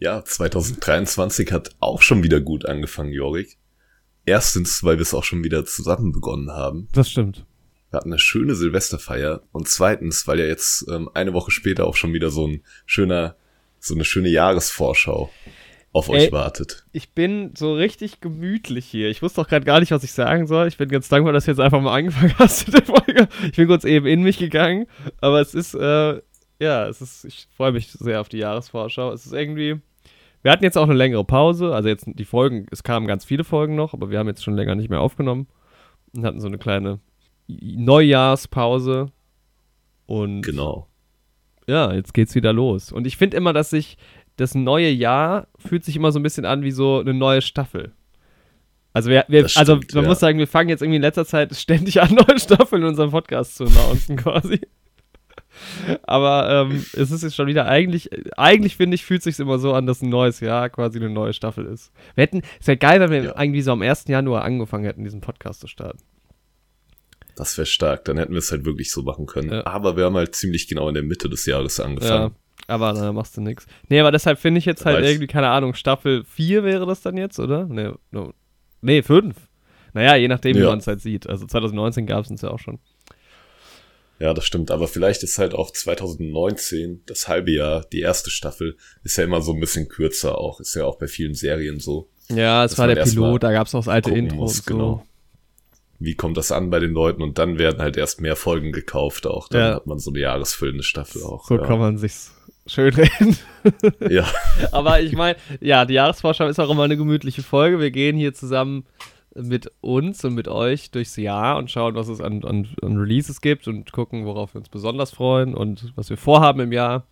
Ja, 2023 hat auch schon wieder gut angefangen, Jorik. Erstens, weil wir es auch schon wieder zusammen begonnen haben. Das stimmt. Wir hatten eine schöne Silvesterfeier. Und zweitens, weil ja jetzt ähm, eine Woche später auch schon wieder so ein schöner, so eine schöne Jahresvorschau auf Ey, euch wartet. Ich bin so richtig gemütlich hier. Ich wusste auch gerade gar nicht, was ich sagen soll. Ich bin ganz dankbar, dass du jetzt einfach mal angefangen hast mit der Folge. Ich bin kurz eben in mich gegangen. Aber es ist, äh, ja, es ist, ich freue mich sehr auf die Jahresvorschau. Es ist irgendwie, wir hatten jetzt auch eine längere Pause. Also jetzt die Folgen, es kamen ganz viele Folgen noch, aber wir haben jetzt schon länger nicht mehr aufgenommen. Und hatten so eine kleine Neujahrspause. Und genau. Ja, jetzt geht's wieder los. Und ich finde immer, dass sich das neue Jahr fühlt sich immer so ein bisschen an wie so eine neue Staffel. Also, wir, wir also stimmt, also man ja. muss sagen, wir fangen jetzt irgendwie in letzter Zeit ständig an, neue Staffeln in unserem Podcast zu announcen quasi. Aber ähm, es ist jetzt schon wieder eigentlich, eigentlich finde ich, fühlt es sich immer so an, dass ein neues Jahr quasi eine neue Staffel ist. Wir hätten, es wäre geil, wenn wir ja. irgendwie so am 1. Januar angefangen hätten, diesen Podcast zu starten. Das wäre stark, dann hätten wir es halt wirklich so machen können. Ja. Aber wir haben halt ziemlich genau in der Mitte des Jahres angefangen. Ja. Aber da machst du nichts. Nee, aber deshalb finde ich jetzt halt irgendwie, keine Ahnung, Staffel 4 wäre das dann jetzt, oder? Nee, no. nee 5. Naja, je nachdem, wie man es halt sieht. Also 2019 gab es uns ja auch schon. Ja, das stimmt. Aber vielleicht ist halt auch 2019, das halbe Jahr, die erste Staffel, ist ja immer so ein bisschen kürzer auch. Ist ja auch bei vielen Serien so. Ja, es war der Pilot, da gab es auch das alte Intro. Muss, so. Genau. Wie kommt das an bei den Leuten? Und dann werden halt erst mehr Folgen gekauft auch. Dann ja. hat man so eine jahresfüllende Staffel auch. So ja. kann man sich's schön reden. Ja. Aber ich meine, ja, die Jahresvorschau ist auch immer eine gemütliche Folge. Wir gehen hier zusammen mit uns und mit euch durchs Jahr und schauen, was es an, an, an Releases gibt und gucken, worauf wir uns besonders freuen und was wir vorhaben im Jahr.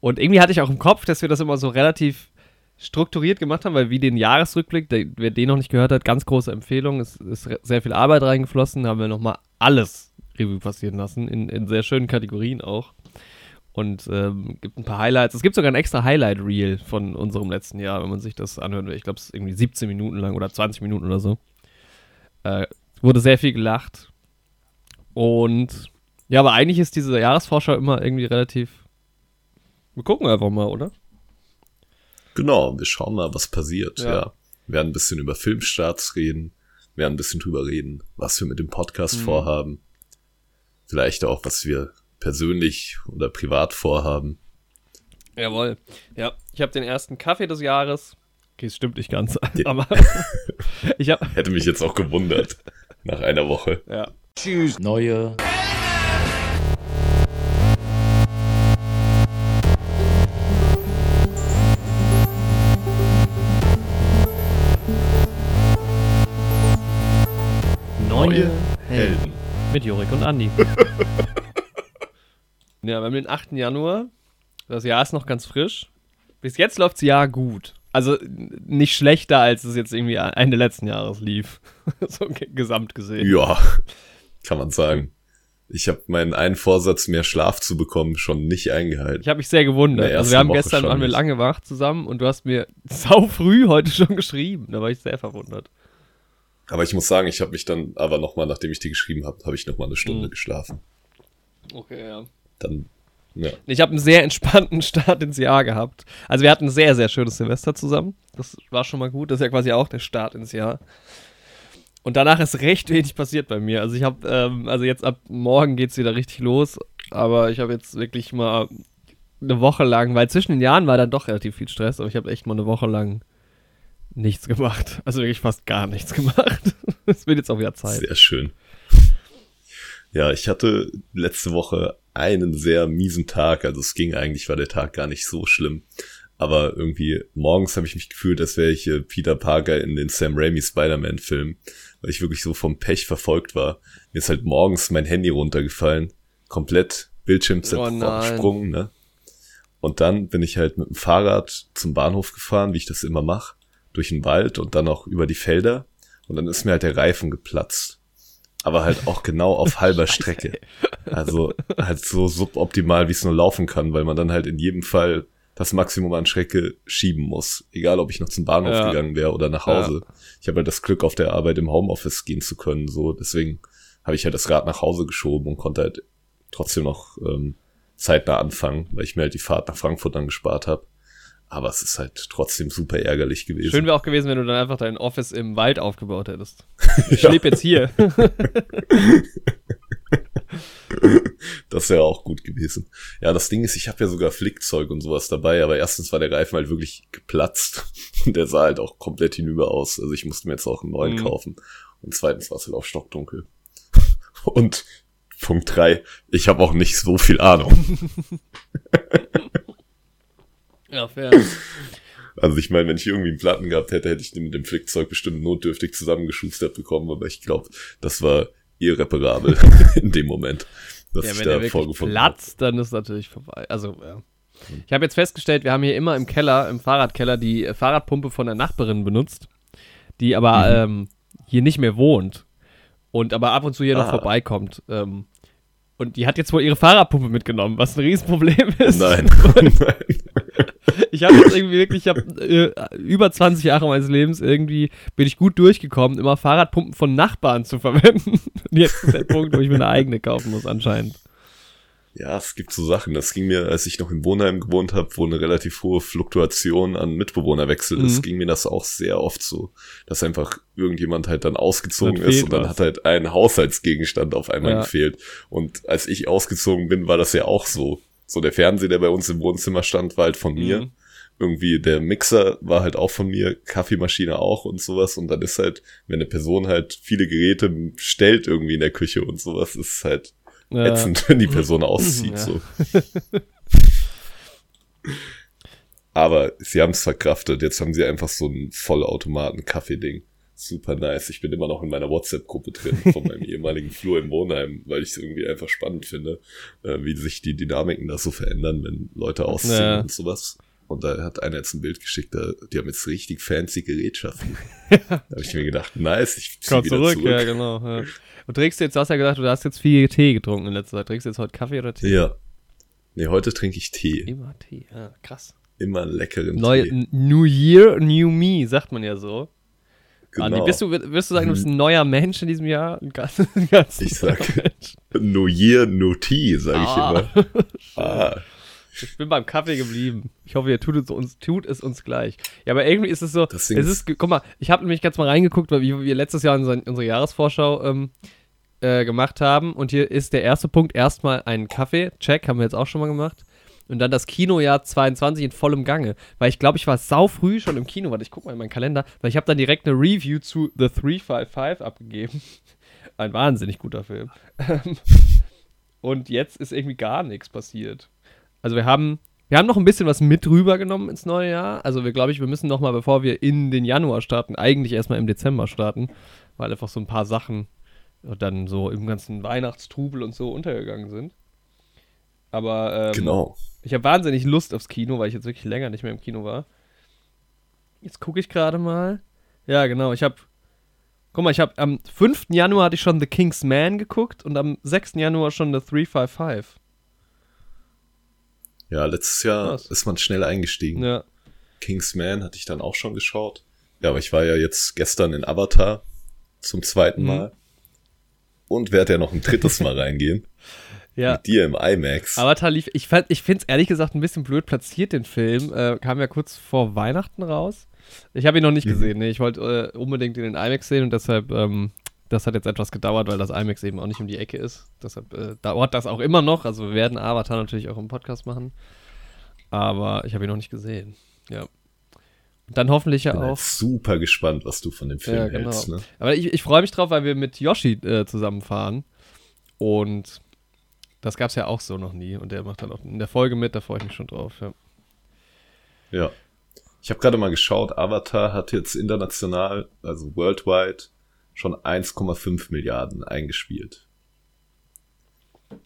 Und irgendwie hatte ich auch im Kopf, dass wir das immer so relativ strukturiert gemacht haben, weil wie den Jahresrückblick, der, wer den noch nicht gehört hat, ganz große Empfehlung, es ist sehr viel Arbeit reingeflossen, haben wir nochmal alles Revue passieren lassen, in, in sehr schönen Kategorien auch und ähm, gibt ein paar Highlights. Es gibt sogar ein extra Highlight-Reel von unserem letzten Jahr, wenn man sich das anhören will. Ich glaube, es ist irgendwie 17 Minuten lang oder 20 Minuten oder so. Äh, wurde sehr viel gelacht. Und ja, aber eigentlich ist diese Jahresvorschau immer irgendwie relativ. Wir gucken einfach mal, oder? Genau, wir schauen mal, was passiert. Ja. ja. Wir werden ein bisschen über Filmstarts reden, wir werden ein bisschen drüber reden, was wir mit dem Podcast mhm. vorhaben. Vielleicht auch, was wir persönlich oder privat vorhaben. Jawohl. Ja, ich habe den ersten Kaffee des Jahres. Okay, es stimmt nicht ganz, ja. aber ich hab hätte mich jetzt auch gewundert nach einer Woche. Ja. Tschüss. Neue. Neue Helden. Mit Jorik und Andi. Ja, wir haben den 8. Januar. Das Jahr ist noch ganz frisch. Bis jetzt läuft das Jahr gut. Also nicht schlechter, als es jetzt irgendwie Ende letzten Jahres lief. so gesamt gesehen. Ja, kann man sagen. Ich habe meinen einen Vorsatz, mehr Schlaf zu bekommen, schon nicht eingehalten. Ich habe mich sehr gewundert. Also wir haben Woche gestern waren wir lange wach zusammen und du hast mir sau früh heute schon geschrieben. Da war ich sehr verwundert. Aber ich muss sagen, ich habe mich dann, aber nochmal, nachdem ich dir geschrieben habe, habe ich nochmal eine Stunde mhm. geschlafen. Okay, ja dann ja. Ich habe einen sehr entspannten Start ins Jahr gehabt. Also wir hatten ein sehr, sehr schönes Semester zusammen. Das war schon mal gut. Das ist ja quasi auch der Start ins Jahr. Und danach ist recht wenig passiert bei mir. Also ich habe, ähm, also jetzt ab morgen geht es wieder richtig los. Aber ich habe jetzt wirklich mal eine Woche lang, weil zwischen den Jahren war dann doch relativ viel Stress, aber ich habe echt mal eine Woche lang nichts gemacht. Also wirklich fast gar nichts gemacht. Es wird jetzt auch wieder Zeit. Sehr schön. Ja, ich hatte letzte Woche einen sehr miesen Tag. Also es ging eigentlich, war der Tag gar nicht so schlimm. Aber irgendwie morgens habe ich mich gefühlt, als wäre ich äh, Peter Parker in den Sam Raimi Spider-Man-Film, weil ich wirklich so vom Pech verfolgt war. Mir ist halt morgens mein Handy runtergefallen, komplett Bildschirm zersprungen, oh ne? Und dann bin ich halt mit dem Fahrrad zum Bahnhof gefahren, wie ich das immer mache, durch den Wald und dann auch über die Felder. Und dann ist mir halt der Reifen geplatzt aber halt auch genau auf halber Strecke. Also halt so suboptimal, wie es nur laufen kann, weil man dann halt in jedem Fall das Maximum an Strecke schieben muss. Egal, ob ich noch zum Bahnhof ja. gegangen wäre oder nach Hause. Ja. Ich habe halt das Glück, auf der Arbeit im Homeoffice gehen zu können. So, deswegen habe ich halt das Rad nach Hause geschoben und konnte halt trotzdem noch ähm, zeitnah anfangen, weil ich mir halt die Fahrt nach Frankfurt dann gespart habe. Aber es ist halt trotzdem super ärgerlich gewesen. Schön wäre auch gewesen, wenn du dann einfach dein Office im Wald aufgebaut hättest. Ich ja. lebe jetzt hier. das wäre auch gut gewesen. Ja, das Ding ist, ich habe ja sogar Flickzeug und sowas dabei, aber erstens war der Reifen halt wirklich geplatzt und der sah halt auch komplett hinüber aus. Also ich musste mir jetzt auch einen neuen mhm. kaufen. Und zweitens war es halt auch stockdunkel. Und Punkt drei, ich habe auch nicht so viel Ahnung. Ja, fair. Also ich meine, wenn ich irgendwie einen Platten gehabt hätte, hätte ich den mit dem Flickzeug bestimmt notdürftig zusammengeschustert bekommen, aber ich glaube, das war irreparabel in dem Moment, was ja, ich da vorgefunden platzt, habe. dann ist natürlich vorbei. Also, ja. Ich habe jetzt festgestellt, wir haben hier immer im Keller, im Fahrradkeller, die Fahrradpumpe von der Nachbarin benutzt, die aber mhm. ähm, hier nicht mehr wohnt und aber ab und zu hier ah. noch vorbeikommt. Ähm, und die hat jetzt wohl ihre Fahrradpumpe mitgenommen, was ein Riesenproblem ist. Nein. Nein. Ich habe jetzt irgendwie wirklich, ich habe äh, über 20 Jahre meines Lebens irgendwie bin ich gut durchgekommen, immer Fahrradpumpen von Nachbarn zu verwenden. Und jetzt ist der Punkt, wo ich mir eine eigene kaufen muss anscheinend. Ja, es gibt so Sachen. Das ging mir, als ich noch in Wohnheim gewohnt habe, wo eine relativ hohe Fluktuation an Mitbewohnerwechsel mhm. ist, ging mir das auch sehr oft so, dass einfach irgendjemand halt dann ausgezogen ist und dann was. hat halt ein Haushaltsgegenstand auf einmal ja. gefehlt. Und als ich ausgezogen bin, war das ja auch so. So der Fernseher, der bei uns im Wohnzimmer stand, war halt von mir. Mhm. Irgendwie der Mixer war halt auch von mir, Kaffeemaschine auch und sowas. Und dann ist halt, wenn eine Person halt viele Geräte stellt irgendwie in der Küche und sowas, ist halt ja. ätzend, wenn die Person auszieht. Ja. So. Aber sie haben es verkraftet. Jetzt haben sie einfach so ein Vollautomaten-Kaffee-Ding. Super nice. Ich bin immer noch in meiner WhatsApp-Gruppe drin von meinem ehemaligen Flur in Wohnheim, weil ich es irgendwie einfach spannend finde, äh, wie sich die Dynamiken da so verändern, wenn Leute ausziehen ja. und sowas. Und da hat einer jetzt ein Bild geschickt, da, die haben jetzt richtig fancy Gerätschaften. da habe ich mir gedacht, nice, ich zieh Komm wieder zurück. zurück. Ja, genau. Ja. Und trinkst du jetzt, du hast ja gesagt, du hast jetzt viel Tee getrunken in letzter Zeit. Trinkst du jetzt heute Kaffee oder Tee? Ja. Nee, heute trinke ich Tee. Immer Tee, ja, krass. Immer einen leckeren Neue, Tee. New Year, New Me, sagt man ja so. Genau. Andi, bist du, wirst du sagen, du bist ein neuer Mensch in diesem Jahr? Ein ganz, ein ganz ich sag New Year, New Tea, sag ich ah. immer. ah. Ich bin beim Kaffee geblieben. Ich hoffe, ihr tut es uns, tut es uns gleich. Ja, aber irgendwie ist es so. es ist, guck mal, ich habe nämlich ganz mal reingeguckt, weil wir letztes Jahr unsere Jahresvorschau ähm, äh, gemacht haben. Und hier ist der erste Punkt erstmal ein Kaffee. Check, haben wir jetzt auch schon mal gemacht. Und dann das Kinojahr 22 in vollem Gange. Weil ich glaube, ich war sau früh schon im Kino. Warte, ich guck mal in meinen Kalender. Weil ich habe dann direkt eine Review zu The 355 abgegeben. Ein wahnsinnig guter Film. Und jetzt ist irgendwie gar nichts passiert. Also wir haben, wir haben noch ein bisschen was mit rübergenommen ins neue Jahr. Also wir glaube ich, wir müssen noch mal, bevor wir in den Januar starten, eigentlich erstmal im Dezember starten, weil einfach so ein paar Sachen dann so im ganzen Weihnachtstrubel und so untergegangen sind. Aber ähm, genau. ich habe wahnsinnig Lust aufs Kino, weil ich jetzt wirklich länger nicht mehr im Kino war. Jetzt gucke ich gerade mal. Ja, genau. Ich habe, guck mal, ich habe am 5. Januar hatte ich schon The King's Man geguckt und am 6. Januar schon The 355. Ja, letztes Jahr Was? ist man schnell eingestiegen. Ja. Man hatte ich dann auch schon geschaut. Ja, aber ich war ja jetzt gestern in Avatar zum zweiten mhm. Mal. Und werde ja noch ein drittes Mal reingehen. Ja. Mit dir im IMAX. Avatar lief, ich, fand, ich finde es ehrlich gesagt ein bisschen blöd platziert, den Film. Äh, kam ja kurz vor Weihnachten raus. Ich habe ihn noch nicht mhm. gesehen. Nee, ich wollte äh, unbedingt in den IMAX sehen und deshalb ähm, das hat jetzt etwas gedauert, weil das IMAX eben auch nicht um die Ecke ist. Deshalb äh, dauert das auch immer noch. Also wir werden Avatar natürlich auch im Podcast machen. Aber ich habe ihn noch nicht gesehen. Ja. Und dann hoffentlich ja auch. super gespannt, was du von dem Film ja, genau. hältst. Ne? Aber ich, ich freue mich drauf, weil wir mit Yoshi äh, zusammenfahren. Und das gab es ja auch so noch nie. Und der macht dann auch in der Folge mit, da freue ich mich schon drauf. Ja. ja. Ich habe gerade mal geschaut, Avatar hat jetzt international, also worldwide, schon 1,5 Milliarden eingespielt.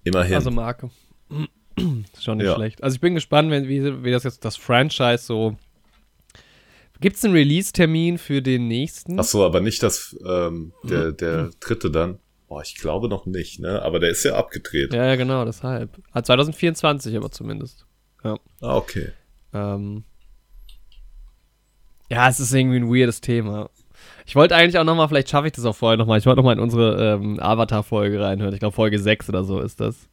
Immerhin. Also Marke. schon nicht ja. schlecht. Also ich bin gespannt, wenn, wie, wie das jetzt das Franchise so. Gibt es einen Release-Termin für den nächsten? Ach so, aber nicht das, ähm, der, der dritte dann. Boah, ich glaube noch nicht, ne? Aber der ist ja abgedreht. Ja, ja, genau, deshalb. 2024 ah, aber zumindest. Ja. Ah, okay. Ähm, ja, es ist irgendwie ein weirdes Thema. Ich wollte eigentlich auch nochmal, vielleicht schaffe ich das auch vorher nochmal, ich wollte nochmal in unsere ähm, Avatar-Folge reinhören. Ich glaube, Folge 6 oder so ist das.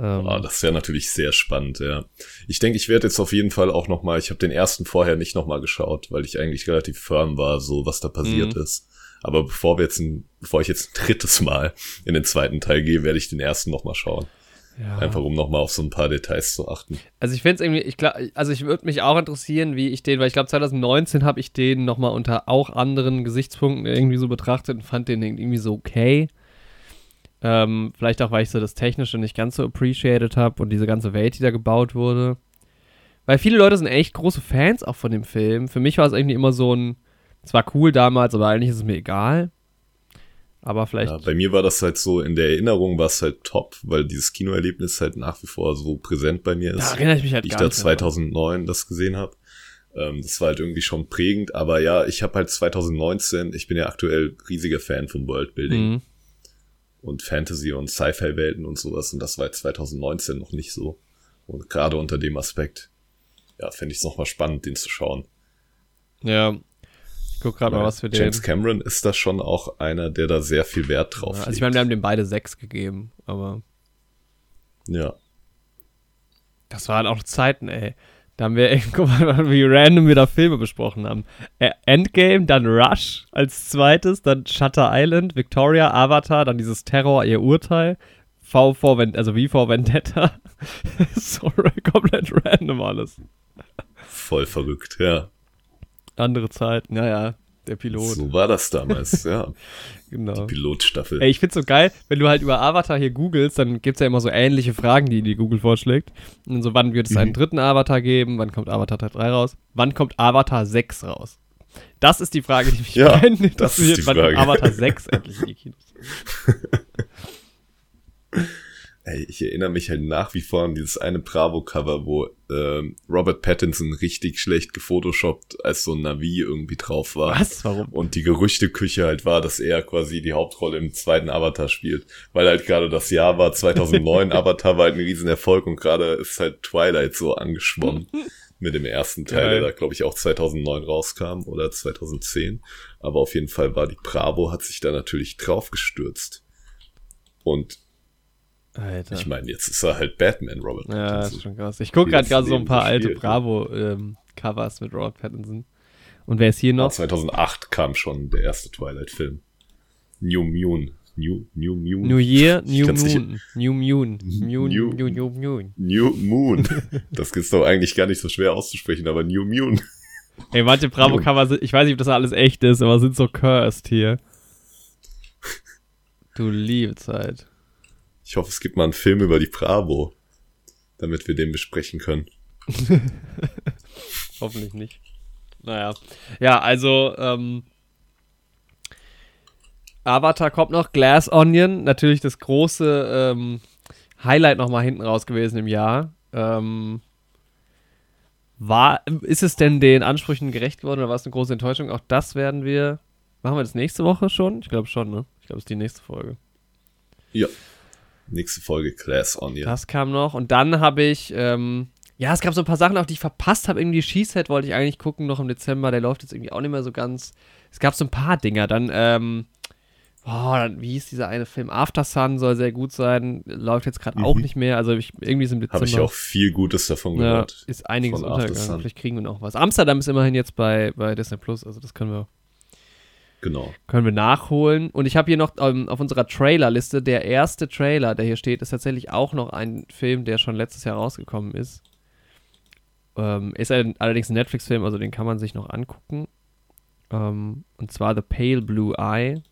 Ähm, oh, das wäre natürlich sehr spannend, ja. Ich denke, ich werde jetzt auf jeden Fall auch noch mal, ich habe den ersten vorher nicht noch mal geschaut, weil ich eigentlich relativ firm war, so was da passiert mhm. ist. Aber bevor wir jetzt ein, bevor ich jetzt ein drittes Mal in den zweiten Teil gehe, werde ich den ersten noch mal schauen. Ja. Einfach um nochmal auf so ein paar Details zu achten. Also ich finde es irgendwie, ich glaub, also ich würde mich auch interessieren, wie ich den, weil ich glaube 2019 habe ich den nochmal unter auch anderen Gesichtspunkten irgendwie so betrachtet und fand den irgendwie so okay. Ähm, vielleicht auch, weil ich so das Technische nicht ganz so appreciated habe und diese ganze Welt, die da gebaut wurde. Weil viele Leute sind echt große Fans auch von dem Film. Für mich war es irgendwie immer so ein, zwar cool damals, aber eigentlich ist es mir egal. Aber vielleicht. Ja, bei mir war das halt so, in der Erinnerung war es halt top, weil dieses Kinoerlebnis halt nach wie vor so präsent bei mir ist. Da erinnere ich mich halt Ich da 2009 mehr. das gesehen habe. Ähm, das war halt irgendwie schon prägend. Aber ja, ich habe halt 2019, ich bin ja aktuell riesiger Fan vom Worldbuilding. Mhm. Und Fantasy und Sci-Fi-Welten und sowas. Und das war 2019 noch nicht so. Und gerade unter dem Aspekt, ja, fände ich es nochmal spannend, den zu schauen. Ja, guck gerade mal, was für den. James Cameron ist da schon auch einer, der da sehr viel Wert drauf ja, Also ich meine, wir haben dem beide sechs gegeben, aber. Ja. Das waren auch Zeiten, ey. Da haben wir, guck mal, wie random wir da Filme besprochen haben. Äh, Endgame, dann Rush als zweites, dann Shutter Island, Victoria, Avatar, dann dieses Terror, ihr Urteil, V vor, also wie vor Vendetta. Sorry, komplett random alles. Voll verrückt, ja. Andere Zeit, naja, der Pilot. So war das damals, ja. genau. Die Pilotstaffel. Ey, ich find's so geil, wenn du halt über Avatar hier googelst, dann gibt's ja immer so ähnliche Fragen, die die Google vorschlägt. Und so, wann wird es einen mhm. dritten Avatar geben? Wann kommt Avatar 3 raus? Wann kommt Avatar 6 raus? Das ist die Frage, die mich ja, brennt. Das ist die wann Frage. kommt Avatar 6 endlich in die Kinos? Ey, ich erinnere mich halt nach wie vor an dieses eine Bravo-Cover, wo ähm, Robert Pattinson richtig schlecht gefotoshoppt als so ein Navi irgendwie drauf war. Was? Warum? Und die Gerüchteküche halt war, dass er quasi die Hauptrolle im zweiten Avatar spielt. Weil halt gerade das Jahr war 2009, Avatar war halt ein Riesenerfolg und gerade ist halt Twilight so angeschwommen mit dem ersten Teil, Geil. der da glaube ich auch 2009 rauskam oder 2010. Aber auf jeden Fall war die Bravo, hat sich da natürlich draufgestürzt. Und Alter. Ich meine, jetzt ist er halt Batman, Robert Pattinson. Ja, ist schon krass. Ich gucke gerade gerade so ein paar alte Bravo-Covers ähm, mit Robert Pattinson. Und wer ist hier noch? 2008 kam schon der erste Twilight-Film. New Moon. New, New Moon. New Year, New Moon. New Moon. New, New, New, New Moon. New Moon. Das ist doch eigentlich gar nicht so schwer auszusprechen, aber New Moon. Ey, manche Bravo-Cover sind, ich weiß nicht, ob das alles echt ist, aber sind so cursed hier. Du liebe Zeit. Ich hoffe, es gibt mal einen Film über die Bravo, damit wir den besprechen können. Hoffentlich nicht. Naja. Ja, also, ähm, Avatar kommt noch, Glass Onion, natürlich das große ähm, Highlight nochmal hinten raus gewesen im Jahr. Ähm, war, ist es denn den Ansprüchen gerecht worden oder war es eine große Enttäuschung? Auch das werden wir. Machen wir das nächste Woche schon? Ich glaube schon, ne? Ich glaube, es ist die nächste Folge. Ja. Nächste Folge Class Onion. Das kam noch. Und dann habe ich, ähm, ja, es gab so ein paar Sachen, auch die ich verpasst habe. Irgendwie She-Set wollte ich eigentlich gucken, noch im Dezember. Der läuft jetzt irgendwie auch nicht mehr so ganz. Es gab so ein paar Dinger. Dann, ähm, oh, dann, wie hieß dieser eine Film? After Sun soll sehr gut sein. Läuft jetzt gerade mhm. auch nicht mehr. Also ich, irgendwie ist im Dezember. Habe ich auch viel Gutes davon gehört. Ja, ist einiges untergegangen. Vielleicht kriegen wir noch was. Amsterdam ist immerhin jetzt bei, bei Disney Plus. Also das können wir Genau. Können wir nachholen. Und ich habe hier noch ähm, auf unserer Trailerliste, der erste Trailer, der hier steht, ist tatsächlich auch noch ein Film, der schon letztes Jahr rausgekommen ist. Ähm, ist ein, allerdings ein Netflix-Film, also den kann man sich noch angucken. Ähm, und zwar The Pale Blue Eye.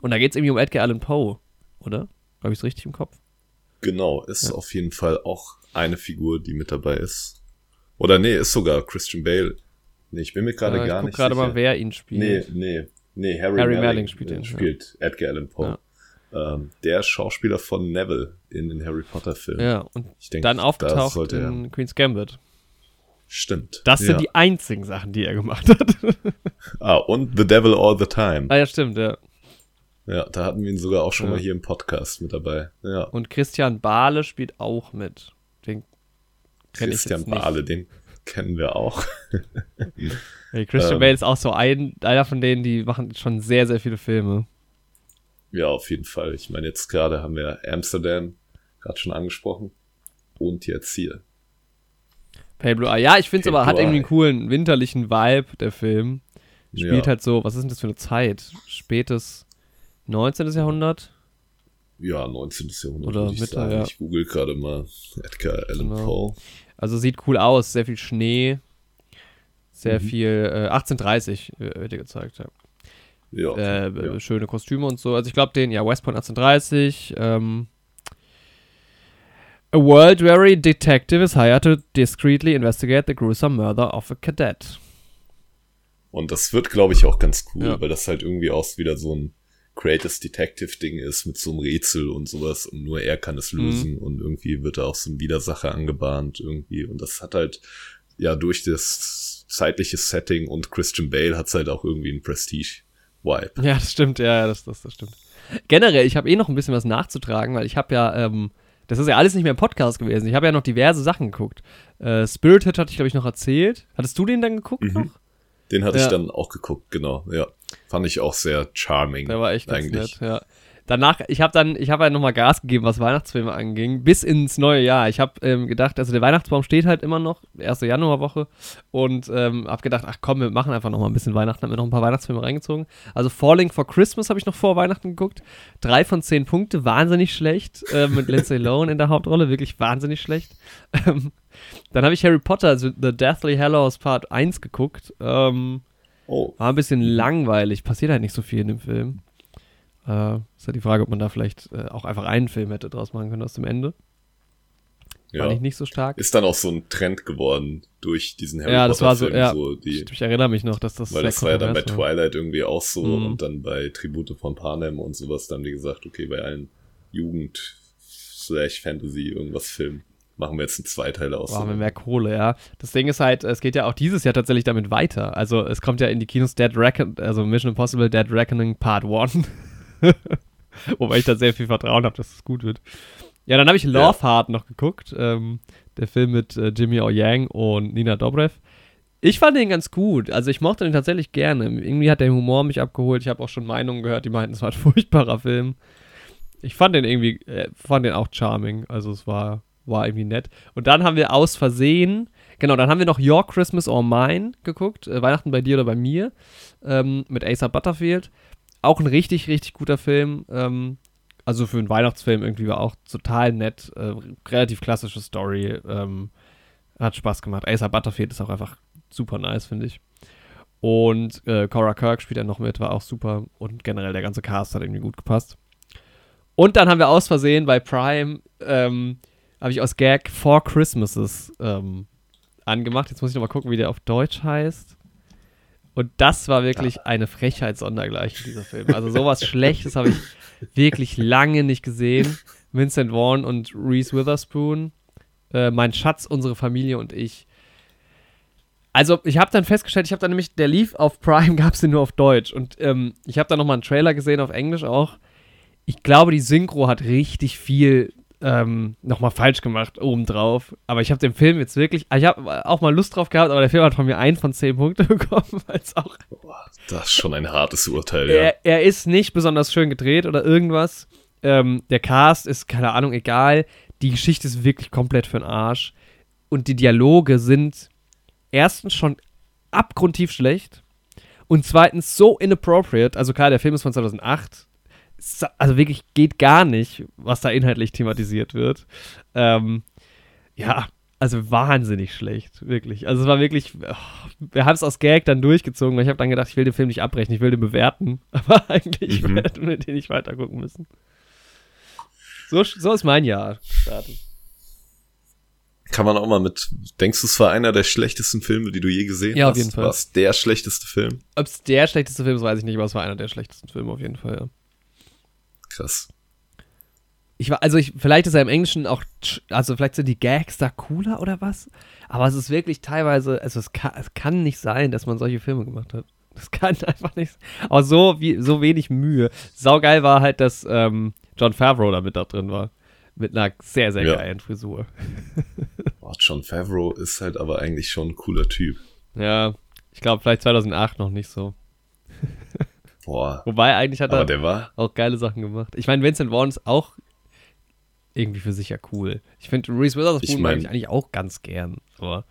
Und da geht es irgendwie um Edgar Allan Poe, oder? Habe ich es richtig im Kopf? Genau, ist ja. auf jeden Fall auch eine Figur, die mit dabei ist. Oder nee, ist sogar Christian Bale Nee, ich bin mir gerade äh, gar nicht gerade mal, wer ihn spielt. Nee, nee, nee, Harry, Harry Melling, Melling spielt, ihn, spielt ja. Edgar Allan Poe. Ja. Ähm, der Schauspieler von Neville in den Harry Potter Filmen. Ja, und denk, dann aufgetaucht in er. Queen's Gambit. Stimmt. Das sind die einzigen Sachen, die er gemacht hat. ah, und The Devil All the Time. Ah, ja, stimmt, ja. Ja, da hatten wir ihn sogar auch schon ja. mal hier im Podcast mit dabei. Ja. Und Christian Bahle spielt auch mit. Den Christian Bahle, den kennen wir auch. hey, Christian ähm, Bale ist auch so ein, einer von denen, die machen schon sehr, sehr viele Filme. Ja, auf jeden Fall. Ich meine, jetzt gerade haben wir Amsterdam, gerade schon angesprochen. Und jetzt hier. Pale Blue Eye. Ja, ich finde es aber, hat irgendwie einen coolen winterlichen Vibe, der Film. Spielt ja. halt so, was ist denn das für eine Zeit? Spätes 19. Jahrhundert? Ja, 19. Jahrhundert. Oder würde ich Mitte, ja. Ich google gerade mal Edgar Allan Genau. Poe. Also sieht cool aus, sehr viel Schnee, sehr Mhm. viel, äh, 1830 äh, wird dir gezeigt, ja. Ja, äh, ja. schöne Kostüme und so. Also ich glaube den, ja, West Point 1830, ähm, A world-weary detective is hired to discreetly investigate the gruesome murder of a cadet. Und das wird, glaube ich, auch ganz cool, Ja. weil das halt irgendwie auch wieder so ein Greatest Detective Ding ist mit so einem Rätsel und sowas und nur er kann es Mhm. lösen und irgendwie wird da auch so ein Widersacher angebahnt irgendwie und das hat halt ja durch das zeitliche Setting und Christian Bale hat's halt auch irgendwie einen Prestige Vibe. Ja, das stimmt, ja, das, das, das stimmt. Generell, ich habe eh noch ein bisschen was nachzutragen, weil ich habe ja, ähm, das ist ja alles nicht mehr im Podcast gewesen. Ich habe ja noch diverse Sachen geguckt. Äh, Spirited hatte ich, glaube ich, noch erzählt. Hattest du den dann geguckt Mhm. noch? Den hatte Ja. ich dann auch geguckt, genau, ja. Fand ich auch sehr charming. Der war echt ganz eigentlich. nett, ja. Danach, ich habe dann, ich habe halt nochmal Gas gegeben, was Weihnachtsfilme anging, bis ins neue Jahr. Ich habe ähm, gedacht, also der Weihnachtsbaum steht halt immer noch, erste Januarwoche, und ähm, habe gedacht, ach komm, wir machen einfach noch mal ein bisschen Weihnachten, hab mir noch ein paar Weihnachtsfilme reingezogen. Also Falling for Christmas habe ich noch vor Weihnachten geguckt. Drei von zehn Punkte, wahnsinnig schlecht, äh, mit Lindsay Lohan in der Hauptrolle, wirklich wahnsinnig schlecht. Ähm, dann habe ich Harry Potter, also The Deathly Hallows Part 1 geguckt. Ähm, Oh, war ein bisschen langweilig, passiert halt nicht so viel in dem Film. Äh, ist halt die Frage, ob man da vielleicht äh, auch einfach einen Film hätte draus machen können aus dem Ende. ja. Fand ich nicht so stark. Ist dann auch so ein Trend geworden durch diesen Harry Ja, das Potter war so, Film, ja. so die, ich erinnere mich noch, dass das Weil das war ja dann bei war. Twilight irgendwie auch so Mhm. und dann bei Tribute von Panem und sowas, dann haben die gesagt, okay, bei allen Jugend slash Fantasy irgendwas Film machen wir jetzt einen Zweiteiler aus. Brauchen wir mehr Kohle, ja. Das Ding ist halt, es geht ja auch dieses Jahr tatsächlich damit weiter. Also es kommt ja in die Kinos Dead Reckoning, also Mission Impossible Dead Reckoning Part 1. Wobei ich da sehr viel Vertrauen habe, dass es gut wird. Ja, dann habe ich Love Heart noch geguckt. Ähm, der Film mit äh, Jimmy O. Yang und Nina Dobrev. Ich fand den ganz gut. Also ich mochte den tatsächlich gerne. Irgendwie hat der Humor mich abgeholt. Ich habe auch schon Meinungen gehört, die meinten, es war ein furchtbarer Film. Ich fand den irgendwie, äh, fand den auch charming. Also es war, war irgendwie nett. Und dann haben wir aus Versehen, genau, dann haben wir noch Your Christmas or Mine geguckt. Äh, Weihnachten bei dir oder bei mir. Ähm, mit Asa Butterfield. Auch ein richtig, richtig guter Film. Ähm, also für einen Weihnachtsfilm irgendwie war auch total nett. Äh, relativ klassische Story. Ähm, hat Spaß gemacht. Asa Butterfield ist auch einfach super nice, finde ich. Und äh, Cora Kirk spielt ja noch mit, war auch super. Und generell der ganze Cast hat irgendwie gut gepasst. Und dann haben wir aus Versehen bei Prime, ähm, habe ich aus Gag Four Christmases ähm, angemacht. Jetzt muss ich nochmal gucken, wie der auf Deutsch heißt. Und das war wirklich eine Frechheit sondergleichen, dieser Film. Also sowas Schlechtes habe ich wirklich lange nicht gesehen. Vincent Vaughn und Reese Witherspoon. Äh, mein Schatz, unsere Familie und ich. Also, ich habe dann festgestellt, ich habe dann nämlich, der lief auf Prime, gab es den nur auf Deutsch. Und ähm, ich habe dann nochmal einen Trailer gesehen, auf Englisch auch. Ich glaube, die Synchro hat richtig viel ähm, nochmal falsch gemacht obendrauf. Aber ich habe den Film jetzt wirklich, ich habe auch mal Lust drauf gehabt, aber der Film hat von mir ein von zehn Punkte bekommen, es auch Boah, das ist schon ein hartes Urteil, ja. er, er ist nicht besonders schön gedreht oder irgendwas. Ähm, der Cast ist, keine Ahnung, egal. Die Geschichte ist wirklich komplett für den Arsch. Und die Dialoge sind erstens schon abgrundtief schlecht und zweitens so inappropriate. Also klar, der Film ist von 2008. Also wirklich geht gar nicht, was da inhaltlich thematisiert wird. Ähm, ja, also wahnsinnig schlecht, wirklich. Also es war wirklich, oh, wir haben es aus Gag dann durchgezogen, weil ich habe dann gedacht, ich will den Film nicht abbrechen, ich will den bewerten. Aber eigentlich Mhm. hätten wir den nicht weitergucken müssen. So, so ist mein Jahr gestartet. Kann man auch mal mit, denkst du, es war einer der schlechtesten Filme, die du je gesehen Ja, hast? auf jeden Fall. War es der schlechteste Film? Ob es der schlechteste Film ist, weiß ich nicht, aber es war einer der schlechtesten Filme auf jeden Fall, ja. Krass. Ich war, also ich, vielleicht ist er im Englischen auch, also vielleicht sind die Gags da cooler oder was, aber es ist wirklich teilweise, also es kann, es kann nicht sein, dass man solche Filme gemacht hat. Das kann einfach nicht, aber so, wie, so wenig Mühe. Saugeil war halt, dass ähm, John Favreau da mit da drin war. Mit einer sehr, sehr Ja. geilen Frisur. Boah, John Favreau ist halt aber eigentlich schon ein cooler Typ. Ja, ich glaube vielleicht 2008 noch nicht so. Boah. Wobei eigentlich hat er auch geile Sachen gemacht. Ich meine, Vincent Vaughn ist auch irgendwie für sich ja cool. Ich finde Reese Witherspoon Ich mag mein- ich eigentlich auch ganz gern. Aber,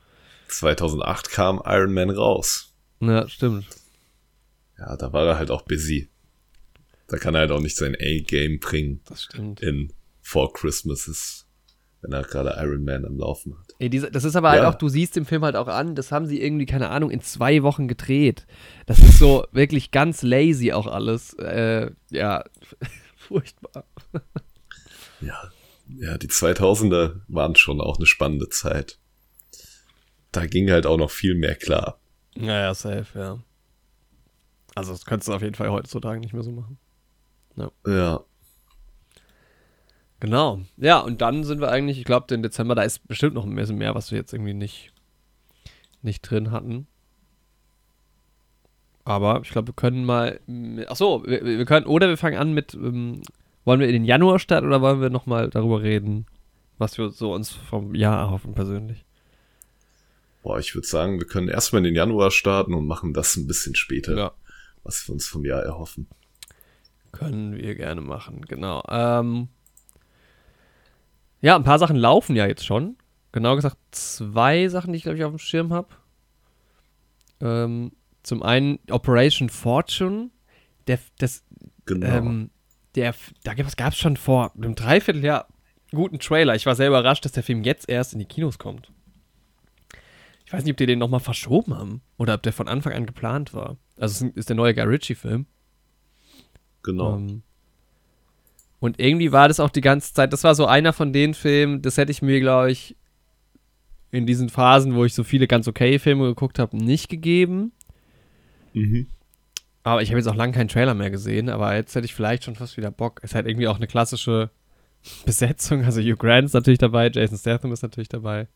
2008 kam Iron Man raus. ja, stimmt. Ja, da war er halt auch busy. Da kann er halt auch nicht sein A-Game bringen Das stimmt. in Four Christmases, wenn er gerade Iron Man am Laufen hat. Ey, diese, das ist aber halt Ja. auch, du siehst im Film halt auch an, das haben sie irgendwie, keine Ahnung, in zwei Wochen gedreht. Das ist so wirklich ganz lazy auch alles. Äh, ja, furchtbar. Ja, ja, die 2000er waren schon auch eine spannende Zeit. Da ging halt auch noch viel mehr klar. Naja, safe, ja. Also, das könntest du auf jeden Fall heutzutage nicht mehr so machen. Ja, Genau. Ja, und dann sind wir eigentlich, ich glaube, den Dezember, da ist bestimmt noch ein bisschen mehr, was wir jetzt irgendwie nicht, nicht drin hatten. Aber ich glaube, wir können mal. mit- Ach so, wir, wir können. Oder wir fangen an mit. Ähm, wollen wir in den Januar starten oder wollen wir nochmal darüber reden, was wir so uns vom Jahr erhoffen persönlich? boah, ich würde sagen, wir können erstmal in den Januar starten und machen das ein bisschen später, Ja. was wir uns vom Jahr erhoffen. Können wir gerne machen, genau. Ähm, ja, ein paar Sachen laufen ja jetzt schon. Genau gesagt, zwei Sachen, die ich, glaube ich, auf dem Schirm habe. Ähm, zum einen Operation Fortune. Der, das, Genau. ähm, der, da gab es schon vor einem Dreivierteljahr guten Trailer. Ich war sehr überrascht, dass der Film jetzt erst in die Kinos kommt. Ich weiß nicht, ob die den nochmal verschoben haben oder ob der von Anfang an geplant war. Also es ist- ist der neue Guy Ritchie-Film. genau. Ähm, und irgendwie war das auch die ganze Zeit, das war so einer von den Filmen, das hätte ich mir, glaube ich, in diesen Phasen, wo ich so viele ganz okay Filme geguckt habe, nicht gegeben. mhm. Aber ich habe jetzt auch lange keinen Trailer mehr gesehen, aber jetzt hätte ich vielleicht schon fast wieder Bock. Es ist halt irgendwie auch eine klassische Besetzung. Also Hugh Grant ist natürlich dabei, Jason Statham ist natürlich dabei.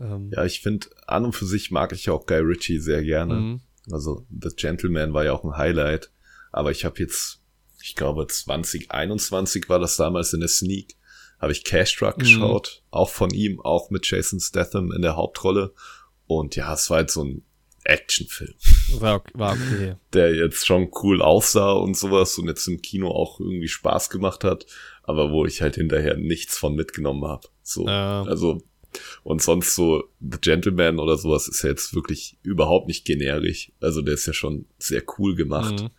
Ähm, Ja, ich finde, an und für sich mag ich auch Guy Ritchie sehr gerne. mhm. Also The Gentleman war ja auch ein Highlight. Aber ich habe jetzt, ich glaube 2021 war das damals in der Sneak, habe ich Cash Truck Mhm. geschaut. Auch von ihm, auch mit Jason Statham in der Hauptrolle. Und ja, es war halt so ein Actionfilm, War, war okay. der jetzt schon cool aussah und sowas und jetzt im Kino auch irgendwie Spaß gemacht hat, aber wo ich halt hinterher nichts von mitgenommen habe. So, Ja. also und sonst so The Gentleman oder sowas ist ja jetzt wirklich überhaupt nicht generisch. Also der ist ja schon sehr cool gemacht Mhm.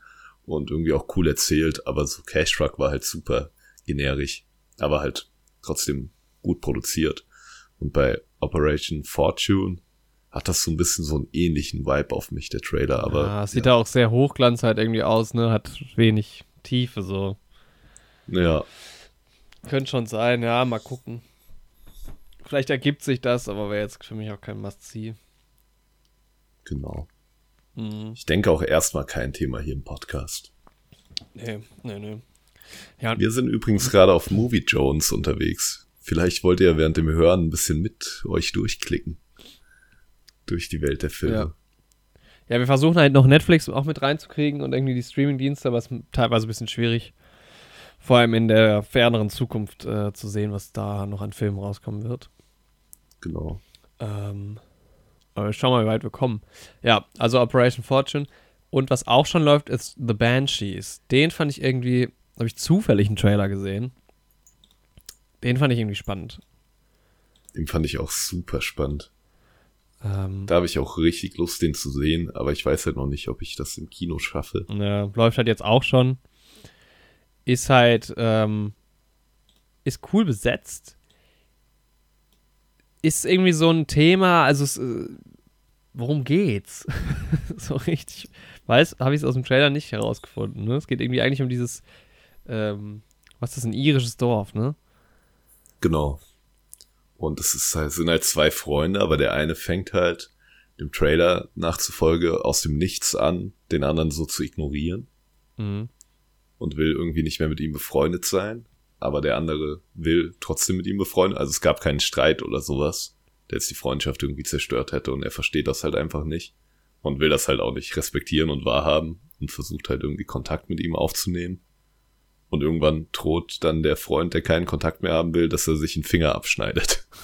Und irgendwie auch cool erzählt, aber so Cash Truck war halt super generisch, aber halt trotzdem gut produziert. Und bei Operation Fortune hat das so ein bisschen so einen ähnlichen Vibe auf mich, der Trailer, aber ja, sieht da auch sehr hochglanz halt irgendwie aus, ne? Hat wenig Tiefe so. ja, Könnte schon sein, ja, mal gucken. Vielleicht ergibt sich das, aber wäre jetzt für mich auch kein Must-See. genau. Mhm. Ich denke auch erstmal kein Thema hier im Podcast. Nee, nee, nee. Ja, Wir sind übrigens gerade auf Movie Jones unterwegs. Vielleicht wollt ihr während dem Hören ein bisschen mit euch durchklicken. Durch die Welt der Filme. Ja. ja, wir versuchen halt noch Netflix auch mit reinzukriegen und irgendwie die Streaming-Dienste, aber es ist teilweise ein bisschen schwierig. Vor allem in der ferneren Zukunft äh, zu sehen, was da noch an Filmen rauskommen wird. Genau. Ähm, aber wir schauen mal, wie weit wir kommen. Ja, also Operation Fortune. Und was auch schon läuft, ist The Banshees. Den fand ich irgendwie, habe ich zufällig einen Trailer gesehen. Den fand ich irgendwie spannend. Den fand ich auch super spannend. Ähm, Da habe ich auch richtig Lust, den zu sehen, aber ich weiß halt noch nicht, ob ich das im Kino schaffe. Ja, läuft halt jetzt auch schon. Ist halt, ähm, ist cool besetzt. Ist irgendwie so ein Thema, also es, äh, worum geht's? so richtig, weiß, habe ich es aus dem Trailer nicht herausgefunden. Ne? Es geht irgendwie eigentlich um dieses, ähm, was ist das, ein irisches Dorf, ne? Genau. Und es ist halt, sind halt zwei Freunde, aber der eine fängt halt dem Trailer nachzufolge aus dem Nichts an, den anderen so zu ignorieren Mhm. und will irgendwie nicht mehr mit ihm befreundet sein. Aber der andere will trotzdem mit ihm befreundet. Also es gab keinen Streit oder sowas, der jetzt die Freundschaft irgendwie zerstört hätte und er versteht das halt einfach nicht und will das halt auch nicht respektieren und wahrhaben und versucht halt irgendwie Kontakt mit ihm aufzunehmen. Und irgendwann droht dann der Freund, der keinen Kontakt mehr haben will, dass er sich einen Finger abschneidet.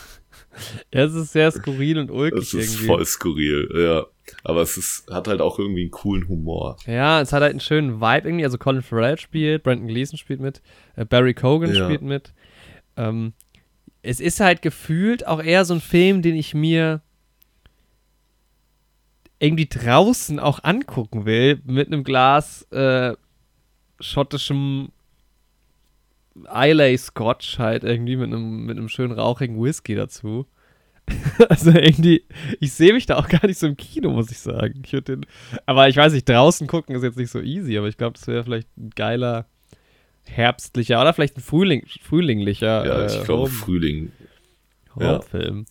Es ist sehr skurril und ulkig Das ist irgendwie. voll skurril, ja. Aber es ist, hat halt auch irgendwie einen coolen Humor. Ja, es hat halt einen schönen Vibe irgendwie. Also Colin Farrell spielt, Brandon Gleason spielt mit, äh, Barry Cogan Ja. spielt mit. Ähm, es ist halt gefühlt auch eher so ein Film, den ich mir irgendwie draußen auch angucken will, mit einem Glas äh, schottischem Islay Scotch halt irgendwie mit einem, mit einem schönen rauchigen Whisky dazu. also irgendwie, ich sehe mich da auch gar nicht so im Kino, muss ich sagen. Ich den, aber ich weiß nicht, draußen gucken ist jetzt nicht so easy, aber ich glaube, das wäre vielleicht ein geiler herbstlicher oder vielleicht ein Frühling, frühlinglicher. Ja, ich äh, glaube Frühling. Horrorfilm.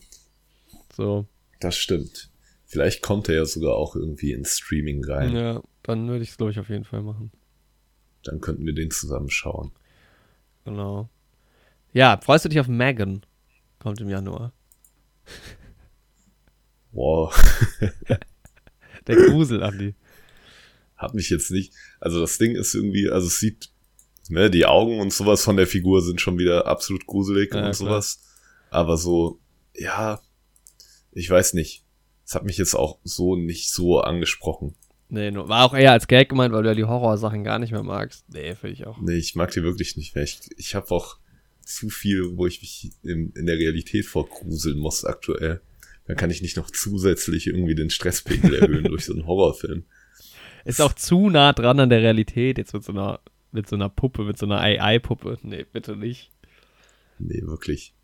So, Das stimmt. Vielleicht kommt er ja sogar auch irgendwie ins Streaming rein. ja, dann würde ich es, glaube ich, auf jeden Fall machen. Dann könnten wir den zusammen schauen. Genau. Ja, freust du dich auf Megan? Kommt im Januar. Wow. Der Grusel, Andi. Hat mich jetzt nicht. Also das Ding ist irgendwie, also es sieht, ne, die Augen und sowas von der Figur sind schon wieder absolut gruselig Ja, und klar. sowas. Aber so, ja, ich weiß nicht. Es hat mich jetzt auch so nicht so angesprochen. Nee, nur, war auch eher als Gag gemeint, weil du ja die Horrorsachen gar nicht mehr magst. Nee, finde ich auch. Nee, ich mag die wirklich nicht mehr. Ich, ich habe auch zu viel, wo ich mich in, in der Realität vorgruseln muss aktuell. Dann kann ich nicht noch zusätzlich irgendwie den Stresspegel erhöhen durch so einen Horrorfilm. Ist auch zu nah dran an der Realität, jetzt mit so einer, mit so einer Puppe, mit so einer AI-Puppe. Nee, bitte nicht. Nee, wirklich.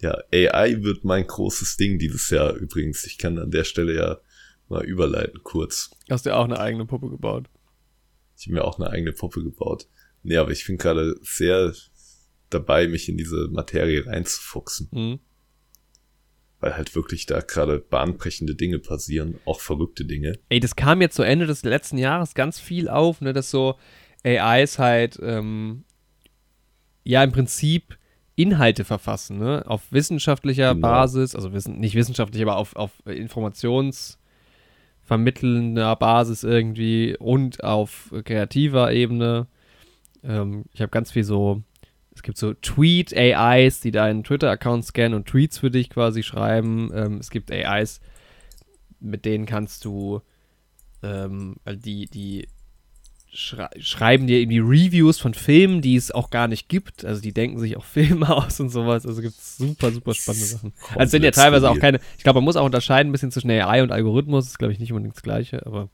Ja, AI wird mein großes Ding dieses Jahr übrigens. Ich kann an der Stelle ja mal überleiten kurz. Hast du ja auch eine eigene Puppe gebaut. Ich habe mir auch eine eigene Puppe gebaut. Nee, aber ich bin gerade sehr dabei, mich in diese Materie reinzufuchsen, Mhm. weil halt wirklich da gerade bahnbrechende Dinge passieren, auch verrückte Dinge. Ey, das kam jetzt zu Ende des letzten Jahres ganz viel auf, ne, dass so AIs halt, ähm, ja, im Prinzip Inhalte verfassen, ne, auf wissenschaftlicher Genau. Basis, also wissen, nicht wissenschaftlich, aber auf, auf informationsvermittelnder Basis irgendwie und auf kreativer Ebene. Ähm, ich habe ganz viel so, es gibt so Tweet-AIs, die deinen Twitter-Account scannen und Tweets für dich quasi schreiben. Ähm, es gibt AIs, mit denen kannst du, ähm, weil die, die schrei schreiben dir irgendwie Reviews von Filmen, die es auch gar nicht gibt. Also die denken sich auch Filme aus und sowas. Also gibt es super, super spannende Sachen. Also es sind ja teilweise auch keine, ich glaube, man muss auch unterscheiden ein bisschen zwischen AI und Algorithmus. Das ist, glaube ich, nicht unbedingt das Gleiche, aber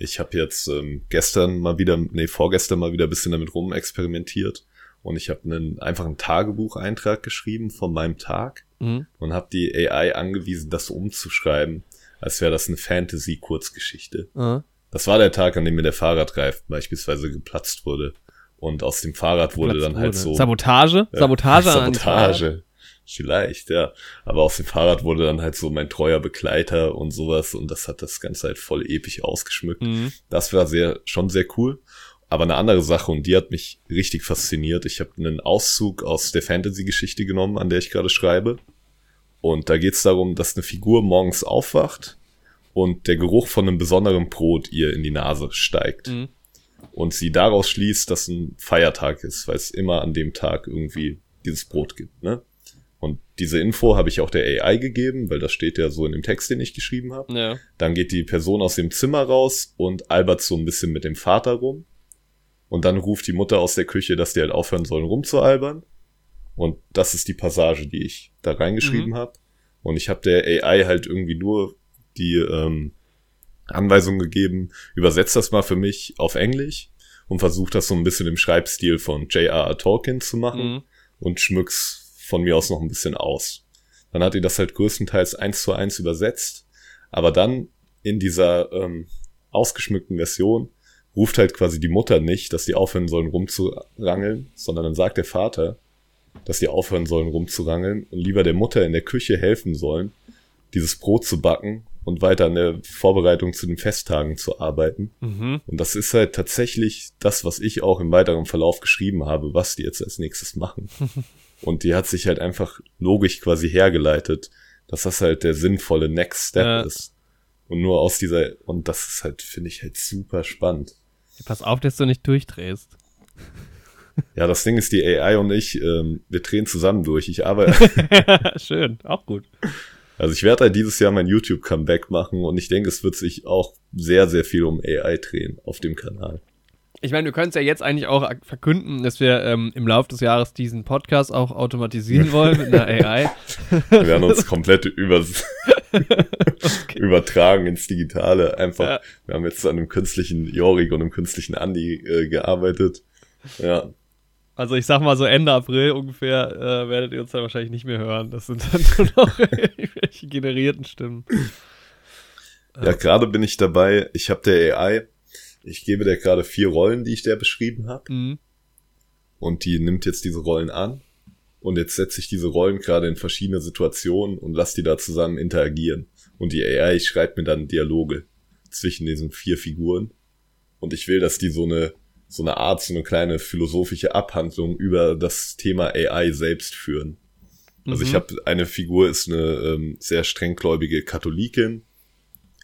Ich habe jetzt ähm, gestern mal wieder, nee, vorgestern mal wieder ein bisschen damit rumexperimentiert und ich habe einen einfachen Tagebucheintrag geschrieben von meinem Tag mhm. und habe die AI angewiesen, das umzuschreiben, als wäre das eine Fantasy-Kurzgeschichte. Aha. Das war der Tag, an dem mir der Fahrradreifen beispielsweise geplatzt wurde. Und aus dem Fahrrad wurde Platz dann halt wurde. so. Sabotage? Sabotage Fahrrad? Sabotage. Vielleicht, ja. Aber aus dem Fahrrad wurde dann halt so mein treuer Begleiter und sowas. Und das hat das Ganze halt voll episch ausgeschmückt. Mhm. Das war sehr, schon sehr cool. Aber eine andere Sache, und die hat mich richtig fasziniert. Ich habe einen Auszug aus der Fantasy-Geschichte genommen, an der ich gerade schreibe. Und da geht es darum, dass eine Figur morgens aufwacht und der Geruch von einem besonderen Brot ihr in die Nase steigt. Mhm. Und sie daraus schließt, dass ein Feiertag ist, weil es immer an dem Tag irgendwie dieses Brot gibt. Ne? Und diese Info habe ich auch der AI gegeben, weil das steht ja so in dem Text, den ich geschrieben habe. Ja. Dann geht die Person aus dem Zimmer raus und albert so ein bisschen mit dem Vater rum. Und dann ruft die Mutter aus der Küche, dass die halt aufhören sollen rumzualbern. Und das ist die Passage, die ich da reingeschrieben Mhm. habe. Und ich habe der AI halt irgendwie nur die ähm, Anweisung gegeben, übersetzt das mal für mich auf Englisch und versucht das so ein bisschen im Schreibstil von J.R.R. Tolkien zu machen Mhm. und schmück's von mir aus noch ein bisschen aus. Dann hat die das halt größtenteils eins zu eins übersetzt, aber dann in dieser ähm, ausgeschmückten Version ruft halt quasi die Mutter nicht, dass die aufhören sollen rumzurangeln, sondern dann sagt der Vater, dass die aufhören sollen rumzurangeln und lieber der Mutter in der Küche helfen sollen, dieses Brot zu backen und weiter an der Vorbereitung zu den Festtagen zu arbeiten. Mhm. Und das ist halt tatsächlich das, was ich auch im weiteren Verlauf geschrieben habe, was die jetzt als nächstes machen. Und die hat sich halt einfach logisch quasi hergeleitet, dass das halt der sinnvolle Next Step Ja. ist. Und nur aus dieser, und das ist halt, finde ich halt super spannend. Pass auf, dass du nicht durchdrehst. Ja, das Ding ist, die AI und ich, ähm, wir drehen zusammen durch. Ich arbeite, Schön, auch gut. also ich werde halt dieses Jahr mein YouTube-Comeback machen und ich denke, es wird sich auch sehr, sehr viel um AI drehen auf dem Kanal. Ich meine, wir können es ja jetzt eigentlich auch verkünden, dass wir ähm, im Laufe des Jahres diesen Podcast auch automatisieren wollen mit einer AI. wir werden uns komplett übers okay. übertragen ins Digitale. Einfach, ja. wir haben jetzt an einem künstlichen Jorik und einem künstlichen Andi äh, gearbeitet. Ja. Also ich sag mal so Ende April ungefähr äh, werdet ihr uns dann wahrscheinlich nicht mehr hören. Das sind dann nur noch irgendwelche generierten Stimmen. Ja, gerade bin ich dabei. Ich habe der AI ich gebe dir gerade vier Rollen, die ich der beschrieben habe. Mhm. Und die nimmt jetzt diese Rollen an. Und jetzt setze ich diese Rollen gerade in verschiedene Situationen und lass die da zusammen interagieren. Und die AI schreibt mir dann Dialoge zwischen diesen vier Figuren. Und ich will, dass die so eine, so eine Art, so eine kleine philosophische Abhandlung über das Thema AI selbst führen. Also ich mhm. habe eine Figur ist eine ähm, sehr strenggläubige Katholikin.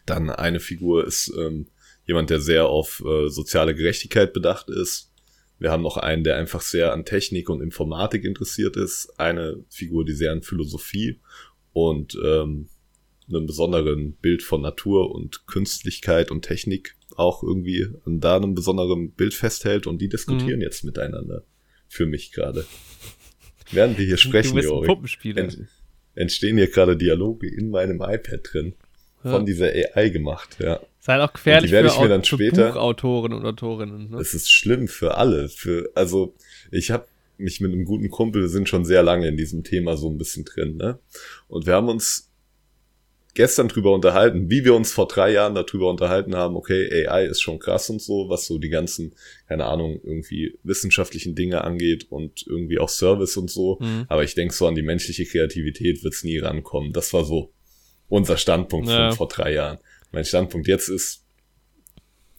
Dann eine Figur ist ähm, jemand, der sehr auf äh, soziale Gerechtigkeit bedacht ist. Wir haben noch einen, der einfach sehr an Technik und Informatik interessiert ist. Eine Figur, die sehr an Philosophie und ähm, einem besonderen Bild von Natur und Künstlichkeit und Technik auch irgendwie an da einem besonderen Bild festhält und die diskutieren mhm. jetzt miteinander. Für mich gerade. Während wir hier sprechen, Jori, ent entstehen hier gerade Dialoge in meinem iPad drin. Ja. Von dieser AI gemacht, ja. Ist halt auch gefährlich für, ich mir dann später, Buchautoren und Autorinnen. Ne? Es ist schlimm für alle. Für, also ich habe mich mit einem guten Kumpel, wir sind schon sehr lange in diesem Thema so ein bisschen drin, ne? Und wir haben uns gestern drüber unterhalten, wie wir uns vor drei Jahren darüber unterhalten haben, okay, AI ist schon krass und so, was so die ganzen, keine Ahnung, irgendwie wissenschaftlichen Dinge angeht und irgendwie auch Service und so. Mhm. Aber ich denke so an die menschliche Kreativität wird's nie rankommen. Das war so unser Standpunkt ja. von vor drei Jahren mein Standpunkt jetzt ist,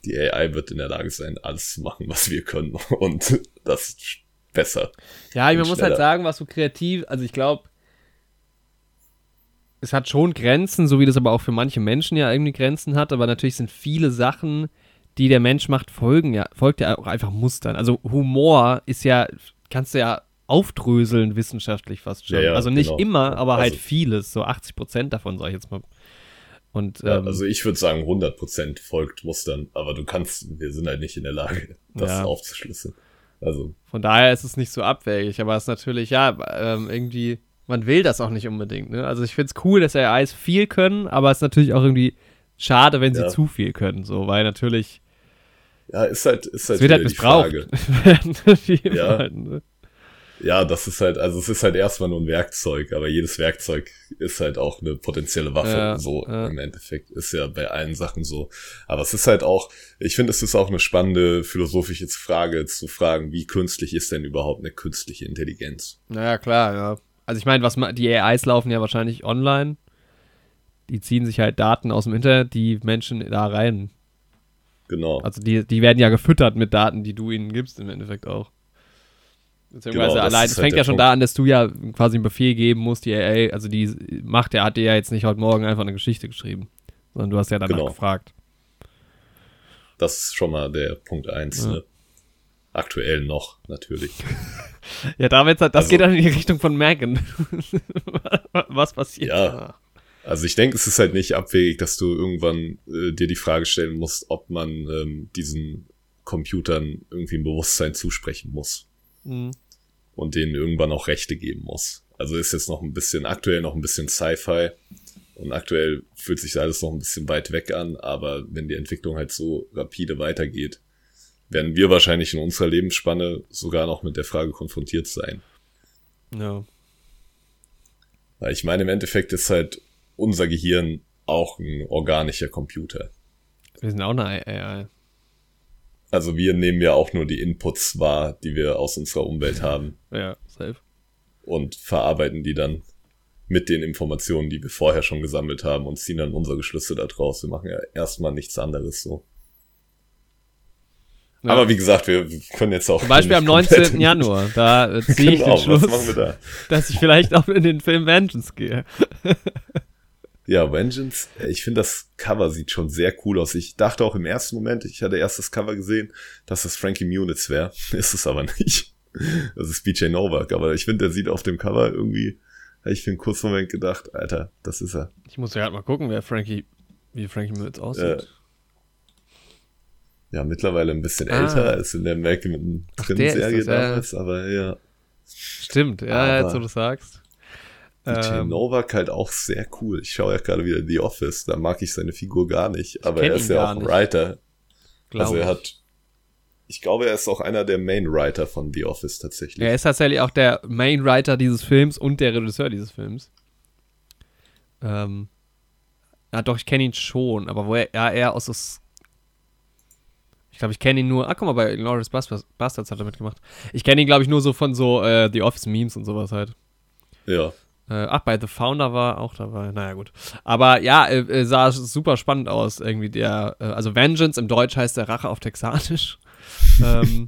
die AI wird in der Lage sein, alles zu machen, was wir können. Und das besser. Ja, man muss halt sagen, was so kreativ, also ich glaube, es hat schon Grenzen, so wie das aber auch für manche Menschen ja irgendwie Grenzen hat, aber natürlich sind viele Sachen, die der Mensch macht, folgen ja, folgt ja auch einfach Mustern. Also Humor ist ja, kannst du ja aufdröseln wissenschaftlich fast schon. Ja, ja, also nicht genau. immer, aber halt also, halt vieles, so 80 Prozent davon, sag ich jetzt mal. Und, ja, ähm, also ich würde sagen, 100% folgt Mustern, aber du kannst, wir sind halt nicht in der Lage, das ja. aufzuschlüsseln. Also. Von daher ist es nicht so abwägig, aber es ist natürlich, ja, ähm, irgendwie, man will das auch nicht unbedingt. Ne? Also ich finde es cool, dass AIs viel können, aber es ist natürlich auch irgendwie schade, wenn sie ja. zu viel können, so, weil natürlich. Ja, ist halt, ist halt, es wird halt missbraucht. ja. Halt, ne? Ja, das ist halt, also es ist halt erstmal nur ein Werkzeug, aber jedes Werkzeug ist halt auch eine potenzielle Waffe. Ja, so ja. im Endeffekt ist ja bei allen Sachen so. Aber es ist halt auch, ich finde, es ist auch eine spannende philosophische Frage zu fragen, wie künstlich ist denn überhaupt eine künstliche Intelligenz? Naja, klar, ja. Also ich meine, was die AIs laufen ja wahrscheinlich online. Die ziehen sich halt Daten aus dem Internet, die Menschen da rein. Genau. Also die, die werden ja gefüttert mit Daten, die du ihnen gibst im Endeffekt auch. Beziehungsweise genau, allein, es halt fängt ja schon Punkt. da an, dass du ja quasi einen Befehl geben musst, die AA, also die macht, der hat dir ja jetzt nicht heute Morgen einfach eine Geschichte geschrieben, sondern du hast ja danach genau. gefragt. Das ist schon mal der Punkt eins. Ja. Ne? Aktuell noch, natürlich. ja, damit, das also, geht dann in die Richtung von Megan. Was passiert? Ja. Also ich denke, es ist halt nicht abwegig, dass du irgendwann äh, dir die Frage stellen musst, ob man ähm, diesen Computern irgendwie ein Bewusstsein zusprechen muss. Mhm. Und denen irgendwann auch Rechte geben muss. Also ist jetzt noch ein bisschen, aktuell noch ein bisschen Sci-Fi. Und aktuell fühlt sich alles noch ein bisschen weit weg an, aber wenn die Entwicklung halt so rapide weitergeht, werden wir wahrscheinlich in unserer Lebensspanne sogar noch mit der Frage konfrontiert sein. Ja. Weil ich meine, im Endeffekt ist halt unser Gehirn auch ein organischer Computer. Wir sind auch eine AI. Also wir nehmen ja auch nur die Inputs wahr, die wir aus unserer Umwelt haben. Ja, safe. Und verarbeiten die dann mit den Informationen, die wir vorher schon gesammelt haben und ziehen dann unsere Schlüsse daraus. Wir machen ja erstmal nichts anderes so. Ja. Aber wie gesagt, wir können jetzt auch. Zum Beispiel am 19. Januar, da ziehe ich genau, den Schluss, da? dass ich vielleicht auch in den Film Vengeance gehe. Ja, Vengeance, ich finde das Cover sieht schon sehr cool aus. Ich dachte auch im ersten Moment, ich hatte erst das Cover gesehen, dass das Frankie Muniz wäre. Ist es aber nicht. Das ist BJ Novak. Aber ich finde, der sieht auf dem Cover irgendwie, habe ich für einen kurzen Moment gedacht, Alter, das ist er. Ich muss ja halt mal gucken, wer Frankie, wie Frankie Muniz aussieht. ja mittlerweile ein bisschen Ah. älter als in der Malcolm Ach, drin der ist Serie das, ja. damals, aber ja. Stimmt, ja, Aber- jetzt wo du sagst. Ähm, Novak halt auch sehr cool. Ich schaue ja gerade wieder The Office, da mag ich seine Figur gar nicht, aber er ist ja auch ein. Writer. glaub Also er hat, ich glaube, er ist auch einer der Main Writer von The Office tatsächlich. Er ist tatsächlich auch der Main Writer dieses Films und der Regisseur dieses Films. Ähm, ja, doch, ich kenne ihn schon, aber wo er, ja, er aus das. Ich glaube, ich kenne ihn nur. Ah, guck mal, bei Glorious Bastards, hat er mitgemacht. Ich kenne ihn, glaube ich, nur so von so äh, The Office Memes und sowas halt. Ja, Äh, ach, bei The Founder war auch dabei. Naja, gut. Aber ja, äh, äh, sah super spannend aus. Irgendwie der, äh, also Vengeance im Deutsch heißt der Rache auf Texanisch. ähm,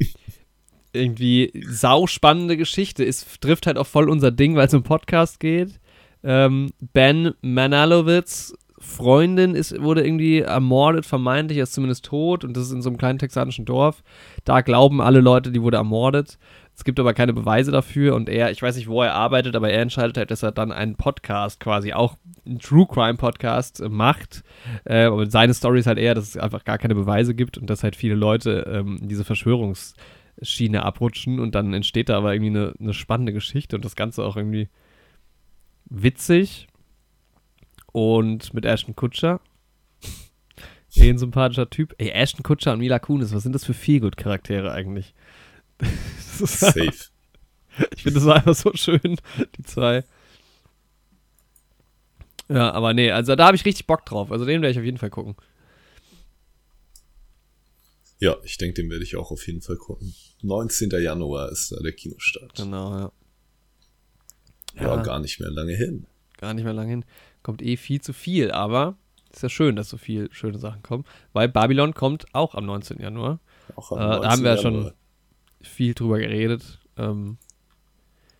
irgendwie sau spannende Geschichte. Es trifft halt auch voll unser Ding, weil es um Podcast geht. Ähm, ben Manalowitz, Freundin, ist, wurde irgendwie ermordet, vermeintlich, er ist zumindest tot und das ist in so einem kleinen texanischen Dorf. Da glauben alle Leute, die wurde ermordet. Es gibt aber keine Beweise dafür und er, ich weiß nicht, wo er arbeitet, aber er entscheidet halt, dass er dann einen Podcast quasi, auch einen True Crime Podcast äh, macht. Äh, seine Story ist halt eher, dass es einfach gar keine Beweise gibt und dass halt viele Leute ähm, diese Verschwörungsschiene abrutschen und dann entsteht da aber irgendwie eine, eine spannende Geschichte und das Ganze auch irgendwie witzig und mit Ashton Kutscher. Eh sympathischer Typ. Ey, Ashton Kutscher und Mila Kunis, was sind das für Feelgood-Charaktere eigentlich? Das ist safe. ich finde das war einfach so schön, die zwei. Ja, aber nee, also da habe ich richtig Bock drauf. Also den werde ich auf jeden Fall gucken. ja, ich denke, den werde ich auch auf jeden Fall gucken. 19. Januar ist da der Kinostart. Genau, ja. Ja, Ja. gar nicht mehr lange hin. Gar nicht mehr lang hin. Kommt eh viel zu viel, aber ist ja schön, dass so viel schöne Sachen kommen. Weil Babylon kommt auch am 19. Januar. Auch am Äh, da 19. haben wir ja schon. Viel drüber geredet. Ähm,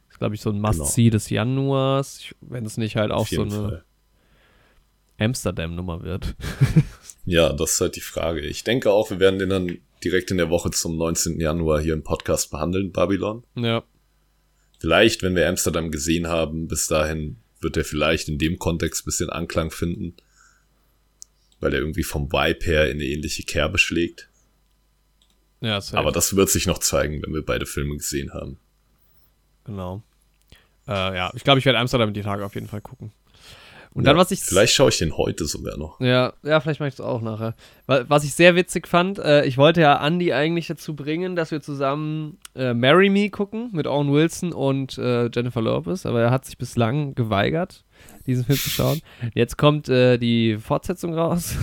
ist, glaube ich, so ein Genau. Must-See des Januars. Wenn es nicht halt auch so eine Fall. Amsterdam-Nummer wird. Ja, das ist halt die Frage. Ich denke auch, wir werden den dann direkt in der Woche zum 19. Januar hier im Podcast behandeln, Babylon. ja. Vielleicht, wenn wir Amsterdam gesehen haben, bis dahin wird er vielleicht in dem Kontext bisschen Anklang finden, weil er irgendwie vom Vibe her in eine ähnliche Kerbe schlägt. Ja, safe. Aber das wird sich noch zeigen, wenn wir beide Filme gesehen haben. Genau. Äh, ja, ich glaube, ich werde Amsterdam die Tage auf jeden Fall gucken. Und Ja, dann, was ich. Vielleicht schaue ich den heute sogar noch. Ja, ja, vielleicht mache ich das auch nachher. Wa- Was ich sehr witzig fand, äh, ich wollte ja Andy eigentlich dazu bringen, dass wir zusammen äh, Marry Me gucken mit Owen Wilson und äh, Jennifer Lopez, aber er hat sich bislang geweigert, diesen Film zu schauen. Jetzt kommt äh, die Fortsetzung raus.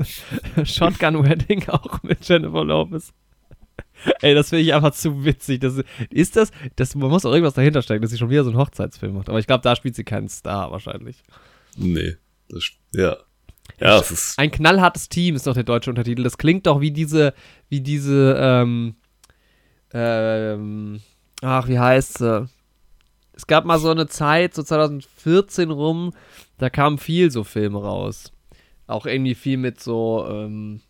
Shotgun Wedding auch mit Jennifer Lopez. Ey, das finde ich einfach zu witzig. Das, ist das, das, man muss auch irgendwas dahinter stecken, dass sie schon wieder so einen Hochzeitsfilm macht. Aber ich glaube, da spielt sie keinen Star wahrscheinlich. Nee, das, ja. Ja, es ist, Ein knallhartes Team ist doch der deutsche Untertitel. Das klingt doch wie diese, wie diese, ähm, ähm, ach, wie heißt sie? Es gab mal so eine Zeit, so 2014 rum, da kamen viel so Filme raus. Auch irgendwie viel mit so, ähm,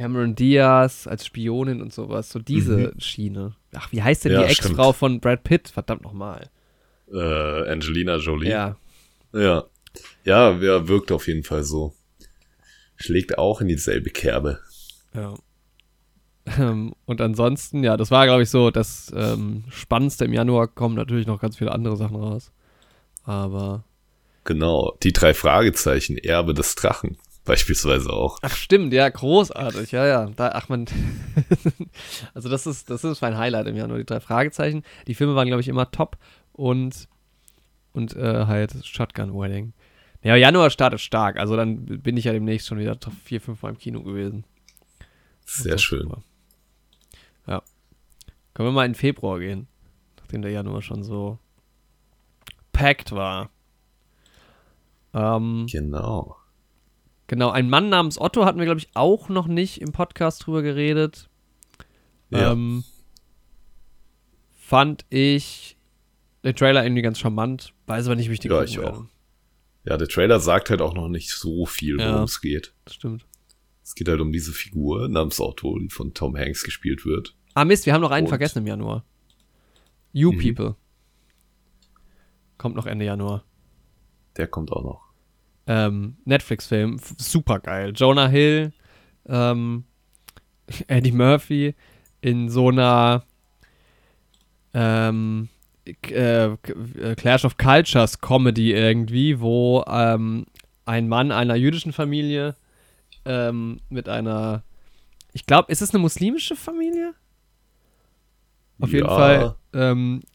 Cameron Diaz als Spionin und sowas. So diese Schiene. Ach, wie heißt denn Ja, die. Ex-Frau von Brad Pitt? Verdammt nochmal. äh, Angelina Jolie. Ja. Ja. Ja, wer wirkt auf jeden Fall so. Schlägt auch in dieselbe Kerbe. Ja. Ähm, und ansonsten, ja, das war, glaube ich, so das ähm, Spannendste im Januar. Kommen natürlich noch ganz viele andere Sachen raus. Aber. Genau. Die drei Fragezeichen, Erbe des Drachen. Beispielsweise auch. Ach, stimmt, ja, großartig. Ja, ja. Da, ach, man. also, das ist, das ist mein Highlight im Januar, die drei Fragezeichen. Die Filme waren, glaube ich, immer top. Und. Und äh, halt Shotgun Wedding. Ja, Januar startet stark. Also, dann bin ich ja demnächst schon wieder vier, fünf Mal im Kino gewesen. Sehr schön. super. Ja. Können wir mal in Februar gehen, nachdem der Januar schon so packed war. Ähm, Genau. Genau, ein Mann namens Otto hatten wir, glaube ich, auch noch nicht im Podcast drüber geredet. Ja. Ähm, fand ich den Trailer irgendwie ganz charmant. Weiß aber nicht, wie ich den Ja, ich auch. Ja, der Trailer sagt halt auch noch nicht so viel, worum Ja. es geht. Stimmt. Es geht halt um diese Figur namens Otto, die von Tom Hanks gespielt wird. Ah, Mist, wir haben noch einen Und- vergessen im Januar. You Mhm. People. Kommt noch Ende Januar. Der kommt auch noch. Ähm, Netflix-Film, super geil. Jonah Hill, ähm, Eddie Murphy in so einer ähm, äh, Clash of Cultures Comedy irgendwie, wo ähm, ein Mann einer jüdischen Familie ähm, mit einer, ich glaube, ist es eine muslimische Familie? Auf jeden Ja. Fall ähm, äh,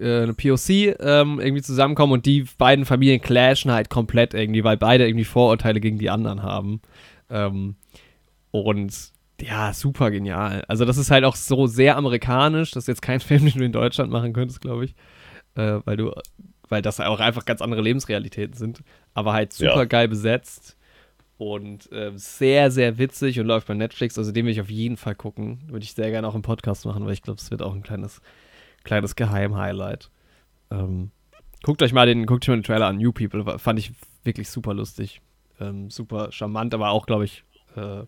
eine POC ähm, irgendwie zusammenkommen und die beiden Familien clashen halt komplett irgendwie, weil beide irgendwie Vorurteile gegen die anderen haben. Ähm, und ja, super genial. Also das ist halt auch so sehr amerikanisch. Das ist jetzt kein Film, den du in Deutschland machen könntest, glaube ich. Äh, weil du, weil das auch einfach ganz andere Lebensrealitäten sind. Aber halt super Ja. geil besetzt. Und äh, sehr, sehr witzig und läuft bei Netflix. Also den will ich auf jeden Fall gucken. Würde ich sehr gerne auch im Podcast machen, weil ich glaube, es wird auch ein kleines, kleines Geheim-Highlight. Ähm, guckt euch mal den, guckt euch mal den Trailer an, New People. Fand ich wirklich super lustig. Ähm, super charmant, aber auch, glaube ich, äh,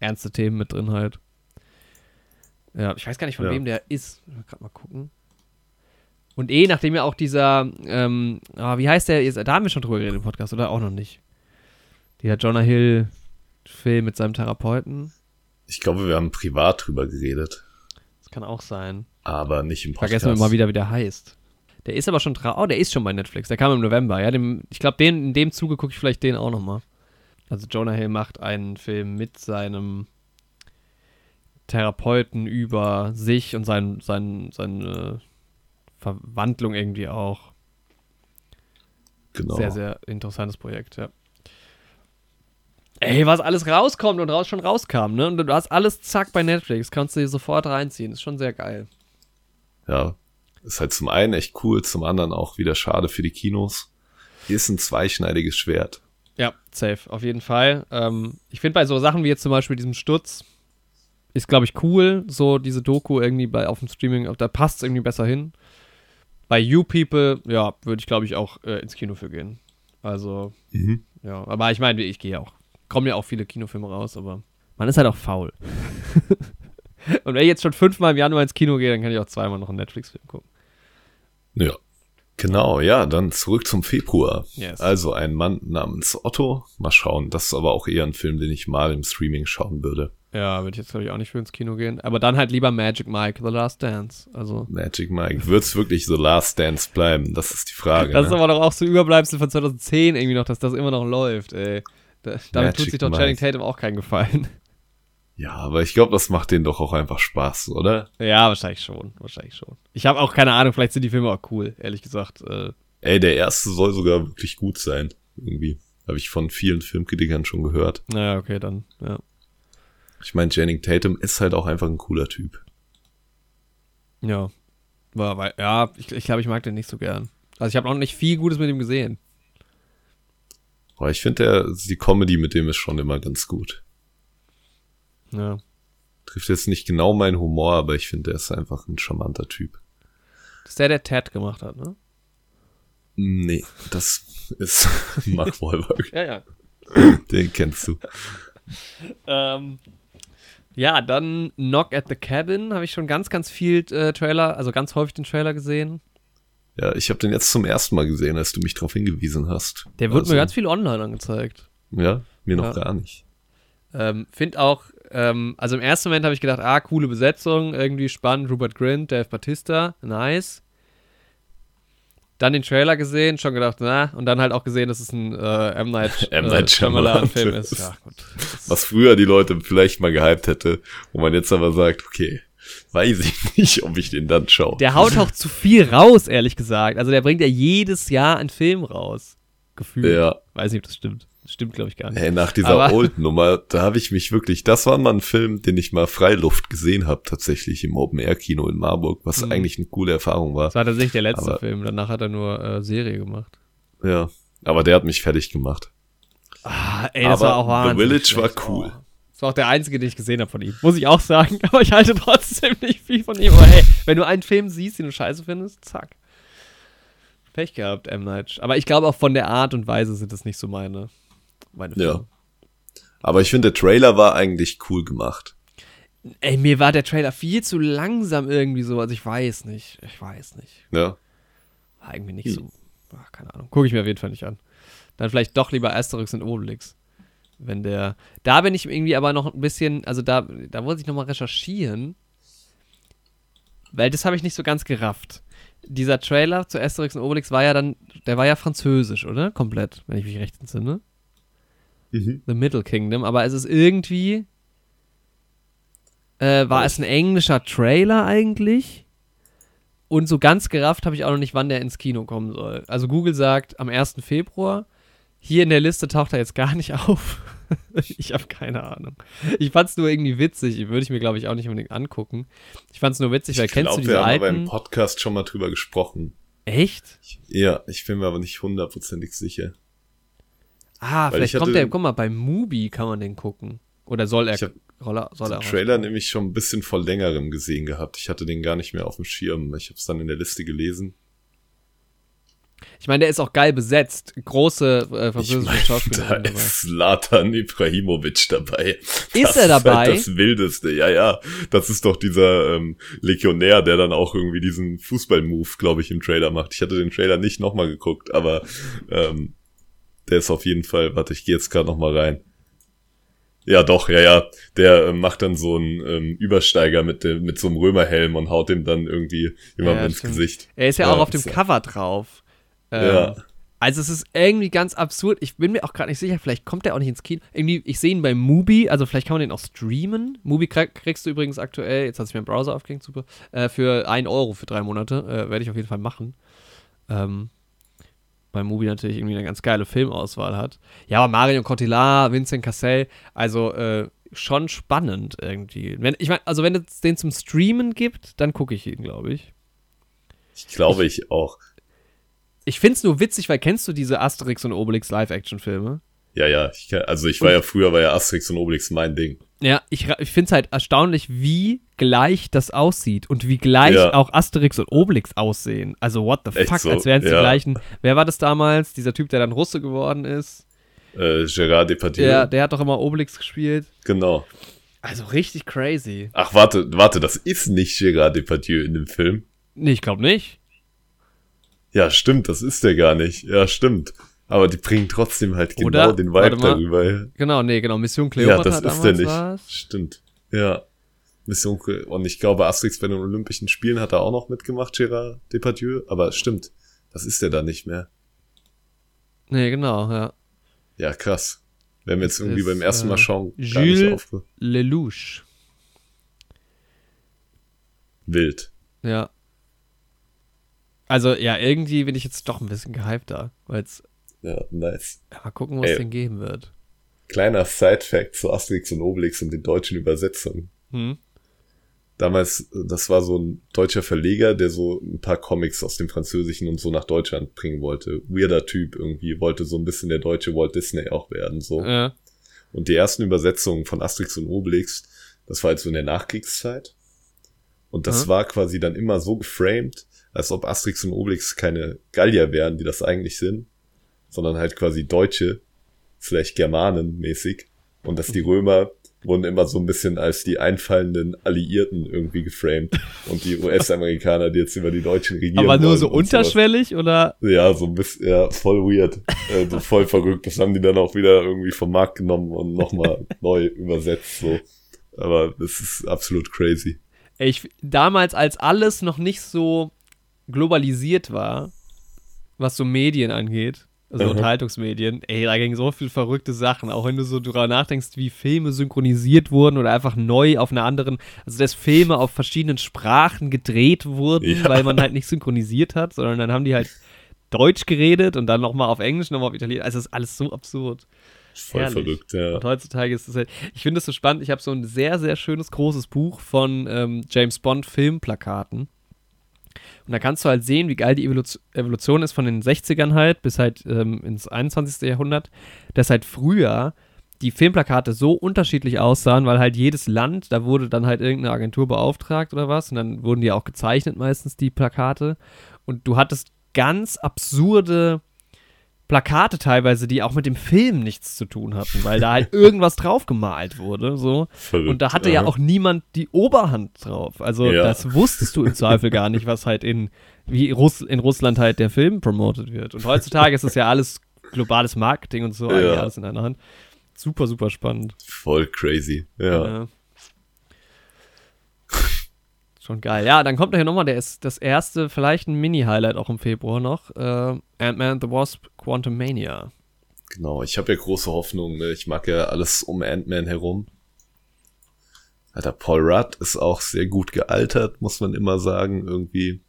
ernste Themen mit drin halt. Ja, ich weiß gar nicht, von Ja. wem der ist. Gerade mal gucken. Und eh, nachdem ja auch dieser, ähm, ah, wie heißt der? jetzt- Da haben wir schon drüber geredet im Podcast, oder auch noch nicht? Dieser Jonah Hill-Film mit seinem Therapeuten. Ich glaube, wir haben privat drüber geredet, Das kann auch sein. Aber nicht im Podcast. Vergessen wir mal wieder, wie der heißt. Der ist aber schon Oh, der ist schon bei Netflix. Der kam im November. Ja, dem, ich glaube, den, in dem Zuge gucke ich vielleicht den auch nochmal. Also Jonah Hill macht einen Film mit seinem Therapeuten über sich und sein, sein, seine Verwandlung irgendwie auch. Genau. Sehr, sehr interessantes Projekt, ja. Ey, was alles rauskommt und raus schon rauskam, ne? Und du hast alles zack bei Netflix, kannst du dir sofort reinziehen. Ist schon sehr geil. Ja. Ist halt zum einen echt cool, zum anderen auch wieder schade für die Kinos. Hier ist ein zweischneidiges Schwert. Ja, safe, auf jeden Fall. Ähm, ich finde bei so Sachen wie jetzt zum Beispiel diesem Sturz, ist, glaube ich, cool, so diese Doku irgendwie bei, auf dem Streaming, da passt es irgendwie besser hin. Bei You People, ja, würde ich, glaube ich, auch äh, ins Kino für gehen. Also, Mhm. ja, aber ich meine, ich gehe auch. Kommen ja auch viele Kinofilme raus, aber man ist halt auch faul. Und wenn ich jetzt schon fünfmal im Januar ins Kino gehe, dann kann ich auch zweimal noch einen Netflix-Film gucken. Ja. Genau, ja, dann zurück zum Februar. Yes. Also ein Mann namens Otto. Mal schauen. Das ist aber auch eher ein Film, den ich mal im Streaming schauen würde. Ja, würde ich jetzt, glaube ich, auch nicht für ins Kino gehen. Aber dann halt lieber Magic Mike, The Last Dance. Also. Magic Mike. Wird's wirklich so Last Dance bleiben? Das ist die Frage. Das ist ne? aber doch auch so Überbleibsel von 2010 irgendwie noch, dass das immer noch läuft, ey. Da, damit tut Magic sich doch. Channing Tatum auch keinen Gefallen. Ja, aber ich glaube, das macht denen doch auch einfach Spaß, oder? Ja, wahrscheinlich schon, wahrscheinlich schon. Ich habe auch keine Ahnung, vielleicht sind die Filme auch cool, ehrlich gesagt. Äh, Ey, der erste soll sogar wirklich gut sein. Irgendwie. Habe ich von vielen Filmkritikern schon gehört. naja, okay, dann, ja. Ich meine, Channing Tatum ist halt auch einfach ein cooler Typ. Ja. War, weil, ja, ich, ich glaube, ich mag den nicht so gern. Also ich habe noch nicht viel Gutes mit ihm gesehen. Aber ich finde, die Comedy mit dem ist schon immer ganz gut. Ja. Trifft jetzt nicht genau meinen Humor, aber ich finde, der ist einfach ein charmanter Typ. Das ist der, der Ted gemacht hat, ne? Nee, das ist Mark Wahlberg. Ja, ja. Den kennst du. Ähm, ja, dann Knock at the Cabin habe ich schon ganz, ganz viel äh, Trailer, also ganz häufig den Trailer gesehen. Ja, ich habe den jetzt zum ersten Mal gesehen, als du mich darauf hingewiesen hast. Der wird Also, mir ganz viel online angezeigt. Ja, mir noch Ja. gar nicht. Ähm, Find auch, ähm, also im ersten Moment habe ich gedacht, ah, coole Besetzung, irgendwie spannend, Rupert Grint, Dave Batista, nice. Dann den Trailer gesehen, schon gedacht, na, und dann halt auch gesehen, dass es ein äh, M. Night, M. Night äh, Shyamalan Film Shyamalan. ist. Ja. Was früher die Leute vielleicht mal gehypt hätte, wo man jetzt aber sagt, okay, weiß ich nicht, ob ich den dann schaue. Der haut auch zu viel raus, ehrlich gesagt. Also der bringt ja jedes Jahr einen Film raus. Gefühlt. Ja. Weiß nicht, ob das stimmt. Stimmt, glaube ich, gar nicht. Ey, nach dieser Aber- Old-Nummer, da habe ich mich wirklich, das war mal ein Film, den ich mal Freiluft gesehen habe, tatsächlich im Open-Air-Kino in Marburg, was Mhm. eigentlich eine coole Erfahrung war. Das war tatsächlich der letzte Aber- Film. Danach hat er nur äh, Serie gemacht. Ja, aber der hat mich fertig gemacht. Ah, ey, Aber das war auch The wahnsinnig Village war cool. Oh. Das war auch der einzige, den ich gesehen habe von ihm. Muss ich auch sagen. Aber ich halte trotzdem nicht viel von ihm. Aber hey, wenn du einen Film siehst, den du scheiße findest, zack. Pech gehabt, M. Night. Aber ich glaube auch von der Art und Weise sind das nicht so meine, meine Ja. Filme. Aber ich finde, der Trailer war eigentlich cool gemacht. Ey, mir war der Trailer viel zu langsam irgendwie so. Also ich weiß nicht. Ich weiß nicht. Ja, War irgendwie nicht so. Ach, keine Ahnung. Gucke ich mir auf jeden Fall nicht an. Dann vielleicht doch lieber Asterix und Obelix. wenn der. Da bin ich irgendwie aber noch ein bisschen, also da, da muss ich nochmal recherchieren. Weil das habe ich nicht so ganz gerafft. Dieser Trailer zu Asterix und Obelix war ja dann, der war ja französisch, oder? Komplett, wenn ich mich recht entsinne. Mhm. The Middle Kingdom, aber es ist irgendwie. Äh, war es ein englischer Trailer eigentlich? Und so ganz gerafft habe ich auch noch nicht, wann der ins Kino kommen soll. Also Google sagt am 1. Februar. Hier in der Liste taucht er jetzt gar nicht auf. ich habe keine Ahnung. Ich fand es nur irgendwie witzig. Würde ich mir, glaube ich, auch nicht unbedingt angucken. Ich fand es nur witzig, weil ich kennst glaub, du diese wir haben aber alten? im Podcast schon mal drüber gesprochen. Echt? Ich, ja, ich bin mir aber nicht hundertprozentig sicher. Ah, Weil vielleicht ich kommt hatte- der, guck mal, bei Mubi kann man den gucken. Oder soll er, Ich Roller, soll er den Trailer nämlich schon ein bisschen vor längerem gesehen gehabt. Ich hatte den gar nicht mehr auf dem Schirm. Ich habe es dann in der Liste gelesen. Ich meine, der ist auch geil besetzt. Große äh, Ich französische meine, Schauspieler. da dabei. ist Zlatan Ibrahimovic dabei. Ist das er dabei? Ist halt das Wildeste, ja, ja. Das ist doch dieser ähm, Legionär, der dann auch irgendwie diesen Fußball-Move, glaube ich, im Trailer macht. Ich hatte den Trailer nicht nochmal geguckt, aber ähm, der ist auf jeden Fall, warte, ich gehe jetzt gerade nochmal rein. Ja, doch, ja, ja. Der ähm, macht dann so einen ähm, Übersteiger mit, dem, mit so einem Römerhelm und haut dem dann irgendwie jemandem Ja, ins stimmt. Gesicht. Er ist ja, Ja, auch auf dem so. Cover drauf. Ähm, Ja. Also es ist irgendwie ganz absurd. Ich bin mir auch gerade nicht sicher, vielleicht kommt der auch nicht ins Kino. Irgendwie, ich sehe ihn bei Mubi, also vielleicht kann man den auch streamen. Mubi krieg, kriegst du übrigens aktuell, jetzt hat sich mein Browser aufgehängt, super, äh, für 1 Euro für drei Monate. Äh, Werde ich auf jeden Fall machen. Ähm, weil Mubi natürlich irgendwie eine ganz geile Filmauswahl hat. Ja, aber Marion Cotillard, Vincent Cassel, also äh, schon spannend irgendwie. Wenn, ich meine, also wenn es den zum Streamen gibt, dann gucke ich ihn, glaube ich. Ich glaube ich auch. Ich find's nur witzig, weil kennst du diese Asterix und Obelix Live-Action-Filme? Ja, ja. Ich also ich war ja früher, war ja Asterix und Obelix mein Ding. Ja, ich, ich find's halt erstaunlich, wie gleich das aussieht und wie gleich Ja. auch Asterix und Obelix aussehen. Also what the Echt fuck, so? als wären es die Ja. gleichen. Wer war das damals? Dieser Typ, der dann Russe geworden ist? Äh, Gérard Depardieu. Der, der hat doch immer Obelix gespielt. Genau. Also richtig crazy. Ach, warte, warte, das ist nicht Gérard Depardieu in dem Film. Nee, ich glaube nicht. Ja, stimmt, das ist der gar nicht. Ja, stimmt. Aber die bringen trotzdem halt genau Oder? den Vibe darüber. Genau, nee, genau. Mission Ja, Cleopatra das ist der nicht. war's. Stimmt. Ja. Mission Und ich glaube, Asterix bei den Olympischen Spielen hat er auch noch mitgemacht, Gérard Depardieu. Aber stimmt, das ist der da nicht mehr. Nee, genau, ja. Ja, krass. Wenn wir jetzt irgendwie ist, beim ersten äh, Mal schauen, gar nicht Jules aufge... Lelouch. Wild. Ja. Also, ja, irgendwie bin ich jetzt doch ein bisschen gehypter, weil jetzt Ja, nice. ja, mal gucken, was es denn geben wird. Kleiner Side-Fact zu Asterix und Obelix und den deutschen Übersetzungen. Hm? Damals, das war so ein deutscher Verleger, der so ein paar Comics aus dem Französischen und so nach Deutschland bringen wollte. Weirder Typ irgendwie, wollte so ein bisschen der deutsche Walt Disney auch werden, so. Ja. Und die ersten Übersetzungen von Asterix und Obelix, das war halt so in der Nachkriegszeit. Und das Mhm. war quasi dann immer so geframed, als ob Asterix und Obelix keine Gallier wären, die das eigentlich sind, sondern halt quasi Deutsche, vielleicht Germanen mäßig. Und dass die. Römer wurden immer so ein bisschen als die einfallenden Alliierten irgendwie geframed. Und die US-Amerikaner, die jetzt über die Deutschen regieren. Aber nur so und sowas. unterschwellig oder? Ja, so ein bisschen, ja, voll weird. äh, so voll verrückt. Das haben die dann auch wieder irgendwie vom Markt genommen und nochmal neu übersetzt, so. Aber das ist absolut crazy. Ey, Ich, damals, als alles noch nicht so globalisiert war, was so Medien angeht, also Mhm. Unterhaltungsmedien, ey, da ging so viel verrückte Sachen. Auch wenn du so drüber nachdenkst, wie Filme synchronisiert wurden oder einfach neu auf einer anderen, also dass Filme auf verschiedenen Sprachen gedreht wurden, Ja. weil man halt nicht synchronisiert hat, sondern dann haben die halt Deutsch geredet und dann nochmal auf Englisch, nochmal auf Italienisch. Also es ist alles so absurd. Voll Herrlich. verrückt, ja. Und heutzutage ist es halt, ich finde es so spannend, ich habe so ein sehr, sehr schönes, großes Buch von ähm, James Bond Filmplakaten. Und da kannst du halt sehen, wie geil die Evolution, ist von den 60ern halt bis halt ähm, ins 21. Jahrhundert, dass halt früher die Filmplakate so unterschiedlich aussahen, weil halt jedes Land, da wurde dann halt irgendeine Agentur beauftragt oder was und dann wurden die auch gezeichnet meistens, die Plakate. Und du hattest ganz absurde Plakate teilweise, die auch mit dem Film nichts zu tun hatten, weil da halt irgendwas drauf gemalt wurde, so. Verrückt. Und da hatte ja auch niemand die Oberhand drauf. Also Ja. das wusstest du im Zweifel gar nicht, was halt in, wie Russ in Russland halt der Film promotet wird. Und heutzutage ist es ja alles globales Marketing und so, Ja. alles in einer Hand. super, super spannend. Voll crazy, ja. Schon geil. Ja, dann kommt hier nochmal das erste, vielleicht ein Mini-Highlight auch im Februar noch. Äh, Ant-Man the Wasp Quantum Mania. Genau, ich habe ja große Hoffnung. Ne? Ich mag ja alles um Ant-Man herum. Alter, Paul Rudd ist auch sehr gut gealtert, muss man immer sagen, irgendwie.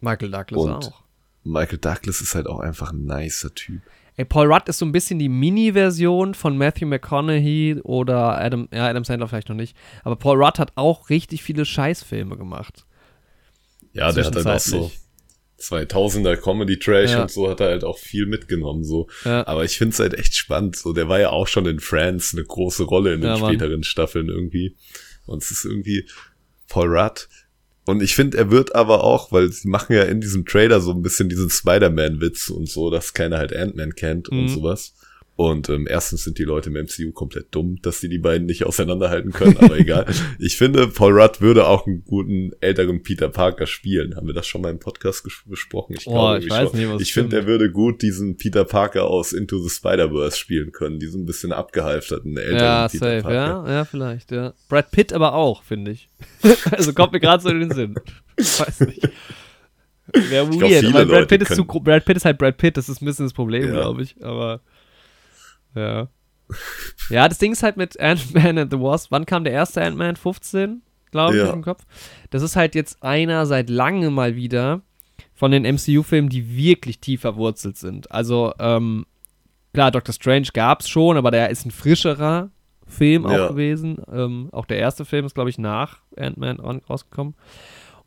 Michael Douglas Und auch. Michael Douglas ist halt auch einfach ein nicer Typ. Ey, Paul Rudd ist so ein bisschen die Mini-Version von Matthew McConaughey oder Adam, ja, Adam Sandler vielleicht noch nicht. Aber Paul Rudd hat auch richtig viele Scheißfilme gemacht. Ja, der hat halt auch so 2000er Comedy Trash ja. und so hat er halt auch viel mitgenommen so. Ja. Aber ich finde es halt echt spannend. So, der war ja auch schon in Friends eine große Rolle in den ja, späteren Staffeln irgendwie. Und es ist irgendwie Paul Rudd und ich finde, er wird aber auch, weil sie machen ja in diesem Trailer so ein bisschen diesen Spider-Man-Witz und so, dass keiner halt Ant-Man kennt mhm. und sowas. Und ähm, erstens sind die Leute im MCU komplett dumm, dass die die beiden nicht auseinanderhalten können, aber egal. Ich finde, Paul Rudd würde auch einen guten älteren Peter Parker spielen. Haben wir das schon mal im Podcast besprochen? Ich, oh, glaube, ich weiß schon. nicht, was Ich finde, er würde gut diesen Peter Parker aus Into the Spider-Verse spielen können, diesen bisschen abgehalfterten älteren ja, Peter safe, Parker. Ja, ja, vielleicht, ja. Brad Pitt aber auch, finde ich. also kommt mir gerade so in den Sinn. Ich weiß nicht. Wäre weird, weil Brad Pitt, ist zu, Brad Pitt ist halt Brad Pitt, das ist ein bisschen das Problem, ja. glaube ich. Aber ja. Ja, das Ding ist halt mit Ant-Man and the Wasp. Wann kam der erste Ant-Man? 15, glaube ich, ja. im Kopf. Das ist halt jetzt einer seit langem mal wieder von den MCU-Filmen, die wirklich tief verwurzelt sind. Also, ähm, klar, Doctor Strange gab es schon, aber der ist ein frischerer Film ja. auch gewesen. Ähm, auch der erste Film ist, glaube ich, nach Ant-Man rausgekommen.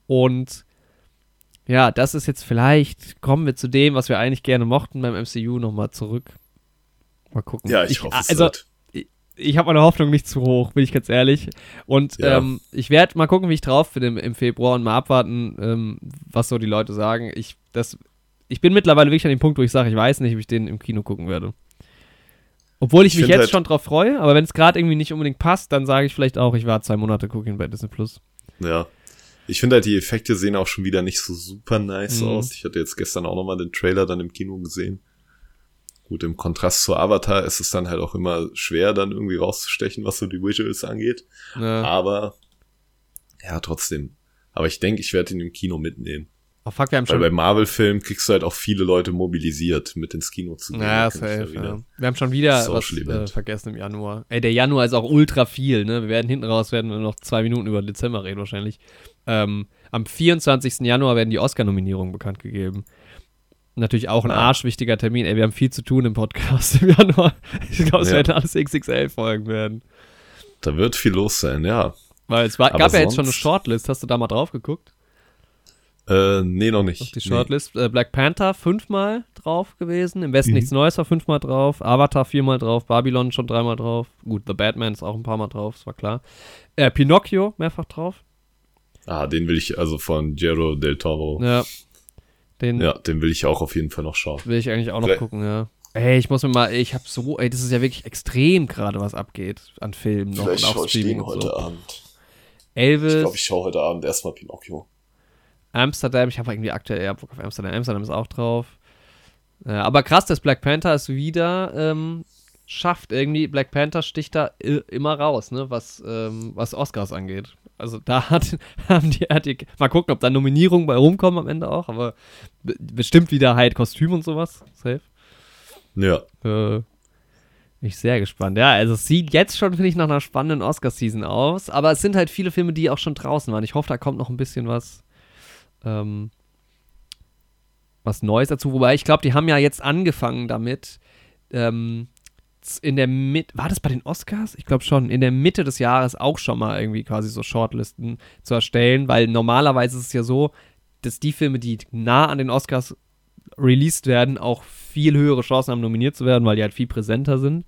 Und ja, das ist jetzt vielleicht, kommen wir zu dem, was wir eigentlich gerne mochten beim MCU nochmal zurück. Mal gucken. Ja, ich, ich hoffe es Also, wird. ich, ich habe meine Hoffnung nicht zu hoch, bin ich ganz ehrlich. Und ja. ähm, ich werde mal gucken, wie ich drauf bin im, im Februar und mal abwarten, ähm, was so die Leute sagen. Ich, das, ich bin mittlerweile wirklich an dem Punkt, wo ich sage, ich weiß nicht, ob ich den im Kino gucken werde. Obwohl ich, ich mich jetzt halt schon drauf freue, aber wenn es gerade irgendwie nicht unbedingt passt, dann sage ich vielleicht auch, ich warte zwei Monate, gucke ihn bei Disney Plus. Ja. Ich finde halt, die Effekte sehen auch schon wieder nicht so super nice mhm. aus. Ich hatte jetzt gestern auch nochmal den Trailer dann im Kino gesehen. Gut, im Kontrast zu Avatar ist es dann halt auch immer schwer, dann irgendwie rauszustechen, was so die Visuals angeht. Ja. Aber ja, trotzdem. Aber ich denke, ich werde ihn im Kino mitnehmen. Oh, fuck, wir haben Weil schon bei Marvel-Filmen kriegst du halt auch viele Leute mobilisiert, mit ins Kino zu gehen. Ja, safe, ja. Wir haben schon wieder was äh, vergessen im Januar. Ey, der Januar ist auch ultra viel, ne? Wir werden hinten raus, werden wir noch zwei Minuten über Dezember reden wahrscheinlich. Ähm, am 24. Januar werden die Oscar-Nominierungen bekannt gegeben. Natürlich auch ein ja. arschwichtiger Termin. Ey, wir haben viel zu tun im Podcast im Januar. Ich glaube, es ja. werden alles XXL-Folgen werden. Da wird viel los sein, ja. Weil es war, gab ja jetzt schon eine Shortlist. Hast du da mal drauf geguckt? Äh, nee, noch nicht. Auf die Shortlist. Nee. Äh, Black Panther fünfmal drauf gewesen. Im Westen mhm. nichts Neues war fünfmal drauf. Avatar viermal drauf. Babylon schon dreimal drauf. Gut, The Batman ist auch ein paar Mal drauf, das war klar. Äh, Pinocchio mehrfach drauf. Ah, den will ich also von Gero del Toro. Ja, den, ja, den will ich auch auf jeden Fall noch schauen. Will ich eigentlich auch noch Vielleicht. gucken, ja. Ey, ich muss mir mal, ich hab so, ey, das ist ja wirklich extrem gerade, was abgeht an Filmen noch Vielleicht und auch Streaming heute so. Abend. Elvis. Ich glaube, ich schaue heute Abend erstmal Pinocchio. Amsterdam, ich habe irgendwie aktuell eher Bock auf Amsterdam. Amsterdam ist auch drauf. Ja, aber krass, dass Black Panther es wieder ähm, schafft. Irgendwie, Black Panther sticht da immer raus, ne, was, ähm, was Oscars angeht. Also da hat, haben die, hat die, mal gucken, ob da Nominierungen bei rumkommen am Ende auch, aber bestimmt wieder halt Kostüm und sowas. Safe. Ja. Äh, ich sehr gespannt. Ja, also es sieht jetzt schon, finde ich, nach einer spannenden Oscar-Season aus. Aber es sind halt viele Filme, die auch schon draußen waren. Ich hoffe, da kommt noch ein bisschen was, ähm, was Neues dazu. Wobei ich glaube, die haben ja jetzt angefangen damit, ähm, in der Mitte, war das bei den Oscars? Ich glaube schon, in der Mitte des Jahres auch schon mal irgendwie quasi so Shortlisten zu erstellen, weil normalerweise ist es ja so, dass die Filme, die nah an den Oscars released werden, auch viel höhere Chancen haben, nominiert zu werden, weil die halt viel präsenter sind.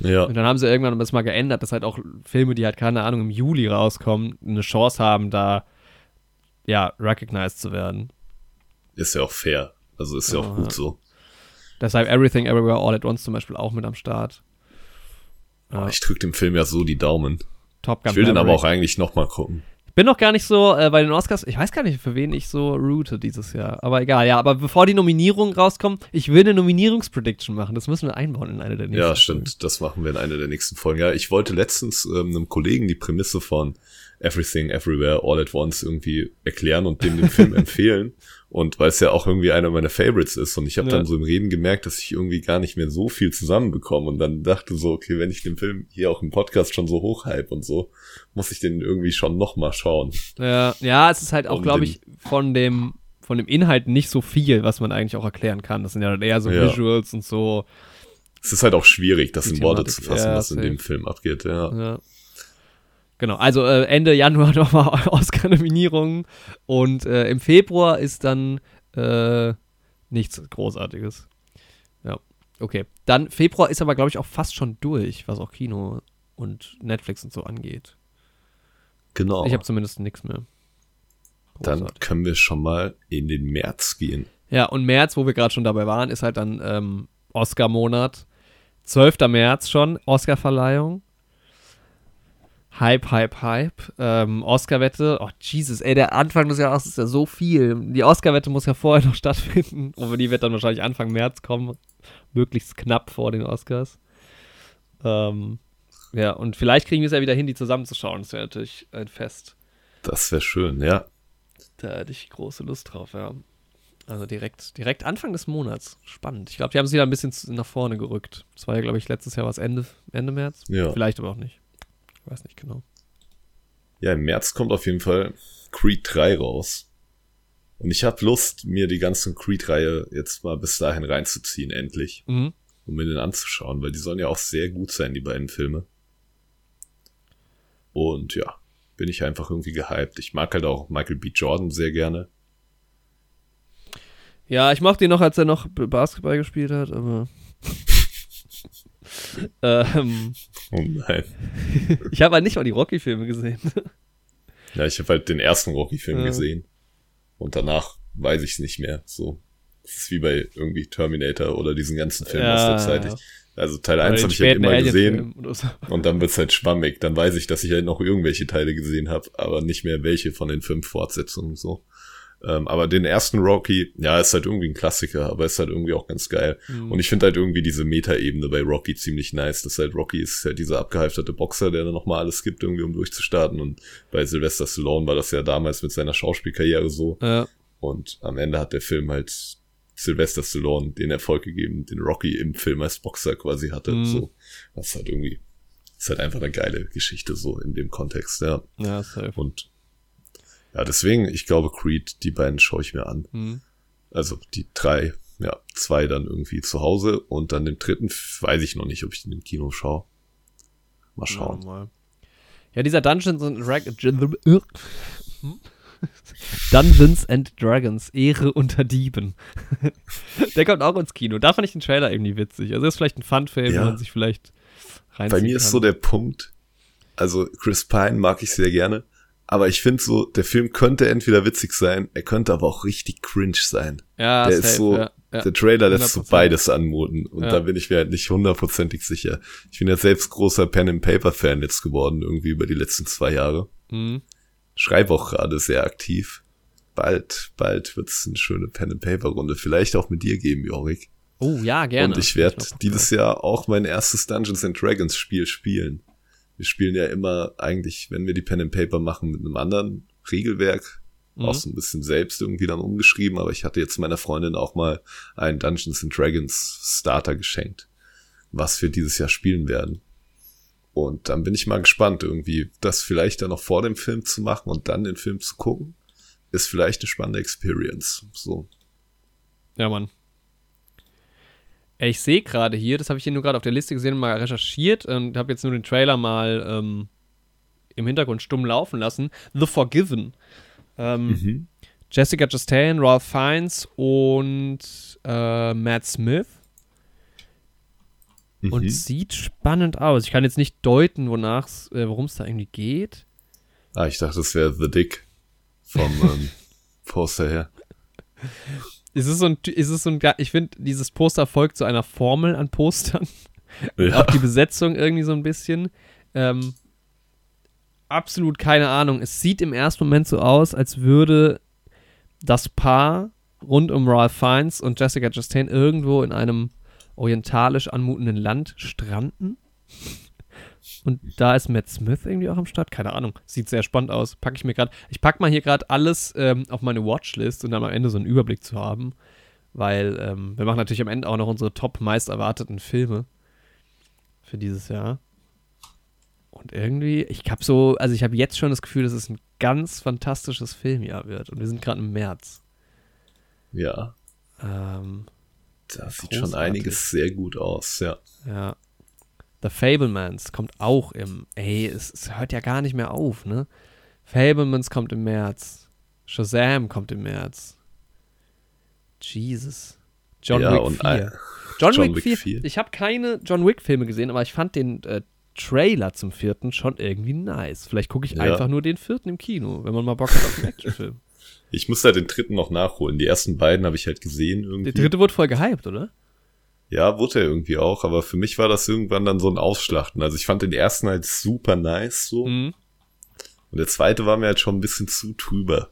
Ja. Und dann haben sie irgendwann das mal geändert, dass halt auch Filme, die halt, keine Ahnung, im Juli rauskommen, eine Chance haben, da, ja, recognized zu werden. Ist ja auch fair. Also ist ja, ja auch gut so. Deshalb Everything Everywhere All at Once zum Beispiel auch mit am Start. Ja. Ich drücke dem Film ja so die Daumen. Top Gun ich will Maverick. den aber auch eigentlich nochmal gucken. Bin noch gar nicht so äh, bei den Oscars. Ich weiß gar nicht, für wen ich so route dieses Jahr. Aber egal, ja. Aber bevor die Nominierungen rauskommen, ich will eine Nominierungsprediction machen. Das müssen wir einbauen in eine der nächsten. Ja, stimmt. Folgen. Das machen wir in einer der nächsten Folgen. Ja, ich wollte letztens ähm, einem Kollegen die Prämisse von Everything, Everywhere, All at Once irgendwie erklären und dem den Film empfehlen. Und weil es ja auch irgendwie einer meiner Favorites ist. Und ich habe ja. dann so im Reden gemerkt, dass ich irgendwie gar nicht mehr so viel zusammenbekomme. Und dann dachte so, okay, wenn ich den Film hier auch im Podcast schon so hochhype und so, muss ich den irgendwie schon noch mal schauen. Ja, ja, es ist halt auch, glaube ich, von dem, von dem Inhalt nicht so viel, was man eigentlich auch erklären kann. Das sind ja eher so ja. Visuals und so. Es ist halt auch schwierig, das in Worte zu fassen, ja, was in dem Film abgeht, ja. ja. Genau, also äh, Ende Januar nochmal Oscar-Nominierungen und äh, im Februar ist dann äh, nichts Großartiges. Ja, okay. Dann Februar ist aber, glaube ich, auch fast schon durch, was auch Kino und Netflix und so angeht. Genau. Ich habe zumindest nichts mehr. Großartig. Dann können wir schon mal in den März gehen. Ja, und März, wo wir gerade schon dabei waren, ist halt dann ähm, Oscar-Monat. 12. März schon, Oscar-Verleihung. Hype, Hype, Hype. Ähm, Oscar-Wette. Oh, Jesus, ey, der Anfang des Jahres ist ja so viel. Die Oscar-Wette muss ja vorher noch stattfinden. Aber die wird dann wahrscheinlich Anfang März kommen. Möglichst knapp vor den Oscars. Ähm, ja, und vielleicht kriegen wir es ja wieder hin, die zusammenzuschauen. Das wäre natürlich ein Fest. Das wäre schön, ja. Da hätte ich große Lust drauf, ja. Also direkt, direkt Anfang des Monats. Spannend. Ich glaube, die haben es wieder ein bisschen nach vorne gerückt. Das war ja, glaube ich, letztes Jahr was Ende, Ende März. Ja. Vielleicht aber auch nicht. Ich weiß nicht genau. Ja, im März kommt auf jeden Fall Creed 3 raus. Und ich habe Lust, mir die ganze Creed-Reihe jetzt mal bis dahin reinzuziehen, endlich. Mhm. Um mir den anzuschauen, weil die sollen ja auch sehr gut sein, die beiden Filme. Und ja, bin ich einfach irgendwie gehypt. Ich mag halt auch Michael B. Jordan sehr gerne. Ja, ich mochte ihn noch, als er noch Basketball gespielt hat, aber. ähm, oh nein. ich habe halt nicht mal die Rocky-Filme gesehen. ja, ich habe halt den ersten Rocky-Film äh. gesehen. Und danach weiß ich es nicht mehr. So. Das ist wie bei irgendwie Terminator oder diesen ganzen Filmen ja, aus der Zeit. Ich, also Teil 1 habe ich halt immer gesehen. So. Und dann wird's halt schwammig. Dann weiß ich, dass ich halt noch irgendwelche Teile gesehen habe, aber nicht mehr welche von den fünf Fortsetzungen so. Ähm, aber den ersten Rocky, ja, ist halt irgendwie ein Klassiker, aber ist halt irgendwie auch ganz geil. Mhm. Und ich finde halt irgendwie diese Meta-Ebene bei Rocky ziemlich nice. Das halt Rocky ist halt dieser abgehalfterte Boxer, der dann nochmal alles gibt, irgendwie um durchzustarten. Und bei Sylvester Stallone war das ja damals mit seiner Schauspielkarriere so. Ja. Und am Ende hat der Film halt Sylvester Stallone den Erfolg gegeben, den Rocky im Film als Boxer quasi hatte. Mhm. So, das ist halt irgendwie, ist halt einfach eine geile Geschichte so in dem Kontext, ja. Ja, safe. Und ja, deswegen, ich glaube, Creed, die beiden schaue ich mir an. Mhm. Also die drei, ja, zwei dann irgendwie zu Hause und dann den dritten weiß ich noch nicht, ob ich den im Kino schaue. Mal schauen. Ja, mal. ja dieser Dungeons and Dragons. Dungeons and Dragons, Ehre unter Dieben. Der kommt auch ins Kino. Da fand ich den Trailer irgendwie witzig. Also ist vielleicht ein Fun-Film, ja. wo man sich vielleicht reinziehen Bei mir kann. ist so der Punkt, also Chris Pine mag ich sehr gerne, aber ich finde so, der Film könnte entweder witzig sein, er könnte aber auch richtig cringe sein. Ja, der safe, ist so, ja, ja. der Trailer lässt 100%. so beides anmuten und ja. da bin ich mir halt nicht hundertprozentig sicher. Ich bin ja selbst großer Pen and Paper Fan jetzt geworden, irgendwie über die letzten zwei Jahre. Mhm. Schreibe auch gerade sehr aktiv. Bald, bald wird's eine schöne Pen and Paper Runde, vielleicht auch mit dir geben, Jorik. Oh ja, gerne. Und ich werde dieses Jahr auch mein erstes Dungeons and Dragons Spiel spielen wir spielen ja immer eigentlich, wenn wir die Pen and Paper machen, mit einem anderen Regelwerk. Mhm. Auch so ein bisschen selbst irgendwie dann umgeschrieben, aber ich hatte jetzt meiner Freundin auch mal einen Dungeons and Dragons Starter geschenkt, was wir dieses Jahr spielen werden. Und dann bin ich mal gespannt, irgendwie das vielleicht dann noch vor dem Film zu machen und dann den Film zu gucken, ist vielleicht eine spannende Experience. So. Ja, Mann. Ich sehe gerade hier, das habe ich hier nur gerade auf der Liste gesehen mal recherchiert und habe jetzt nur den Trailer mal ähm, im Hintergrund stumm laufen lassen. The Forgiven. Ähm, mhm. Jessica Chastain, Ralph Fiennes und äh, Matt Smith. Mhm. Und sieht spannend aus. Ich kann jetzt nicht deuten, wonach äh, worum es da irgendwie geht. Ah, ich dachte, das wäre The Dick vom ähm, Poster her. Ist es so ein, ist es so ein, ich finde, dieses Poster folgt zu einer Formel an Postern. Ja. Auch die Besetzung irgendwie so ein bisschen. Ähm, absolut keine Ahnung. Es sieht im ersten Moment so aus, als würde das Paar rund um Ralph Fiennes und Jessica Chastain irgendwo in einem orientalisch anmutenden Land stranden. Und da ist Matt Smith irgendwie auch am Start. Keine Ahnung. Sieht sehr spannend aus. Packe ich mir gerade. Ich packe mal hier gerade alles ähm, auf meine Watchlist und dann am Ende so einen Überblick zu haben. Weil ähm, wir machen natürlich am Ende auch noch unsere top meist erwarteten Filme für dieses Jahr. Und irgendwie, ich habe so, also ich habe jetzt schon das Gefühl, dass es ein ganz fantastisches Filmjahr wird. Und wir sind gerade im März. Ja. Ähm, das sieht schon einiges sehr gut aus, ja. Ja. The Fablemans kommt auch im. Ey, es, es, hört ja gar nicht mehr auf, ne? Fablemans kommt im März. Shazam kommt im März. Jesus. John ja, Wick 4. John, John, Wick 4. 4. Ich habe keine John Wick-Filme gesehen, aber ich fand den äh, Trailer zum vierten schon irgendwie nice. Vielleicht gucke ich ja. einfach nur den vierten im Kino, wenn man mal Bock hat auf einen Actionfilm. Ich muss da den dritten noch nachholen. Die ersten beiden habe ich halt gesehen irgendwie. Der dritte wurde voll gehypt, oder? Ja, wurde er irgendwie auch, aber für mich war das irgendwann dann so ein Ausschlachten. Also ich fand den ersten halt super nice so. Mhm. Und der zweite war mir halt schon ein bisschen zu trüber.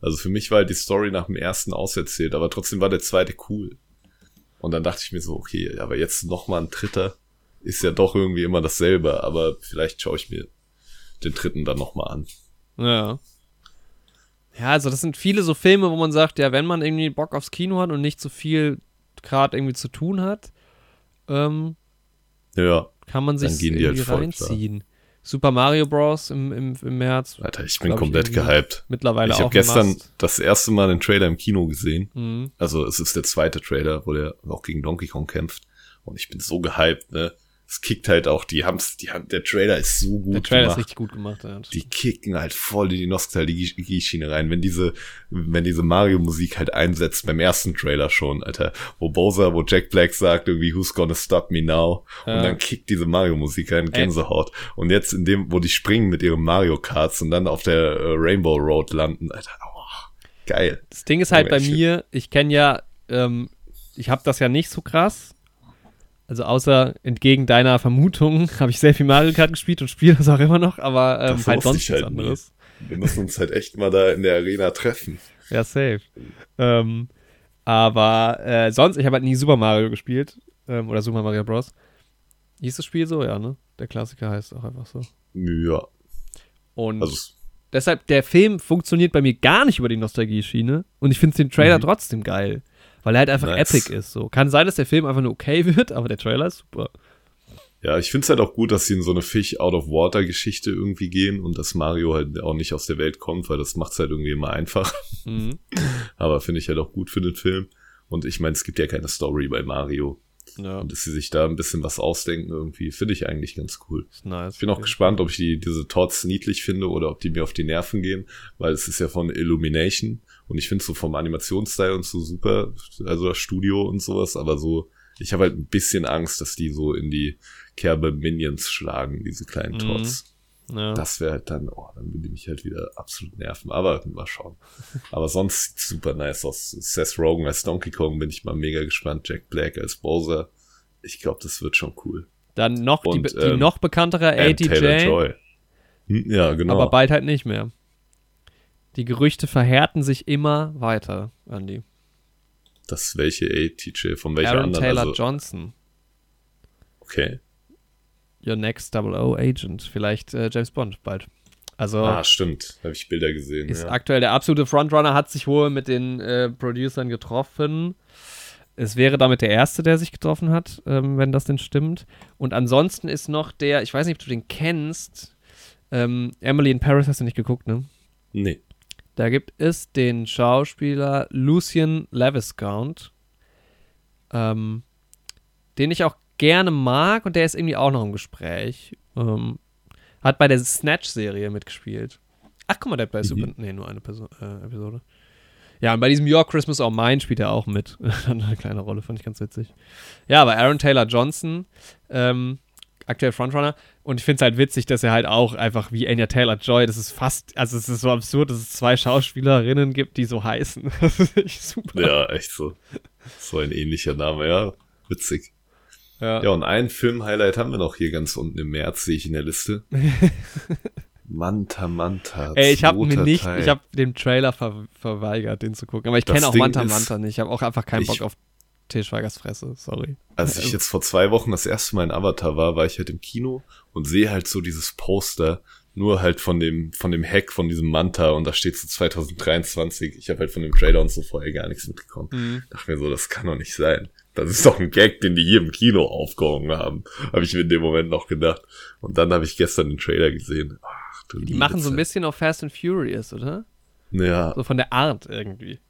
Also für mich war halt die Story nach dem ersten auserzählt, aber trotzdem war der zweite cool. Und dann dachte ich mir so, okay, aber jetzt noch mal ein dritter ist ja doch irgendwie immer dasselbe, aber vielleicht schaue ich mir den dritten dann noch mal an. Ja. Ja, also das sind viele so Filme, wo man sagt, ja, wenn man irgendwie Bock aufs Kino hat und nicht so viel gerade irgendwie zu tun hat, ähm, ja, kann man sich irgendwie halt reinziehen. Klar. Super Mario Bros. im, im, im März. Alter, ich bin komplett gehypt. Mittlerweile ich. Ich habe gestern das erste Mal den Trailer im Kino gesehen. Mhm. Also es ist der zweite Trailer, wo der auch gegen Donkey Kong kämpft. Und ich bin so gehypt, ne? Es kickt halt auch, die haben's, die haben, der Trailer ist so gut Der Trailer gemacht. ist richtig gut gemacht, ja. Die kicken halt voll in die Nostalgie-Schiene rein, wenn diese, wenn diese Mario-Musik halt einsetzt beim ersten Trailer schon, Alter, wo Bowser, wo Jack Black sagt irgendwie, who's gonna stop me now? Ja. Und dann kickt diese Mario-Musik rein, Gänsehaut. Ey. Und jetzt in dem, wo die springen mit ihren Mario-Karts und dann auf der äh, Rainbow Road landen, Alter, oh, geil. Das Ding ist halt oh, bei mir, ich kenne ja, ähm, ich habe das ja nicht so krass, also außer entgegen deiner Vermutung habe ich sehr viel Mario Kart gespielt und spiele das auch immer noch, aber ähm, halt sonst nichts halt anderes. Nie. Wir müssen uns halt echt mal da in der Arena treffen. Ja, safe. Ähm, aber äh, sonst, ich habe halt nie Super Mario gespielt ähm, oder Super Mario Bros. Hieß das Spiel so? Ja, ne? Der Klassiker heißt auch einfach so. Ja. Und also, deshalb, der Film funktioniert bei mir gar nicht über die Nostalgie-Schiene und ich finde den Trailer mhm. trotzdem geil. Weil er halt einfach nice. epic ist. So. Kann sein, dass der Film einfach nur okay wird, aber der Trailer ist super. Ja, ich finde es halt auch gut, dass sie in so eine Fish-out-of-water-Geschichte irgendwie gehen und dass Mario halt auch nicht aus der Welt kommt, weil das macht es halt irgendwie immer einfach. Mhm. Aber finde ich halt auch gut für den Film. Und ich meine, es gibt ja keine Story bei Mario. Ja. Und dass sie sich da ein bisschen was ausdenken, irgendwie, finde ich eigentlich ganz cool. Nice. Ich bin auch gespannt, ob ich die, diese Tots niedlich finde oder ob die mir auf die Nerven gehen, weil es ist ja von Illumination. Und ich finde so vom Animationsstyle und so super, also das Studio und sowas, aber so, ich habe halt ein bisschen Angst, dass die so in die Kerbe Minions schlagen, diese kleinen mhm. Tots. Ja. Das wäre halt dann, oh, dann würde ich mich halt wieder absolut nerven. Aber mal schauen. Aber sonst sieht super nice aus. Seth Rogen als Donkey Kong bin ich mal mega gespannt. Jack Black als Bowser. Ich glaube, das wird schon cool. Dann noch Und, die, die ähm, noch bekanntere ATJ. Hm, ja, genau. Aber bald halt nicht mehr. Die Gerüchte verhärten sich immer weiter, Andy. Das welche ATJ? Von welcher Aaron anderen? Taylor also, Johnson. Okay. Your Next Double O Agent. Vielleicht äh, James Bond bald. Also, ah, stimmt. Habe ich Bilder gesehen. Ist ja. aktuell der absolute Frontrunner, hat sich wohl mit den äh, Producern getroffen. Es wäre damit der erste, der sich getroffen hat, ähm, wenn das denn stimmt. Und ansonsten ist noch der, ich weiß nicht, ob du den kennst. Ähm, Emily in Paris hast du nicht geguckt, ne? Nee. Da gibt es den Schauspieler Lucien Leviscount, ähm, den ich auch gerne mag und der ist irgendwie auch noch im Gespräch. Ähm, hat bei der Snatch-Serie mitgespielt. Ach, guck mal, der hat bei mhm. Super. Nee, nur eine Person, äh, Episode. Ja, und bei diesem Your Christmas or Mine spielt er auch mit. eine kleine Rolle, fand ich ganz witzig. Ja, aber Aaron Taylor Johnson, ähm, aktuell Frontrunner. Und ich finde es halt witzig, dass er halt auch einfach wie Anya Taylor-Joy, das ist fast, also es ist so absurd, dass es zwei Schauspielerinnen gibt, die so heißen. Das ist echt super. Ja, echt so. So ein ähnlicher Name, ja. Witzig. Ja. ja, und ein Film-Highlight haben wir noch hier ganz unten im März, sehe ich in der Liste. Manta Manta. Ey, ich habe mir nicht, Teil. ich habe dem Trailer ver verweigert, den zu gucken. Aber ich kenne auch Ding Manta ist- Manta nicht. Ich habe auch einfach keinen Ich- Bock auf Til Schweigers Fresse. Sorry. Als ich jetzt vor zwei Wochen das erste Mal in Avatar war, war ich halt im Kino und sehe halt so dieses Poster, nur halt von dem, von dem Hack von diesem Manta und da steht so 2023. Ich habe halt von dem Trailer und so vorher gar nichts mitbekommen. Mhm. Dachte mir so, das kann doch nicht sein. Das ist doch ein Gag, den die hier im Kino aufgehoben haben. Habe ich mir in dem Moment noch gedacht. Und dann habe ich gestern den Trailer gesehen. Ach, du Die machen so ein bisschen auf Fast and Furious, oder? Ja, So von der Art irgendwie.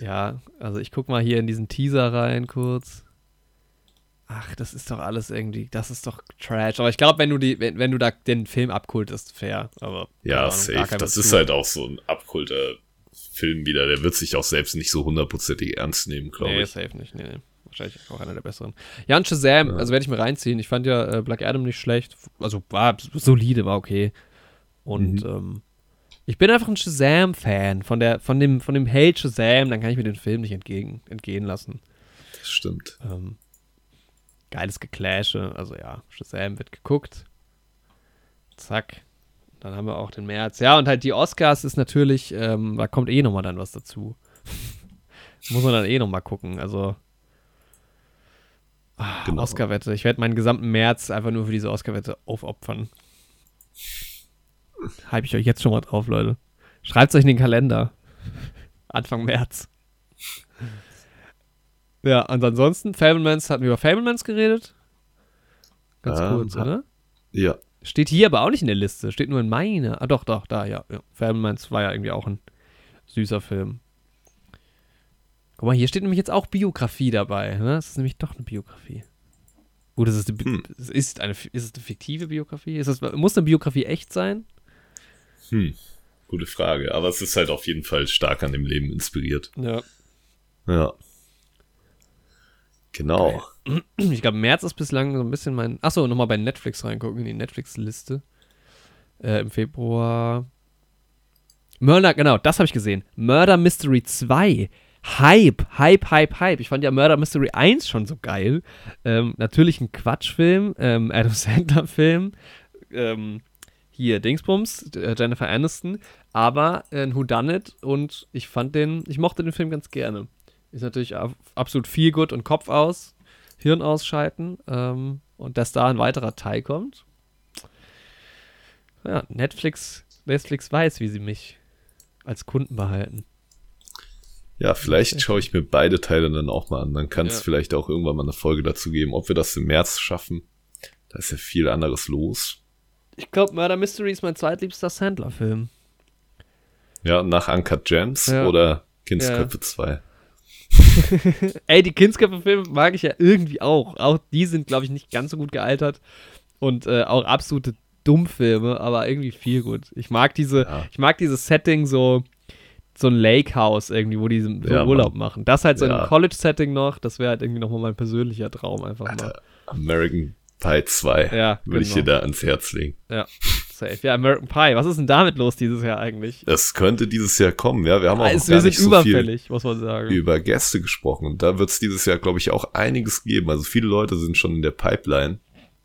Ja, also ich guck mal hier in diesen Teaser rein kurz. Ach, das ist doch alles irgendwie, das ist doch Trash. Aber ich glaube, wenn du die, wenn, wenn du da den Film abkultest, fair. Aber ja, Ahnung, safe. Das ist halt auch so ein abkulter Film wieder. Der wird sich auch selbst nicht so hundertprozentig ernst nehmen, glaube Nee, ich. safe nicht. Nee, nee. Wahrscheinlich auch einer der besseren. Ja, und Shazam, Ja. also werde ich mir reinziehen. Ich fand ja äh, Black Adam nicht schlecht. Also war solide, war okay. Und Mhm. ähm, ich bin einfach ein Shazam-Fan. Von, der, von, dem, von dem Held Shazam, dann kann ich mir den Film nicht entgegen, entgehen lassen. Das stimmt. Ähm, geiles Gekläsche. Also ja, Shazam wird geguckt. Zack. Dann haben wir auch den März. Ja, und halt die Oscars ist natürlich, ähm, da kommt eh nochmal dann was dazu. Muss man dann eh nochmal gucken. Also ah, Genau. Oscar-Wette. Ich werde meinen gesamten März einfach nur für diese Oscar-Wette aufopfern. Hype ich euch jetzt schon mal drauf, Leute. Schreibt euch in den Kalender. Anfang März. Ja, und ansonsten, Fablemans, hatten wir über Fablemans geredet? Ganz Ähm, kurz, ha- oder? Ja, Steht hier aber auch nicht in der Liste. Steht nur in meiner. Ah, doch, doch, da, ja. ja. Fablemans war ja irgendwie auch ein süßer Film. Guck mal, hier steht nämlich jetzt auch Biografie dabei. Ne? Das ist nämlich doch eine Biografie. Gut, es ist, eine, Hm. es ist, eine, ist es eine fiktive Biografie? Ist es, muss eine Biografie echt sein? Hm. Gute Frage. Aber es ist halt auf jeden Fall stark an dem Leben inspiriert. Ja. Ja. Genau. Ich glaube, März ist bislang so ein bisschen mein. Achso, nochmal bei Netflix reingucken, in die Netflix-Liste. Äh, Im Februar. Murder, genau, das habe ich gesehen. Murder Mystery 2. Hype, Hype, Hype, Hype. Ich fand ja Murder Mystery 1 schon so geil. Ähm, natürlich ein Quatschfilm, ähm, Adam Sandler-Film. Ähm, hier, Dingsbums, äh, Jennifer Aniston. Aber äh, ein Whodunit und ich fand den, ich mochte den Film ganz gerne. Ist natürlich ab- absolut viel gut und Kopf aus, Hirn ausschalten. Ähm, und dass da ein weiterer Teil kommt. Ja, Netflix, Netflix weiß, wie sie mich als Kunden behalten. Ja, vielleicht schaue ich mir beide Teile dann auch mal an. Dann kann es Ja. vielleicht auch irgendwann mal eine Folge dazu geben, ob wir das im März schaffen. Da ist ja viel anderes los. Ich glaube, Murder Mystery ist mein zweitliebster Sandler-Film. Ja, nach Uncut Gems Ja. oder Kindsköpfe 2. Ey, die Kindsköpfe-Filme mag ich ja irgendwie auch. Auch die sind, glaube ich, nicht ganz so gut gealtert. Und äh, auch absolute Dummfilme, aber irgendwie viel gut. Ich mag diese, Ja. ich mag dieses Setting so, so ein Lake House irgendwie, wo die so Ja, Urlaub machen. Das halt so Ja. einem College-Setting noch, das wäre halt irgendwie nochmal mein persönlicher Traum einfach mal. Alter, American Pie 2 Ja, würde ich genau. dir da ans Herz legen. Ja, safe. Ja, American Pie. Was ist denn damit los dieses Jahr eigentlich? Das könnte dieses Jahr kommen, ja. Wir haben auch es, gar wir sind nicht so viel überfällig, muss man sagen. über Gäste gesprochen. Und da wird es dieses Jahr, glaube ich, auch einiges geben. Also viele Leute sind schon in der Pipeline,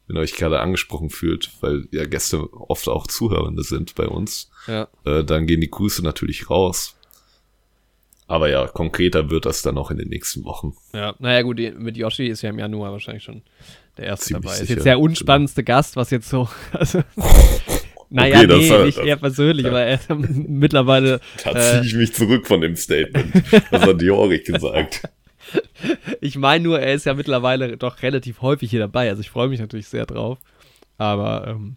wenn ihr euch gerade angesprochen fühlt, weil ja Gäste oft auch Zuhörende sind bei uns. Ja. Äh, dann gehen die Grüße natürlich raus. Aber ja, konkreter wird das dann auch in den nächsten Wochen. Ja, naja, gut, mit Yoshi ist ja im Januar wahrscheinlich schon der erste Ziemlich dabei. Ist sicher, jetzt der unspannendste Gast, was jetzt so. Also, naja, Okay, nee, war- nicht eher persönlich, aber er ja mittlerweile. Da Äh. ziehe ich mich zurück von dem Statement. Das hat Diorik gesagt. Ich meine nur, er ist ja mittlerweile doch relativ häufig hier dabei. Also ich freue mich natürlich sehr drauf. Aber ähm,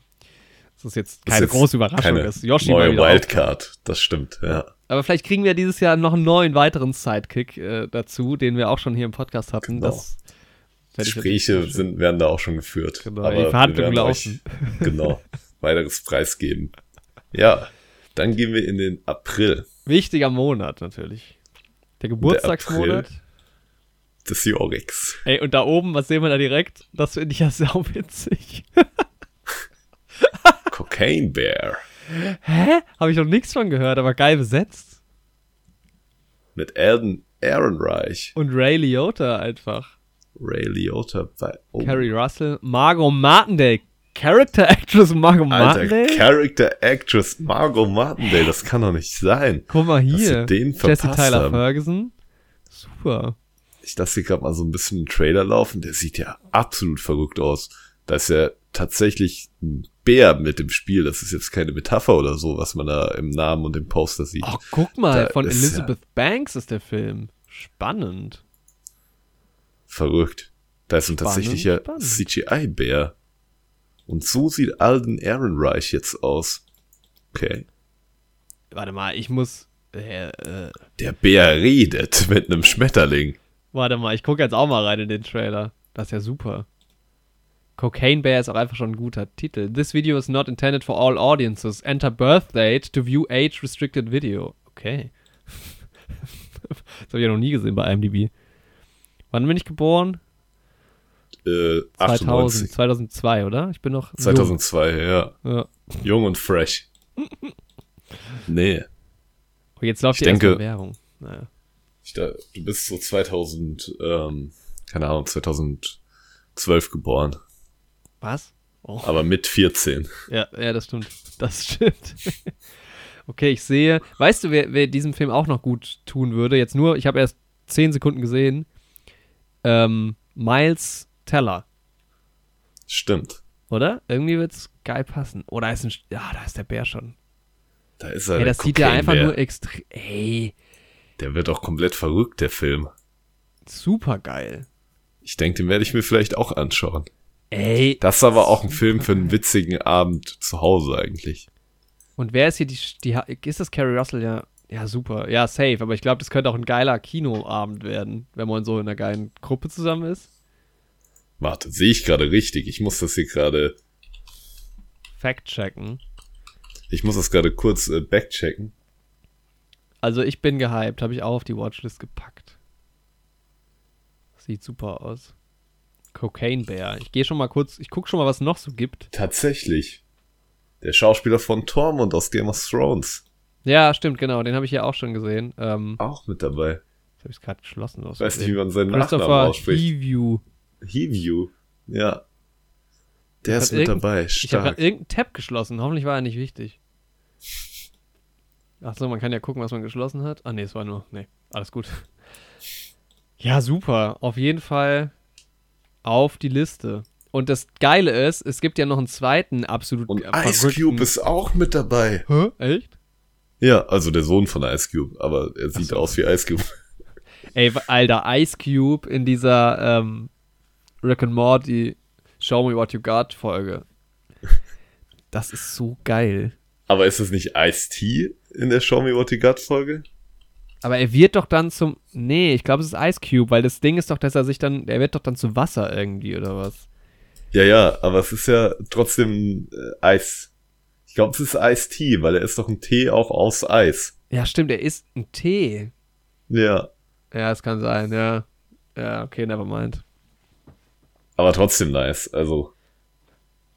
es ist jetzt keine ist jetzt große Überraschung, keine dass Yoshi mal Neue wieder Wildcard, das stimmt, ja. Aber vielleicht kriegen wir dieses Jahr noch einen neuen weiteren Sidekick äh, dazu, den wir auch schon hier im Podcast hatten. Genau. Das Gespräche sind, werden da auch schon geführt. Genau, aber die Verhandlungen laufen. Euch, genau, weiteres Preis geben. Ja, dann gehen wir in den April Wichtiger Monat natürlich. Der Geburtstagsmonat. des Jorix. Ey, und da oben, was sehen wir da direkt? Das finde ich ja sau witzig. Cocaine Bear Hä? Habe ich noch nichts von gehört, aber geil besetzt. mit Alden Ehrenreich, Und Ray Liotta einfach. Ray Liotta bei oh, Carrie Russell, Margot Martindale. Character Actress Margot Alter, Martindale? Character Actress Margot Martindale, das kann doch nicht sein. Guck mal hier. den Jesse Tyler haben. Ferguson. Super. Ich lasse hier gerade mal so ein bisschen den Trailer laufen. Der sieht ja absolut verrückt aus. Da ist ja tatsächlich ein Bär mit im Spiel. Das ist jetzt keine Metapher oder so, was man da im Namen und im Poster sieht. Oh, guck mal, Da von Elizabeth Banks ist der Film. Spannend. Verrückt. Da ist ein tatsächlicher. CGI-Bär. Und so sieht Alden Ehrenreich jetzt aus. Okay. Warte mal, ich muss. Äh, äh, Der Bär redet mit einem Schmetterling. warte mal, ich gucke jetzt auch mal rein in den Trailer. Das ist ja super. Cocaine Bear ist auch einfach schon ein guter Titel. This video is not intended for all audiences. Enter birth date to view age restricted video. Okay. das habe ich ja noch nie gesehen bei IMDb. Wann bin ich geboren? Äh, 2000, 98. 2002, oder? Ich bin noch. 2002, ja. Jung. Ja. Jung und fresh. Nee. Oh, jetzt läuft Ich die denke- Werbung. Naja. Ich da, du bist so 2000, ähm, keine Ahnung, 2012 geboren. Was? Oh. Aber mit 14. Ja, ja, das stimmt. Das stimmt. okay, ich sehe. Weißt du, wer, wer diesem Film auch noch gut tun würde? Jetzt nur, ich habe erst 10 Sekunden gesehen. Ähm, Miles Teller, Stimmt. oder? Irgendwie wird's geil passen. Oder ist ein. Ja, da ist der Bär schon. Da ist er. Ey, der das sieht ja einfach nur extrem. Ey, Der wird auch komplett verrückt, der Film. super geil. Ich denke, den werde ich mir vielleicht auch anschauen. Ey. Das ist aber auch ein Film für einen witzigen Abend zu Hause eigentlich. Und wer ist hier die. die ist das Carrie Russell? Ja. Ja, super. Ja, safe. Aber ich glaube, das könnte auch ein geiler Kinoabend werden, wenn man so in einer geilen Gruppe zusammen ist. Warte, sehe ich gerade richtig? Ich muss das hier gerade, Fact-checken. ich muss das gerade kurz äh, backchecken. Also ich bin gehypt, habe ich auch auf die Watchlist gepackt. Sieht super aus. Cocaine Bear. Ich gehe schon mal kurz, ich gucke schon mal, was es noch so gibt. Tatsächlich. Der Schauspieler von Tormund aus Game of Thrones. Ja, stimmt, genau, den habe ich ja auch schon gesehen. Ähm, Auch mit dabei. jetzt habe ich es gerade geschlossen. aus weiß nicht, wie man seinen Nachnamen ausspricht. Heview. Heview. Ja. Der Ich ist mit dabei. Ich habe Stark. gerade irgendeinen Tab geschlossen. Hoffentlich war er nicht wichtig. Achso, man kann ja gucken, was man geschlossen hat. Ah, nee, es war nur. Nee, alles gut. Ja, super. Auf jeden Fall auf die Liste. Und das Geile ist, es gibt ja noch einen zweiten absolut Und Ice Cube ist auch mit dabei. Hä? Echt? Ja, also der Sohn von Ice Cube, aber er sieht so. aus wie Ice Cube. Ey, Alter, Ice Cube in dieser ähm, Rick and Morty Show Me What You Got Folge. Das ist so geil. Aber ist es nicht Ice-T in der Show Me What You Got Folge? Aber er wird doch dann zum. Nee, ich glaube, es ist Ice Cube, weil das Ding ist doch, dass er sich dann. Er wird doch dann zu Wasser irgendwie, oder was? Ja, ja, aber es ist ja trotzdem äh, Eis. Ich glaube, es ist Ice-T, weil er ist doch ein Tee auch aus Eis. Ja, stimmt, er ist ein Tee. Ja, Ja, es kann sein, ja. Ja, okay, never mind. aber trotzdem nice. Also,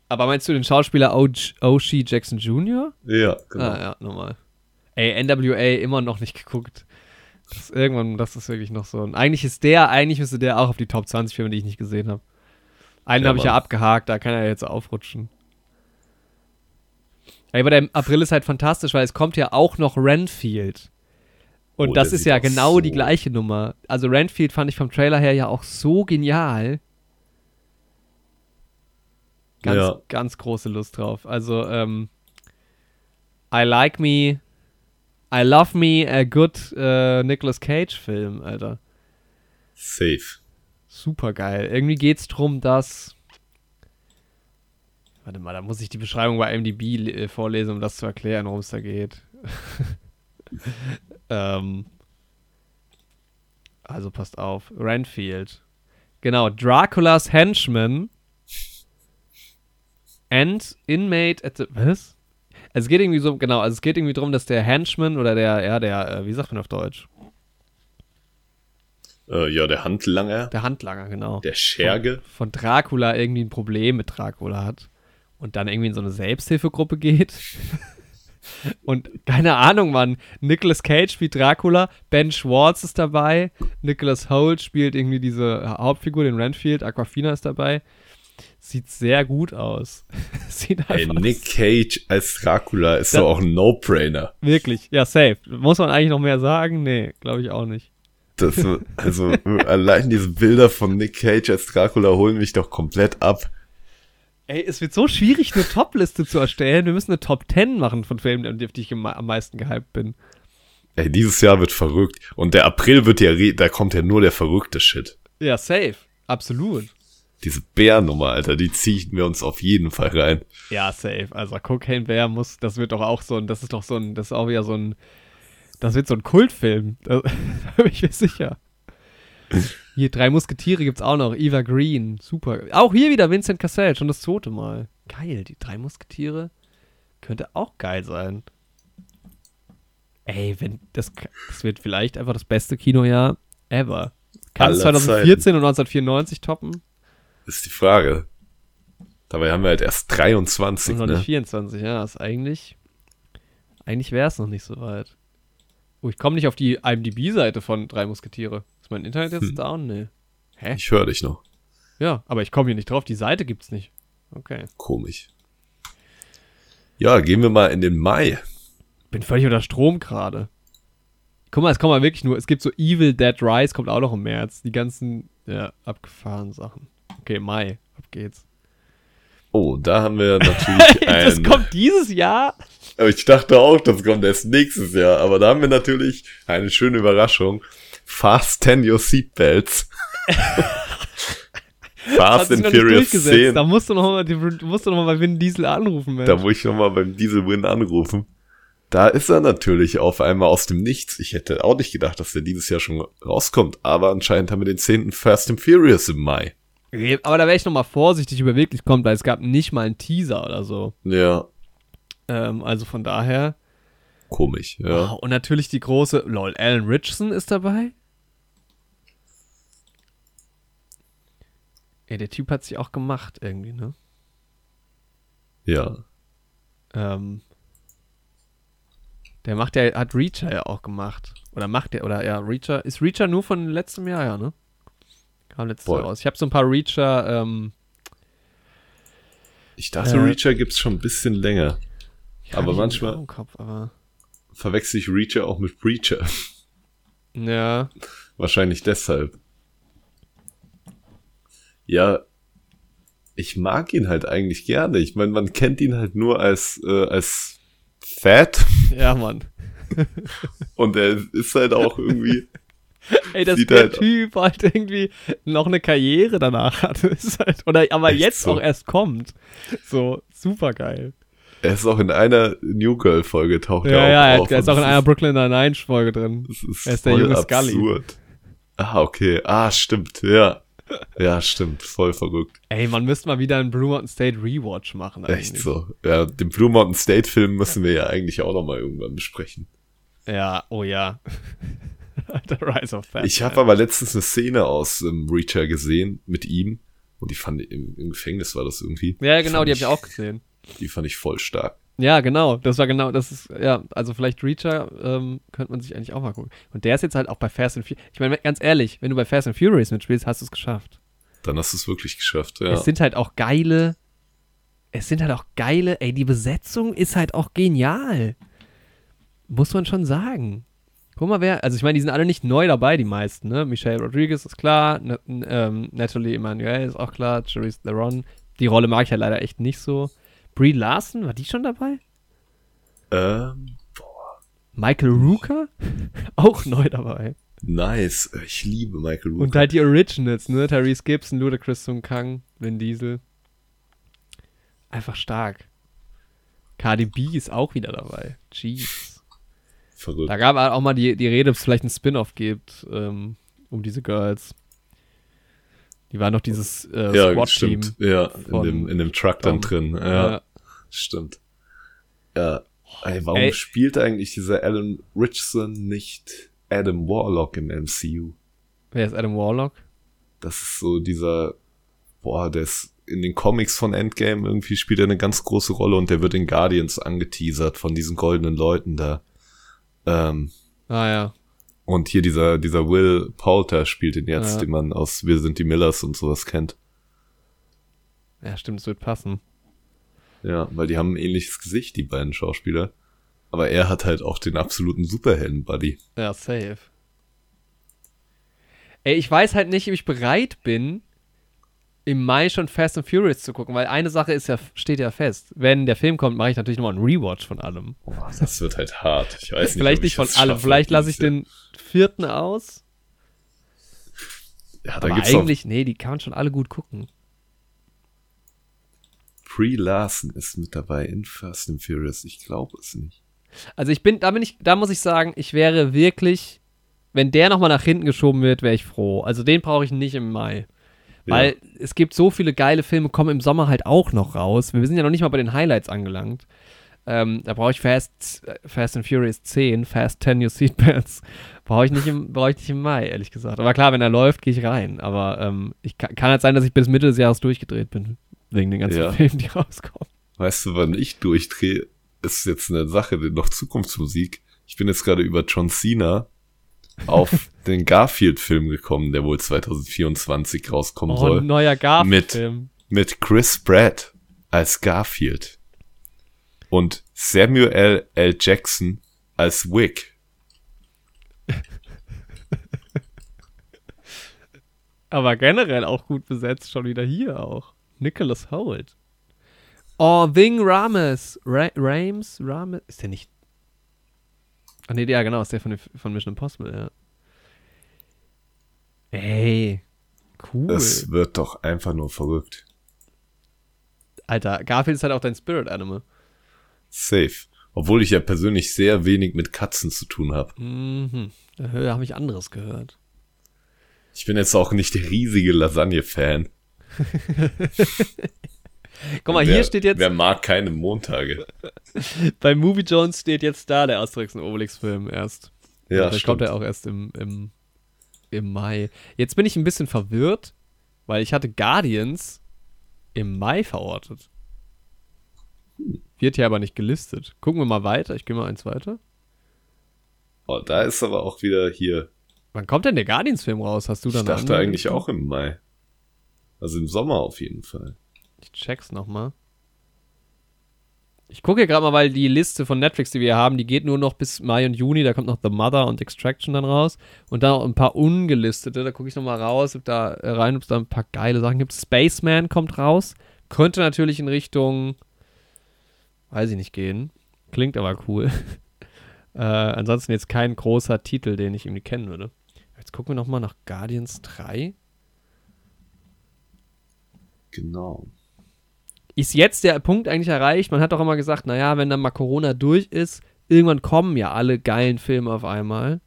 Aber meinst du den Schauspieler Oshie Jackson Jr.? ja, genau. Ah, ja, nochmal. Ey, NWA immer noch nicht geguckt. Das ist irgendwann, das ist wirklich noch so. Und eigentlich ist der, eigentlich müsste der auch auf die Top 20 Filme, die ich nicht gesehen habe. Einen Ja, habe ich ja abgehakt, da kann er jetzt aufrutschen. Aber der April ist halt fantastisch, weil es kommt ja auch noch Renfield. Und Oh, das ist ja genau so- die gleiche Nummer. Also Renfield fand ich vom Trailer her ja auch so genial. Ganz, Ja. ganz große Lust drauf. Also, ähm, I like me, I love me a good äh, Nicolas Cage Film, Alter. Safe. Super geil. Irgendwie geht's drum, dass. Warte mal, da muss ich die Beschreibung bei MDB äh, vorlesen, um das zu erklären, worum es da geht. ähm, also passt auf. Renfield. Genau, Draculas Henchman and Inmate at the. Was? Es geht irgendwie so, genau, also es geht irgendwie darum, dass der Henchman oder der, ja, der, äh, wie sagt man auf Deutsch? Äh, ja, der Handlanger, Der Handlanger, genau. der Scherge. von Dracula irgendwie ein Problem mit Dracula hat und dann irgendwie in so eine Selbsthilfegruppe geht. und keine Ahnung, Mann. Nicolas Cage spielt Dracula, Ben Schwartz ist dabei, Nicholas Holt spielt irgendwie diese Hauptfigur, den Renfield, Aquafina ist dabei. Sieht sehr gut aus. Sieht Ey, Nick Cage als Dracula ist doch auch ein No-Brainer. Wirklich, ja, safe. Muss man eigentlich noch mehr sagen? Nee, glaube ich auch nicht. Das, also, allein diese Bilder von Nick Cage als Dracula holen mich doch komplett ab. Ey, es wird so schwierig, eine Top-Liste zu erstellen. Wir müssen eine Top 10 machen von Filmen, auf die ich am meisten gehypt bin. Ey, dieses Jahr wird verrückt. Und der April wird ja, da kommt ja nur der verrückte Shit. Ja, safe. Absolut. Diese Bärnummer, Alter, die ziehen wir uns auf jeden Fall rein. Ja, safe. Also Cocaine Bear muss, das wird doch auch so ein, das ist doch so ein, das ist auch wieder so ein, das wird so ein Kultfilm. Da, da bin ich mir sicher. Hier, drei Musketiere gibt's auch noch. Eva Green, super. Auch hier wieder Vincent Cassel, schon das zweite Mal. Geil, die drei Musketiere. Könnte auch geil sein. Ey, wenn, das, das wird vielleicht einfach das beste Kinojahr ever. Kann es Aller 2014 und 1994 toppen? Ist die Frage. Dabei haben wir halt erst 23, Und noch ne? nicht 24, ja, ist eigentlich. Eigentlich wäre es noch nicht so weit. Oh, ich komme nicht auf die IMDb-Seite von Drei Musketiere. Ist mein Internet jetzt Hm. down? Nee. Hä? Ich höre dich noch. Ja, aber ich komme hier nicht drauf. Die Seite gibt's nicht. Okay. Komisch. Ja, gehen wir mal in den Mai. Bin völlig unter Strom gerade. Guck mal, es kommt mal wirklich nur. Es gibt so Evil Dead Rise, kommt auch noch im März. Die ganzen, ja, abgefahrenen Sachen. Okay, Mai. Ab geht's. Oh, da haben wir natürlich das ein. kommt dieses Jahr? Aber ich dachte auch, das kommt erst nächstes Jahr. Aber da haben wir natürlich eine schöne Überraschung. Fasten your seatbelts. Fast and Furious durchgesetzt. 10. Da musst du noch mal, du musst du noch mal bei Vin Diesel anrufen, Mensch. Da muss ich nochmal beim Diesel Win anrufen. Da ist er natürlich auf einmal aus dem Nichts. Ich hätte auch nicht gedacht, dass der dieses Jahr schon rauskommt. Aber anscheinend haben wir den 10. Fast and Furious im Mai. Aber da wäre ich noch mal vorsichtig, ob er wirklich kommt, weil es gab nicht mal einen Teaser oder so. Ja, Ähm, also von daher. komisch. Ja. Oh, und natürlich die große. Lol, Alan Richardson ist dabei. Ja, der Typ hat sich auch gemacht irgendwie, ne? Ja. Ähm, der macht ja, hat Reacher ja auch gemacht. Oder macht der, oder ja, Reacher. Ist Reacher nur von letztem Jahr, ja, ne? Kam letztes Voll. Jahr raus. Ich habe so ein paar Reacher, ähm, Ich dachte, Äh, Reacher gibt's schon ein bisschen länger. ja, Aber manchmal- auch Im Kopf, aber. Verwechsel ich Reacher auch mit Preacher. Ja. Wahrscheinlich deshalb. Ja, ich mag ihn halt eigentlich gerne. Ich meine, man kennt ihn halt nur als, äh, als Fat Ja, Mann. und er ist halt auch irgendwie, Ey, dass der halt- Typ halt irgendwie noch eine Karriere danach hat. Ist halt, oder aber jetzt so. auch erst kommt. So, super geil. er ist auch in einer New Girl Folge taucht Ja, er ja, auch er, auf. er ist auch in einer Brooklyn Nine-Nine Folge drin. Ist Er ist der junge Scully. absurd. Ah, okay. Ah, stimmt, ja. Ja, stimmt. Voll verrückt. Ey, man müsste mal wieder einen Blue Mountain State Rewatch machen. Echt eigentlich. so. Ja, den Blue Mountain State Film müssen wir ja eigentlich auch noch mal irgendwann besprechen. Ja, oh ja. The Rise of Fat. Ich habe aber letztens eine Szene aus ähm, Reacher gesehen mit ihm und die fand ich im, im Gefängnis war das irgendwie. Ja, genau, fand die habe ich auch gesehen. Die fand ich voll stark. Ja, genau. Das war genau, das ist, ja, also vielleicht Reacher ähm, könnte man sich eigentlich auch mal gucken. Und der ist jetzt halt auch bei Fast and Furious. Ich meine, ganz ehrlich, wenn du bei Fast and Furious mitspielst, hast du es geschafft. Dann hast du es wirklich geschafft. Ja. Es sind halt auch geile, es sind halt auch geile, ey, die Besetzung ist halt auch genial. Muss man schon sagen. Guck mal, wer, also ich meine, die sind alle nicht neu dabei, die meisten, ne? Michelle Rodriguez ist klar, N ähm, Natalie Emanuel ist auch klar, Charisse Theron. Die Rolle mag ich ja leider echt nicht so. Brie Larson, war die schon dabei? Ähm, Michael Rooker? auch neu dabei. nice. Ich liebe Michael Rooker. Und halt die Originals, ne? Tyrese Gibson, Ludacris Sung Kang, Vin Diesel. Einfach stark. Cardi B ist auch wieder dabei. Jeez. Verrückt. Da gab auch mal die, die Rede, ob es vielleicht einen Spin-off gibt ähm, um diese Girls. Die war noch dieses äh, ja, stimmt. Ja, in von dem, in dem Truck dann drin. Ja, Ja. stimmt. Ja. Ey, warum Ey. spielt eigentlich dieser Alan Richardson nicht Adam Warlock im MCU? Wer ist Adam Warlock? Das ist so dieser, boah, der ist in den Comics von Endgame irgendwie spielt er eine ganz große Rolle und der wird in Guardians angeteasert von diesen goldenen Leuten da. Ähm, Ah ja. Und hier dieser, dieser Will Poulter spielt ihn jetzt, Ja. den man aus Wir sind die Millers und sowas kennt. Ja, stimmt, es wird passen. Ja, weil die haben ein ähnliches Gesicht, die beiden Schauspieler. Aber er hat halt auch den absoluten Superhelden-Buddy. Ja, safe. Ey, ich weiß halt nicht, ob ich bereit bin, im Mai schon Fast and Furious zu gucken, weil eine Sache ist ja, steht ja fest. Wenn der Film kommt, mache ich natürlich nochmal einen Rewatch von allem. Das wird halt hart. Ich weiß nicht. Vielleicht nicht von allem. Vielleicht lasse ich den vierten aus. Ja, da Aber gibt's eigentlich, nee, die kann man schon alle gut gucken. Pre Larson ist mit dabei in Fast and Furious. Ich glaube es nicht. Also ich bin, da bin ich, da muss ich sagen, ich wäre wirklich, wenn der nochmal nach hinten geschoben wird, wäre ich froh. Also den brauche ich nicht im Mai. Weil ja. es gibt so viele geile Filme, kommen im Sommer halt auch noch raus. Wir sind ja noch nicht mal bei den Highlights angelangt. Ähm, da brauche ich Fast, Fast and Furious 10, Fast 10 New Seatbelts. Brauche ich, nicht im, brauch ich nicht im Mai, ehrlich gesagt. Aber klar, wenn er läuft, gehe ich rein. Aber ähm, ich kann, kann halt sein, dass ich bis Mitte des Jahres durchgedreht bin. Wegen den ganzen ja. Filmen, die rauskommen. Weißt du, wann ich durchdrehe? Ist jetzt eine Sache, noch Zukunftsmusik. Ich bin jetzt gerade über John Cena auf den Garfield-Film gekommen, der wohl 2024 rauskommen oh, soll. Ein neuer Garfield-Film. Mit, mit Chris Pratt als Garfield. Und Samuel L. Jackson als Wick. Aber generell auch gut besetzt, schon wieder hier auch. Nicholas Holt. Oh, Ving Rames. Ra Rames? Rames? Ist der nicht Ach nee, ja, genau, ist der von, von Mission Impossible, ja. Ey, cool. Das wird doch einfach nur verrückt. Alter, Garfield ist halt auch dein Spirit Animal. Safe. Obwohl ich ja persönlich sehr wenig mit Katzen zu tun habe. Mhm. Da habe ich anderes gehört. Ich bin jetzt auch nicht der riesige Lasagne-Fan. Guck mal, wer, hier steht jetzt. Wer mag keine Montage? Bei Movie Jones steht jetzt da der Asterix und Obelix-Film erst. Ja, Vielleicht kommt er auch erst im, im, im Mai. Jetzt bin ich ein bisschen verwirrt, weil ich hatte Guardians im Mai verortet. Wird hier aber nicht gelistet. Gucken wir mal weiter. Ich gehe mal eins weiter. Oh, da ist aber auch wieder hier. Wann kommt denn der Guardians-Film raus? Hast du dann Ich dachte eigentlich auch im Mai. Also im Sommer auf jeden Fall. Ich check's nochmal. Ich gucke hier gerade mal, weil die Liste von Netflix, die wir haben, die geht nur noch bis Mai und Juni. Da kommt noch The Mother und Extraction dann raus. Und dann auch ein paar ungelistete. Da gucke ich nochmal raus, ob da rein, ob es da ein paar geile Sachen gibt. Spaceman kommt raus. Könnte natürlich in Richtung, weiß ich nicht, gehen. Klingt aber cool. äh, ansonsten jetzt kein großer Titel, den ich irgendwie kennen würde. Jetzt gucken wir nochmal nach Guardians 3. Genau ist jetzt der Punkt eigentlich erreicht? Man hat doch immer gesagt, naja, wenn dann mal Corona durch ist, irgendwann kommen ja alle geilen Filme auf einmal.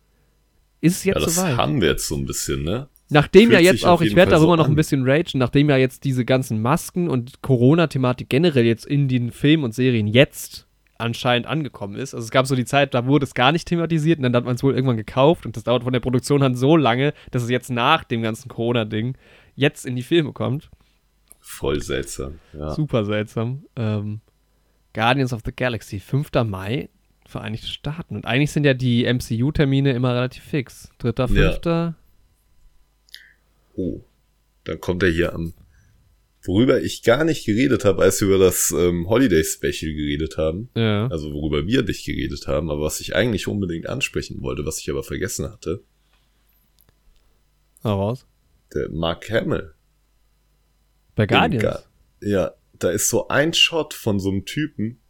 Ist es jetzt ja, das soweit? haben wir jetzt so ein bisschen, ne? Nachdem Fühlt ja jetzt auch, ich werde darüber so noch ein bisschen ragen, nachdem ja jetzt diese ganzen Masken und Corona-Thematik generell jetzt in den Filmen und Serien jetzt anscheinend angekommen ist. Also es gab so die Zeit, da wurde es gar nicht thematisiert und dann hat man es wohl irgendwann gekauft und das dauert von der Produktion an so lange, dass es jetzt nach dem ganzen Corona-Ding jetzt in die Filme kommt. Voll seltsam. Ja. Super seltsam. Ähm, Guardians of the Galaxy, 5. Mai, Vereinigte Staaten. Und eigentlich sind ja die MCU-Termine immer relativ fix. 3., 5. Ja. Oh, dann kommt er hier am. Worüber ich gar nicht geredet habe, als wir über das ähm, Holiday Special geredet haben. Ja. Also worüber wir nicht geredet haben, aber was ich eigentlich unbedingt ansprechen wollte, was ich aber vergessen hatte. Heraus. Der Mark Hamill bei Guardians? Ja, da ist so ein Shot von so einem Typen.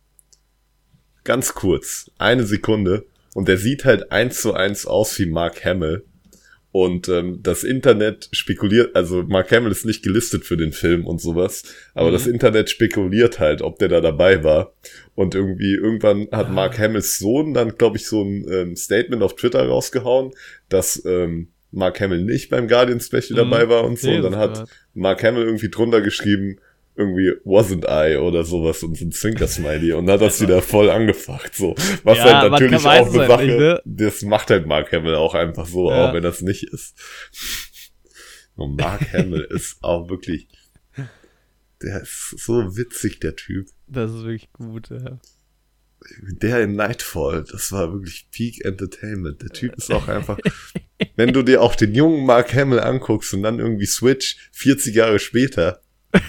Ganz kurz. Eine Sekunde. Und der sieht halt eins zu eins aus wie Mark Hamill. Und ähm, das Internet spekuliert, also Mark Hamill ist nicht gelistet für den Film und sowas, aber mhm. das Internet spekuliert halt, ob der da dabei war. Und irgendwie, irgendwann hat ah. Mark Hamills Sohn dann, glaube ich, so ein ähm, Statement auf Twitter rausgehauen, dass ähm, Mark Hamill nicht beim Guardian Special mhm. dabei war und so. und dann hat Mark Hamill irgendwie drunter geschrieben, irgendwie wasn't I oder sowas und so ein Zwinker-Smiley und dann hat das wieder voll angefacht, so. Was ja, halt natürlich auch eine Sache, halt nicht, ne? das macht halt Mark Hamill auch einfach so, ja. auch wenn das nicht ist. Und Mark Hamill ist auch wirklich, der ist so witzig, der Typ. Das ist wirklich gut, ja der in Nightfall, das war wirklich Peak Entertainment. Der Typ ist auch einfach, wenn du dir auch den jungen Mark Hamill anguckst und dann irgendwie Switch 40 Jahre später,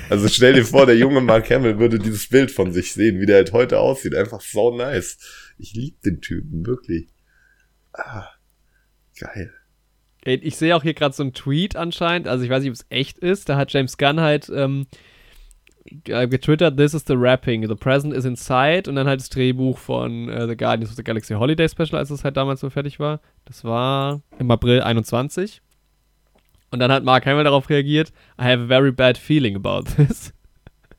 Also stell dir vor, der junge Mark Hamill würde dieses Bild von sich sehen, wie der halt heute aussieht. Einfach so nice. Ich liebe den Typen, wirklich. Ah, geil. Ich sehe auch hier gerade so einen Tweet anscheinend, also ich weiß nicht, ob es echt ist. Da hat James Gunn halt ähm, getwittert, This is the Rapping, the present is inside und dann halt das Drehbuch von uh, The Guardians of the Galaxy Holiday Special, als es halt damals so fertig war. Das war im April 21. Und dann hat Mark Hamill darauf reagiert, I have a very bad feeling about this.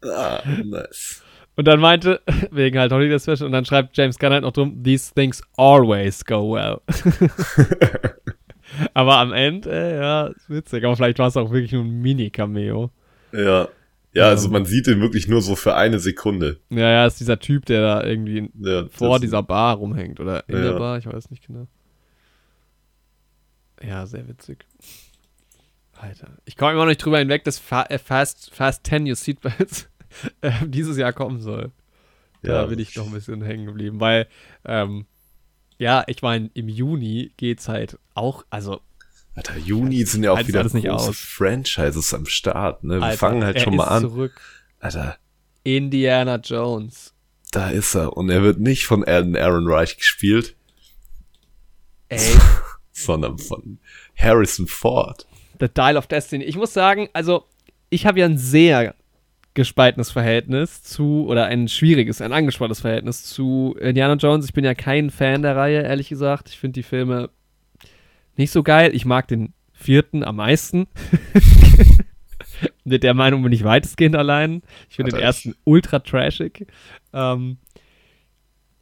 Ah, nice. Und dann meinte, wegen halt Holiday Special, und dann schreibt James Gunn halt noch drum, these things always go well. aber am Ende, äh, ja, ist witzig. Aber vielleicht war es auch wirklich nur ein Mini-Cameo. Ja. Ja, also man sieht ihn wirklich nur so für eine Sekunde. Ja, ja, ist dieser Typ, der da irgendwie Ja, vor dieser Bar rumhängt oder in Ja. der Bar, ich weiß nicht genau. Ja, sehr witzig. Alter, ich komme immer noch nicht drüber hinweg, dass Fa äh, Fast, Fast 10 Your Seatbelts äh, dieses Jahr kommen soll. Da Ja. bin ich noch ein bisschen hängen geblieben, weil, ähm, ja, ich meine, im Juni geht's halt auch, also Alter, Juni sind ja auch wieder große aus. Franchises am Start, ne? Wir Alter, fangen halt schon mal an. zurück. Alter, Indiana Jones. da ist er. Und er wird nicht von Alan Aaron Reich gespielt, Ey, sondern von Harrison Ford. The Dial of Destiny. Ich muss sagen, also ich habe ja ein sehr gespaltenes Verhältnis zu, oder ein schwieriges, ein angespanntes Verhältnis zu Indiana Jones. Ich bin ja kein Fan der Reihe, ehrlich gesagt. Ich finde die Filme nicht so geil. Ich mag den vierten am meisten. Mit der Meinung bin ich weitestgehend allein. Ich finde den ersten ultra trashig. Ähm,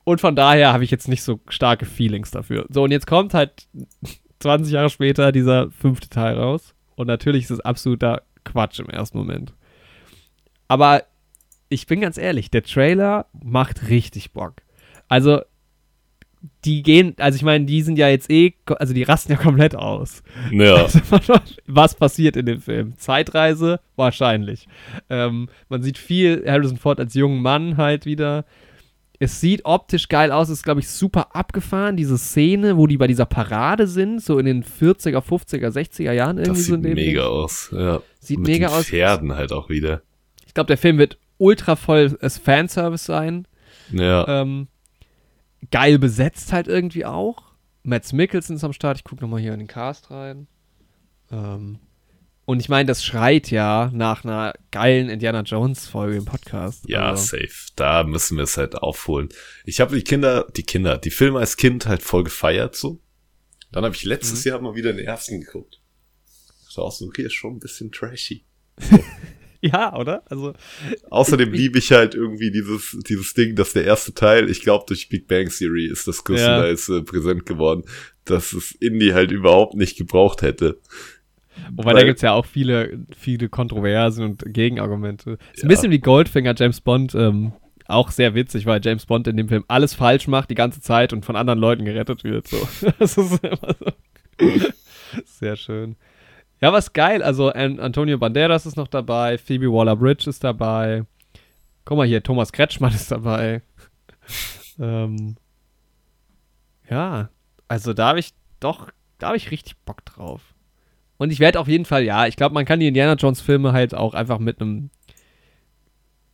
und von daher habe ich jetzt nicht so starke Feelings dafür. So, und jetzt kommt halt 20 Jahre später dieser fünfte Teil raus. Und natürlich ist es absoluter Quatsch im ersten Moment. Aber ich bin ganz ehrlich, der Trailer macht richtig Bock. Also, die gehen, also ich meine, die sind ja jetzt eh, also die rasten ja komplett aus. Ja, Was passiert in dem Film? Zeitreise? Wahrscheinlich. Ähm, man sieht viel Harrison Ford als jungen Mann halt wieder. Es sieht optisch geil aus, ist, glaube ich, super abgefahren. Diese Szene, wo die bei dieser Parade sind, so in den 40er, 50er, 60er Jahren irgendwie das so sieht in dem mega Ding. aus. Ja. Sieht Mit mega den aus. Pferden halt auch wieder. Ich glaube, der Film wird ultra voll als Fanservice sein. Ja. Ähm, geil besetzt halt irgendwie auch. Mads Mikkelsen ist am Start. Ich gucke nochmal hier in den Cast rein. Ähm, und ich meine, das schreit ja nach einer geilen Indiana Jones Folge im Podcast. Ja, Also, safe. Da müssen wir es halt aufholen. Ich habe die Kinder, die Kinder, die Filme als Kind halt voll gefeiert so. Dann habe ich letztes Mhm. Jahr mal wieder den ersten geguckt. Ich auch so, okay, ist schon ein bisschen trashy. ja, oder? Also, Außerdem liebe ich halt irgendwie dieses, dieses Ding, dass der erste Teil, ich glaube durch Big Bang Theory ist das größtenteils äh, präsent geworden, dass es Indie halt überhaupt nicht gebraucht hätte. wobei da gibt es ja auch viele, viele Kontroversen und Gegenargumente. Ist ein Ja. bisschen wie Goldfinger, James Bond. Ähm, auch sehr witzig, weil James Bond in dem Film alles falsch macht die ganze Zeit und von anderen Leuten gerettet wird. So. Das ist immer so. Sehr schön. Ja, was geil. Also An Antonio Banderas ist noch dabei, Phoebe Waller-Bridge ist dabei. Guck mal hier, Thomas Kretschmann ist dabei. ähm, ja, also da habe ich doch, da habe ich richtig Bock drauf. Und ich werde auf jeden Fall, ja, ich glaube, man kann die Indiana Jones Filme halt auch einfach mit einem,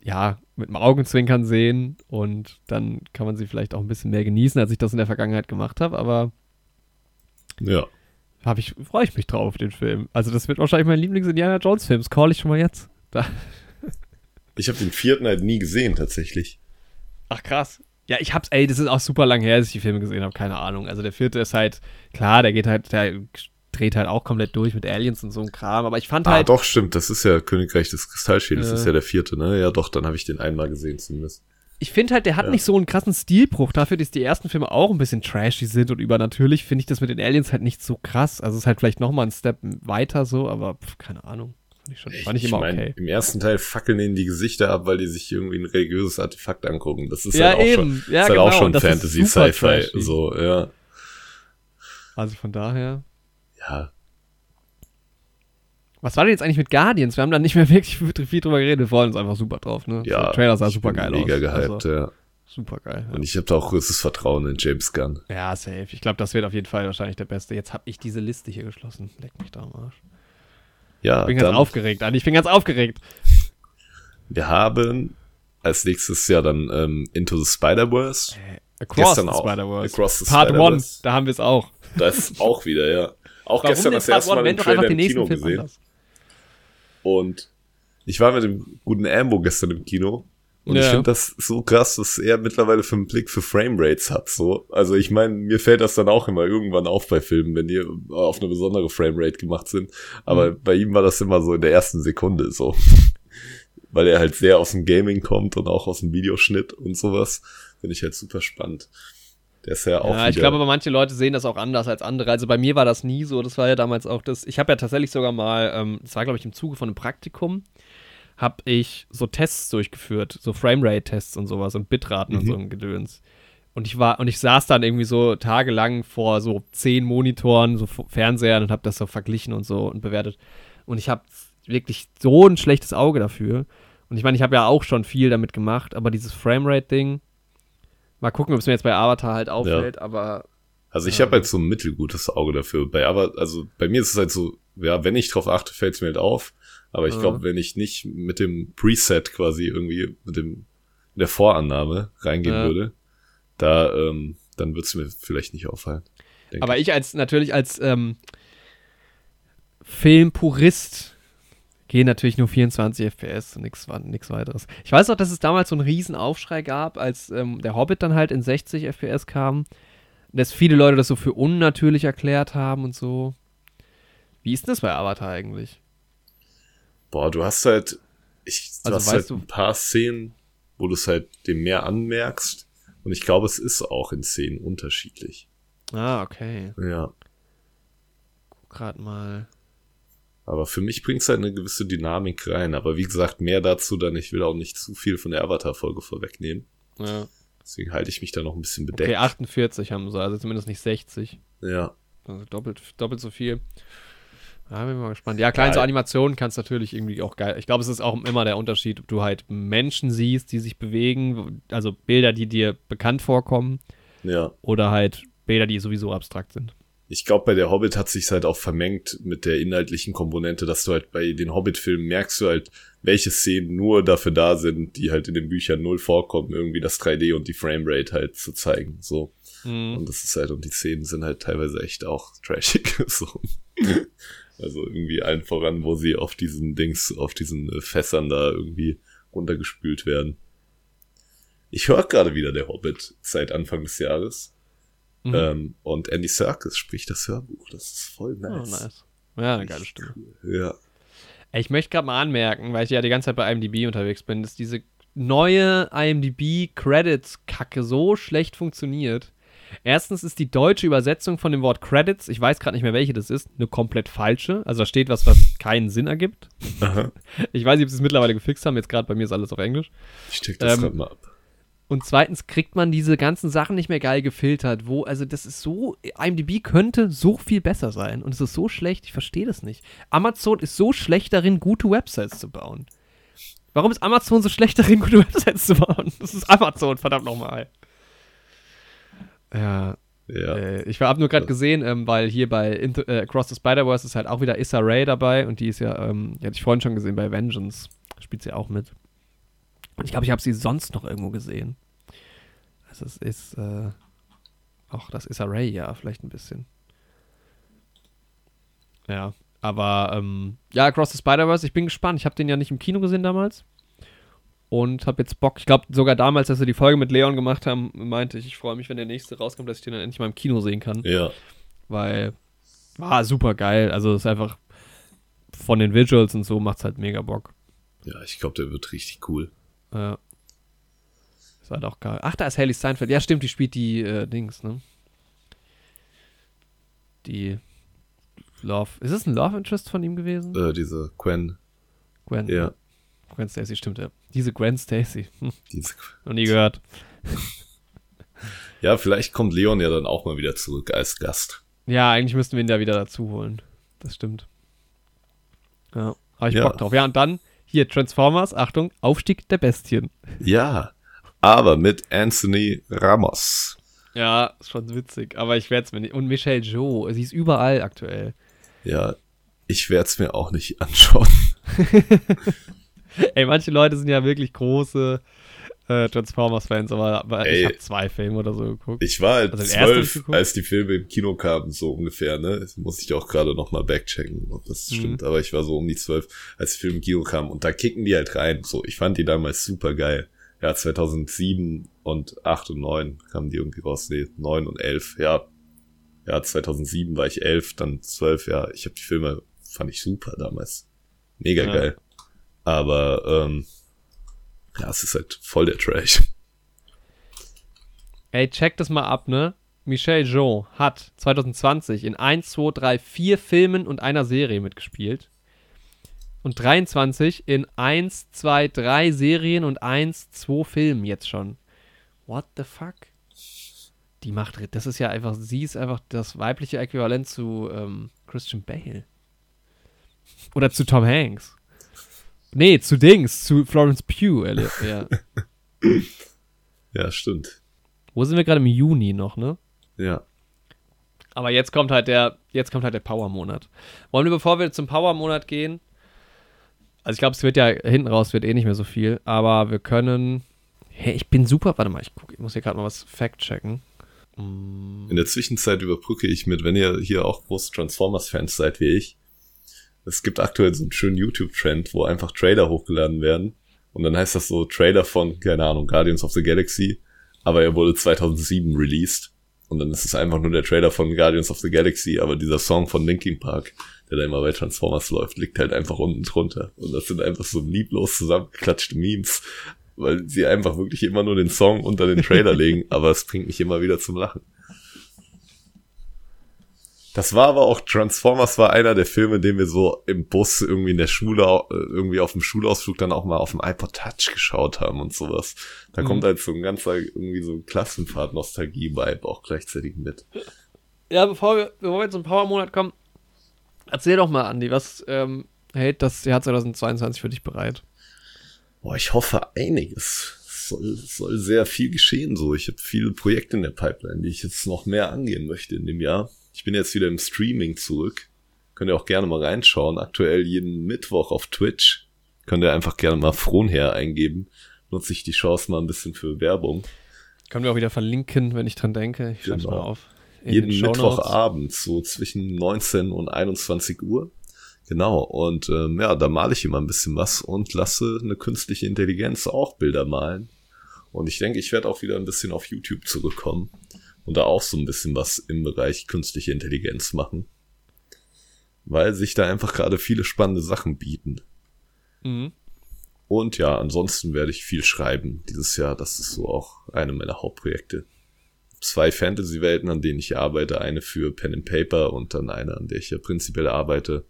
ja, mit einem Augenzwinkern sehen und dann kann man sie vielleicht auch ein bisschen mehr genießen, als ich das in der Vergangenheit gemacht habe, aber Ja. Habe ich, freue ich mich drauf auf den Film. Also das wird wahrscheinlich mein Lieblings-Indiana Jones-Film, das call ich schon mal jetzt. Da. Ich habe den vierten halt nie gesehen, tatsächlich. Ach krass. Ja, ich hab's, ey, das ist auch super lang her, dass ich die Filme gesehen habe, keine Ahnung. Also der vierte ist halt, klar, der geht halt, der dreht halt auch komplett durch mit Aliens und so ein Kram, aber ich fand Ah, halt, doch, stimmt, das ist ja Königreich des Kristallschädels, Ja. das ist ja der vierte, ne? Ja, doch, dann habe ich den einmal gesehen zumindest. Ich finde halt, der hat Ja. nicht so einen krassen Stilbruch. Dafür, dass die ersten Filme auch ein bisschen trashy sind und übernatürlich, finde ich das mit den Aliens halt nicht so krass. Also es ist halt vielleicht nochmal ein Step weiter so, aber pf, keine Ahnung. Fand ich, schon, fand ich immer mein, okay. im ersten Teil fackeln ihnen die Gesichter ab, weil die sich irgendwie ein religiöses Artefakt angucken. Das ist Ja, halt auch eben. schon, Ja, ist genau, halt auch schon Fantasy, Sci-Fi, so, ja. Also von daher. Ja, Was war denn jetzt eigentlich mit Guardians? Wir haben da nicht mehr wirklich viel drüber geredet. Wir freuen uns einfach super drauf, ne? ja. Der Trailer sah super geil mega aus. gehypt, Also, ja. super geil. Und ich habe da auch größtes Vertrauen in James Gunn. Ja, safe. Ich glaube, das wird auf jeden Fall wahrscheinlich der beste. Jetzt habe ich diese Liste hier geschlossen. Leck mich da am Arsch. Ja, Ich bin ganz aufgeregt, Andi. Ich bin ganz aufgeregt. Wir haben als nächstes ja dann ähm, Into the Spider-Verse. Äh, Across Gestern the. Spider-Verse. Across Part 1, Spider-Verse. da haben wir es auch. Das ist auch wieder, ja. Auch Warum gestern das erste? Mal einfach Trailer den im nächsten Kino Film gesehen. anders. Und ich war mit dem guten Ambo gestern im Kino. Und ich Ja. finde das so krass, dass er mittlerweile für einen Blick für Framerates hat. So. Also ich meine, mir fällt das dann auch immer irgendwann auf bei Filmen, wenn die auf eine besondere Framerate gemacht sind. Aber Mhm. bei ihm war das immer so in der ersten Sekunde so. Weil er halt sehr aus dem Gaming kommt und auch aus dem Videoschnitt und sowas. Finde ich halt super spannend. Der ist ja auch Ja, ich glaube, aber manche Leute sehen das auch anders als andere. Also bei mir war das nie so. Das war ja damals auch das. Ich habe ja tatsächlich sogar mal, ähm, das war glaube ich im Zuge von einem Praktikum, habe ich so Tests durchgeführt, so Framerate-Tests und sowas und Bitraten und Mhm. so ein Gedöns. Und ich war und ich saß dann irgendwie so tagelang vor so zehn Monitoren, so Fernsehern und habe das so verglichen und so und bewertet. Und ich habe wirklich so ein schlechtes Auge dafür. Und ich meine, ich habe ja auch schon viel damit gemacht, aber dieses Framerate-Ding, mal gucken, ob es mir jetzt bei Avatar halt auffällt, aber Also ich Ja. habe halt so ein mittelgutes Auge dafür. Bei aber also bei mir ist es halt so, ja, wenn ich drauf achte, fällt es mir halt auf. Aber ich Ja. glaube, wenn ich nicht mit dem Preset quasi irgendwie mit dem mit der Vorannahme reingehen Ja. würde, da ähm, dann wird es mir vielleicht nicht auffallen. Aber ich als natürlich als ähm, Filmpurist gehe natürlich nur 24 FPS und nichts weiteres. Ich weiß auch, dass es damals so einen riesen Aufschrei gab, als ähm, der Hobbit dann halt in 60 FPS kam, dass viele Leute das so für unnatürlich erklärt haben und so. Wie ist denn das bei Avatar eigentlich? Boah, du hast halt, ich, du Also hast halt ein paar Szenen, wo du es halt dem mehr anmerkst. Und ich glaube, es ist auch in Szenen unterschiedlich. Ah, okay. Ja. Guck grad mal. Aber für mich bringt es halt eine gewisse Dynamik rein. Aber wie gesagt, mehr dazu dann. Ich will auch nicht zu viel von der Avatar-Folge vorwegnehmen. Ja. Deswegen halte ich mich da noch ein bisschen bedeckt. Okay, 48 haben sie, also zumindest nicht 60. Ja. Also doppelt, doppelt so viel. Ja, bin mal gespannt. Ja, klar, in so. Animationen kannst natürlich irgendwie auch geil. Ich glaube, es ist auch immer der Unterschied, ob du halt Menschen siehst, die sich bewegen, also Bilder, die dir bekannt vorkommen, Ja. oder halt Bilder, die sowieso abstrakt sind. Ich glaube, bei der Hobbit hat sich halt auch vermengt mit der inhaltlichen Komponente, dass du halt bei den Hobbit-Filmen merkst du halt, welche Szenen nur dafür da sind, die halt in den Büchern null vorkommen, irgendwie das 3D und die Framerate halt zu zeigen. So. Mhm. Und das ist halt, und die Szenen sind halt teilweise echt auch trashig. so. Also irgendwie allen voran, wo sie auf diesen Dings, auf diesen äh, Fässern da irgendwie runtergespült werden. Ich höre gerade wieder der Hobbit seit Anfang des Jahres. Mhm. Ähm, und Andy Serkis spricht das Hörbuch. Das ist voll Oh, nice. nice. Ja, eine geile Stimme. Ja. Ich möchte gerade mal anmerken, weil ich ja die ganze Zeit bei IMDb unterwegs bin, dass diese neue IMDb-Credits-Kacke so schlecht funktioniert. Erstens ist die deutsche Übersetzung von dem Wort Credits, ich weiß gerade nicht mehr, welche das ist, eine komplett falsche. Also da steht was, was keinen Sinn ergibt. Aha. Ich weiß nicht, ob sie es mittlerweile gefixt haben. Jetzt gerade bei mir ist alles auf Englisch. Ich check das Ähm, grad mal ab. Und zweitens kriegt man diese ganzen Sachen nicht mehr geil gefiltert. Wo, also das ist so, IMDb könnte so viel besser sein. Und es ist so schlecht, ich verstehe das nicht. Amazon ist so schlecht darin, gute Websites zu bauen. Warum ist Amazon so schlecht darin, gute Websites zu bauen? Das ist Amazon, verdammt nochmal. Ja, Ja. äh, ich habe nur gerade gesehen, ähm, weil hier bei Into, äh, Across the Spider-Verse ist halt auch wieder Issa Rae dabei und die ist ja, ähm, die hatte ich vorhin schon gesehen bei Vengeance. Spielt sie auch mit. Und ich glaube, ich habe sie sonst noch irgendwo gesehen. Also es ist, äh, auch das Issa Rae, ja, vielleicht ein bisschen. Ja, aber, ähm, ja, Across the Spider-Verse, ich bin gespannt. Ich habe den ja nicht im Kino gesehen damals. Und habe jetzt Bock. Ich glaube, sogar damals, als wir die Folge mit Leon gemacht haben, meinte ich, ich freue mich, wenn der nächste rauskommt, dass ich den dann endlich mal im Kino sehen kann. Ja. Weil war super geil. Also es ist einfach von den Visuals und so macht's halt mega Bock. Ja, ich glaube, der wird richtig cool. Ja. Ist halt auch geil. Ach, da ist Haley Steinfeld. Ja, stimmt, die spielt die äh, Dings, ne? Die Love. Ist es ein Love Interest von ihm gewesen? Äh, diese Gwen. Gwen. Ja. Gwen Stacy, stimmt ja. Diese Gwen Stacy. Hm, Diese, noch nie gehört. ja, vielleicht kommt Leon ja dann auch mal wieder zurück als Gast. Ja, eigentlich müssten wir ihn da wieder dazu holen. Das stimmt. Ja, habe ich Ja. Bock drauf. Ja, und dann hier Transformers, Achtung, Aufstieg der Bestien. Ja. Aber mit Anthony Ramos. Ja, ist schon witzig, aber ich werde es mir nicht. Und Michelle Joe, sie ist überall aktuell. Ja, ich werde es mir auch nicht anschauen. Ey, manche Leute sind ja wirklich große äh, Transformers-Fans, aber, aber Ey. ich habe zwei Filme oder so geguckt. Ich war halt Also zwölf, als die Filme im Kino kamen, so ungefähr, ne? Das muss ich auch gerade nochmal backchecken, ob das Mhm. stimmt. Aber ich war so um die zwölf, als die Filme im Kino kamen. Und da kicken die halt rein. So, ich fand die damals super geil. Ja, 2007 und 8 und 9 kamen die irgendwie raus. Nee, 9 und 11, ja. Ja, 2007 war ich 11, dann 12, ja. Ich habe die Filme, fand ich super damals. Mega Ja. geil. Aber, ähm, ja, es ist halt voll der Trash. Ey, check das mal ab, ne? Michel Jean hat 2020 in 1, 2, 3, 4 Filmen und einer Serie mitgespielt. Und 23 in 1, 2, 3 Serien und 1, 2 Filmen jetzt schon. What the fuck? Die macht, das ist ja einfach, sie ist einfach das weibliche Äquivalent zu ähm, Christian Bale. Oder zu Tom Hanks. Nee, zu Dings, zu Florence Pugh. ehrlich, Ja. Ja, stimmt. Wo sind wir gerade im Juni noch, ne? Ja. Aber jetzt kommt halt der, jetzt kommt halt der Power-Monat. Wollen wir, bevor wir zum Power-Monat gehen, also ich glaube, es wird ja hinten raus, wird eh nicht mehr so viel, aber wir können. Hey, ich bin super. Warte mal, ich, guck, ich muss hier gerade mal was fact-checken. In der Zwischenzeit überbrücke ich mit, wenn ihr hier auch große Transformers-Fans seid wie ich. Es gibt aktuell so einen schönen YouTube-Trend, wo einfach Trailer hochgeladen werden. Und dann heißt das so Trailer von, keine Ahnung, Guardians of the Galaxy. Aber er wurde 2007 released. Und dann ist es einfach nur der Trailer von Guardians of the Galaxy. Aber dieser Song von Linkin Park, der da immer bei Transformers läuft, liegt halt einfach unten drunter. Und das sind einfach so lieblos zusammengeklatschte Memes. Weil sie einfach wirklich immer nur den Song unter den Trailer legen. Aber es bringt mich immer wieder zum Lachen. Das war aber auch, Transformers war einer der Filme, den wir so im Bus irgendwie in der Schule, äh, irgendwie auf dem Schulausflug dann auch mal auf dem iPod Touch geschaut haben und sowas. Da Mhm. kommt halt so ein ganzer, irgendwie so ein Klassenfahrt-Nostalgie-Vibe auch gleichzeitig mit. Ja, bevor wir, bevor wir zum Power-Monat kommen, erzähl doch mal, Andi, was ähm, hält das Jahr 2022 für dich bereit? Boah, ich hoffe einiges. Es soll, es soll sehr viel geschehen so. Ich habe viele Projekte in der Pipeline, die ich jetzt noch mehr angehen möchte in dem Jahr. Ich bin jetzt wieder im Streaming zurück. Könnt ihr auch gerne mal reinschauen. Aktuell jeden Mittwoch auf Twitch. Könnt ihr einfach gerne mal Fronher eingeben. Nutze ich die Chance mal ein bisschen für Werbung. Können wir auch wieder verlinken, wenn ich dran denke. Ich schreib's Genau. mal auf. In jeden. Mittwochabend, so zwischen 19 und 21 Uhr. Genau, und ähm, ja, da male ich immer ein bisschen was und lasse eine künstliche Intelligenz auch Bilder malen. Und ich denke, ich werde auch wieder ein bisschen auf YouTube zurückkommen und da auch so ein bisschen was im Bereich künstliche Intelligenz machen. Weil sich da einfach gerade viele spannende Sachen bieten. Mhm. Und ja, ansonsten werde ich viel schreiben dieses Jahr. Das ist so auch eine meiner Hauptprojekte. Zwei Fantasy-Welten, an denen ich arbeite. Eine für Pen and Paper und dann eine, an der ich ja prinzipiell arbeite.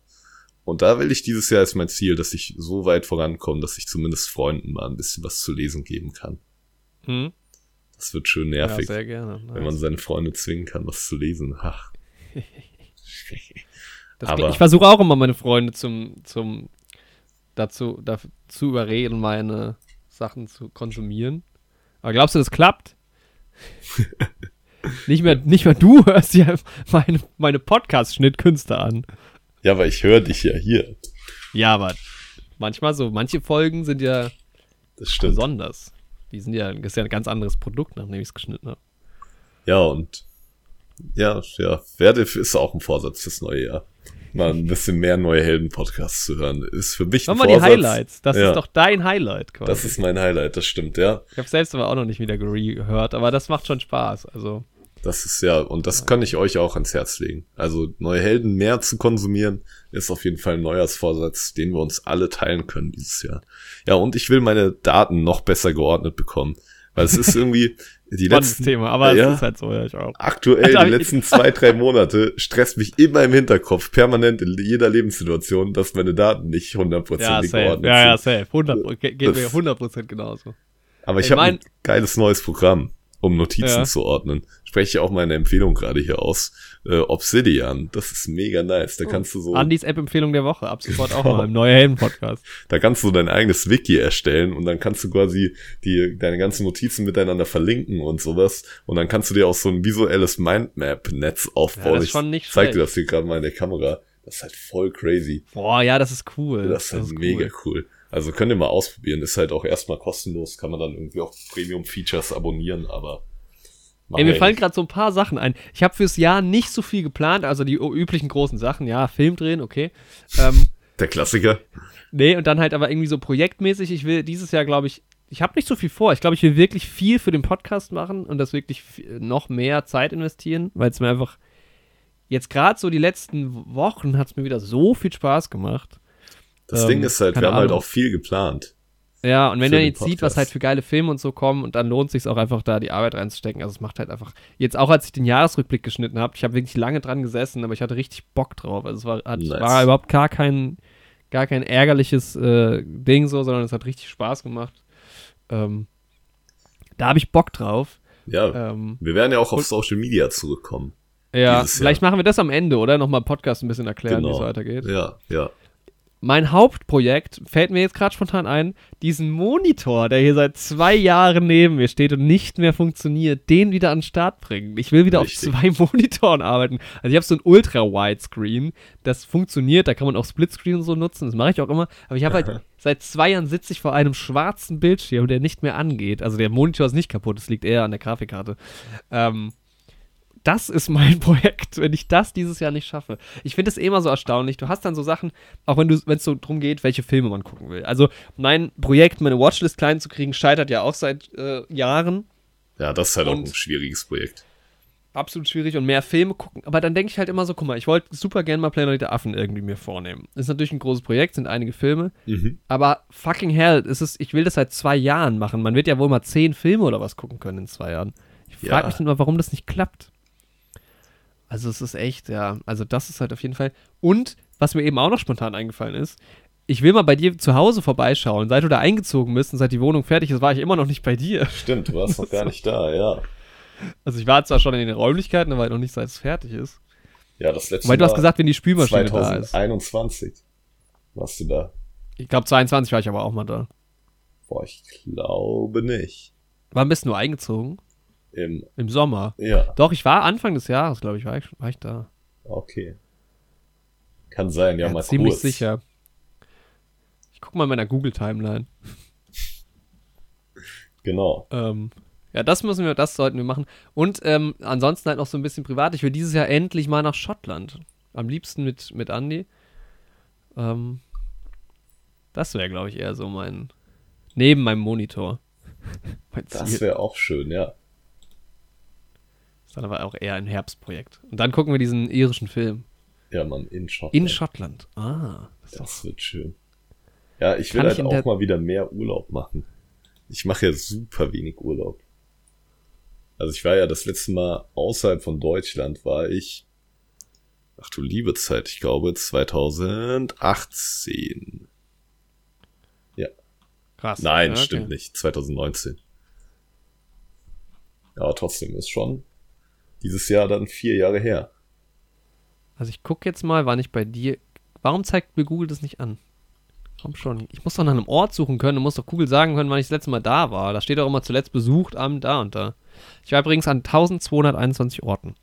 Und da will ich dieses Jahr ist mein Ziel, dass ich so weit vorankomme, dass ich zumindest Freunden mal ein bisschen was zu lesen geben kann. Mhm. Das wird schön Ja, nervig, sehr gerne. wenn man seine Freunde zwingen kann, was zu lesen. Ach. Aber- ich versuche auch immer meine Freunde zum, zum dazu, dazu überreden, meine Sachen zu konsumieren. Aber glaubst du, das klappt? nicht, mehr, nicht mehr du hörst ja meine, meine Podcast-Schnittkünste an. Ja, aber ich höre dich ja hier. Ja, aber manchmal so, manche Folgen sind ja besonders. Die sind ja, das ist ja ein ganz anderes Produkt, nachdem ich es geschnitten habe. Ja, und ja, ja, werde ist auch ein Vorsatz fürs neue Jahr. Mal ein bisschen mehr neue Helden-Podcasts zu hören. Ist für mich ein Machen wir die Vorsatz. Highlights. Das Ja. ist doch dein Highlight quasi. Das ist mein Highlight, das stimmt, ja. ich habe selbst aber auch noch nicht wieder gehört, aber das macht schon Spaß. Also, Das ist ja, und das kann ich euch auch ans Herz legen. Also neue Helden mehr zu konsumieren, ist auf jeden Fall ein Neujahrsvorsatz, den wir uns alle teilen können dieses Jahr. Ja, und ich will meine Daten noch besser geordnet bekommen. Weil es ist irgendwie, die letzten, Thema, aber ja. es ist halt so, ja, ich auch. aktuell, die ich- letzten zwei, drei Monate stresst mich immer im Hinterkopf, permanent in jeder Lebenssituation, dass meine Daten nicht Ja, hundertprozentig safe. geordnet Ja, ja, sind. safe. 100, Pro- ge- geht mir Das- 100% genauso. Aber ich Ey, habe ein geiles neues Programm, um Notizen Ja. zu ordnen. Spreche ich auch meine Empfehlung gerade hier aus. Äh, Obsidian, das ist mega nice. Da kannst du so, Andis App-Empfehlung der Woche, ab sofort auch mal im Neue Helden-Podcast. da kannst du dein eigenes Wiki erstellen und dann kannst du quasi die, deine ganzen Notizen miteinander verlinken und sowas. Und dann kannst du dir auch so ein visuelles Mindmap-Netz aufbauen. Ja, das ist ich schon nicht zeig dir das hier gerade mal in der Kamera. Das ist halt voll crazy. Boah, ja, das ist cool. Das ist halt ist mega cool. cool. Also könnt ihr mal ausprobieren. Ist halt auch erstmal kostenlos, kann man dann irgendwie auch Premium-Features abonnieren, aber. Ey, mir fallen gerade so ein paar Sachen ein. Ich habe fürs Jahr nicht so viel geplant, also die üblichen großen Sachen, ja, Film drehen, okay. Ähm, Der Klassiker. Nee, und dann halt aber irgendwie so projektmäßig. Ich will dieses Jahr, glaube ich, ich habe nicht so viel vor. Ich glaube, ich will wirklich viel für den Podcast machen und das wirklich noch mehr Zeit investieren, weil es mir einfach jetzt gerade so die letzten Wochen hat es mir wieder so viel Spaß gemacht. Das ähm, Ding ist halt, wir haben halt auch viel geplant. Ja, und wenn er jetzt sieht, was halt für geile Filme und so kommen, und dann lohnt sich auch einfach da die Arbeit reinzustecken. Also es macht halt einfach. Jetzt auch als ich den Jahresrückblick geschnitten habe, ich habe wirklich lange dran gesessen, aber ich hatte richtig Bock drauf. Also es war, hat, nice. war überhaupt gar kein, gar kein ärgerliches äh, Ding so, sondern es hat richtig Spaß gemacht. Ähm, da habe ich Bock drauf. Ja. Ähm, wir werden ja auch auf Social Media zurückkommen. Ja, vielleicht machen wir das am Ende, oder? Nochmal Podcast ein bisschen erklären, genau. wie es weitergeht. Ja, ja mein Hauptprojekt fällt mir jetzt gerade spontan ein, diesen Monitor, der hier seit zwei Jahren neben mir steht und nicht mehr funktioniert, den wieder an den Start bringen. Ich will wieder Richtig. auf zwei Monitoren arbeiten. Also ich habe so ein Ultra-Widescreen, das funktioniert, da kann man auch Splitscreen und so nutzen, das mache ich auch immer. Aber ich habe halt seit zwei Jahren sitze ich vor einem schwarzen Bildschirm, der nicht mehr angeht. Also der Monitor ist nicht kaputt, es liegt eher an der Grafikkarte. Ähm, das ist mein Projekt, wenn ich das dieses Jahr nicht schaffe. Ich finde es eh immer so erstaunlich. Du hast dann so Sachen, auch wenn es so darum geht, welche Filme man gucken will. Also mein Projekt, meine Watchlist klein zu kriegen, scheitert ja auch seit äh, Jahren. Ja, das ist halt und auch ein schwieriges Projekt. Absolut schwierig und mehr Filme gucken. Aber dann denke ich halt immer so, guck mal, ich wollte super gerne mal Planet der Affen irgendwie mir vornehmen. Ist natürlich ein großes Projekt, sind einige Filme. Mhm. Aber fucking hell, ist es, ich will das seit zwei Jahren machen. Man wird ja wohl mal zehn Filme oder was gucken können in zwei Jahren. Ich frage ja. mich dann mal, warum das nicht klappt. Also es ist echt, ja. Also das ist halt auf jeden Fall. Und was mir eben auch noch spontan eingefallen ist, ich will mal bei dir zu Hause vorbeischauen. Seit du da eingezogen bist und seit die Wohnung fertig ist, war ich immer noch nicht bei dir. Stimmt, du warst noch gar nicht da, ja. Also ich war zwar schon in den Räumlichkeiten, aber halt noch nicht, seit es fertig ist. Ja, das letzte Weil du hast gesagt, wenn die Spülmaschine 2021 da ist. 2021 warst du da. Ich glaube 22 war ich aber auch mal da. Boah, ich glaube nicht. Wann bist du eingezogen? Im, Im Sommer. Ja. Doch, ich war Anfang des Jahres, glaube ich, war ich, war ich da. Okay. Kann sein, ja, ja mal ziemlich kurz. sicher. Ich guck mal in meiner Google-Timeline. Genau. Ähm, ja, das müssen wir, das sollten wir machen. Und ähm, ansonsten halt noch so ein bisschen privat. Ich will dieses Jahr endlich mal nach Schottland. Am liebsten mit, mit Andy. Ähm, das wäre, glaube ich, eher so mein. Neben meinem Monitor. mein das wäre auch schön, ja. Ist dann aber auch eher ein Herbstprojekt. Und dann gucken wir diesen irischen Film. Ja, Mann, in Schottland. In Schottland. Ah. Das, das wird schön. Ja, ich will halt ich auch mal wieder mehr Urlaub machen. Ich mache ja super wenig Urlaub. Also ich war ja das letzte Mal außerhalb von Deutschland, war ich, ach du liebe Zeit, ich glaube 2018. Ja. Krass. Nein, ja, okay. stimmt nicht. 2019. Ja, aber trotzdem ist schon dieses Jahr dann vier Jahre her. Also ich gucke jetzt mal, wann ich bei dir. Warum zeigt mir Google das nicht an? Komm schon. Ich muss doch nach einem Ort suchen können und muss doch Google sagen können, wann ich das letzte Mal da war. Da steht doch immer zuletzt besucht am da und da. Ich war übrigens an 1221 Orten.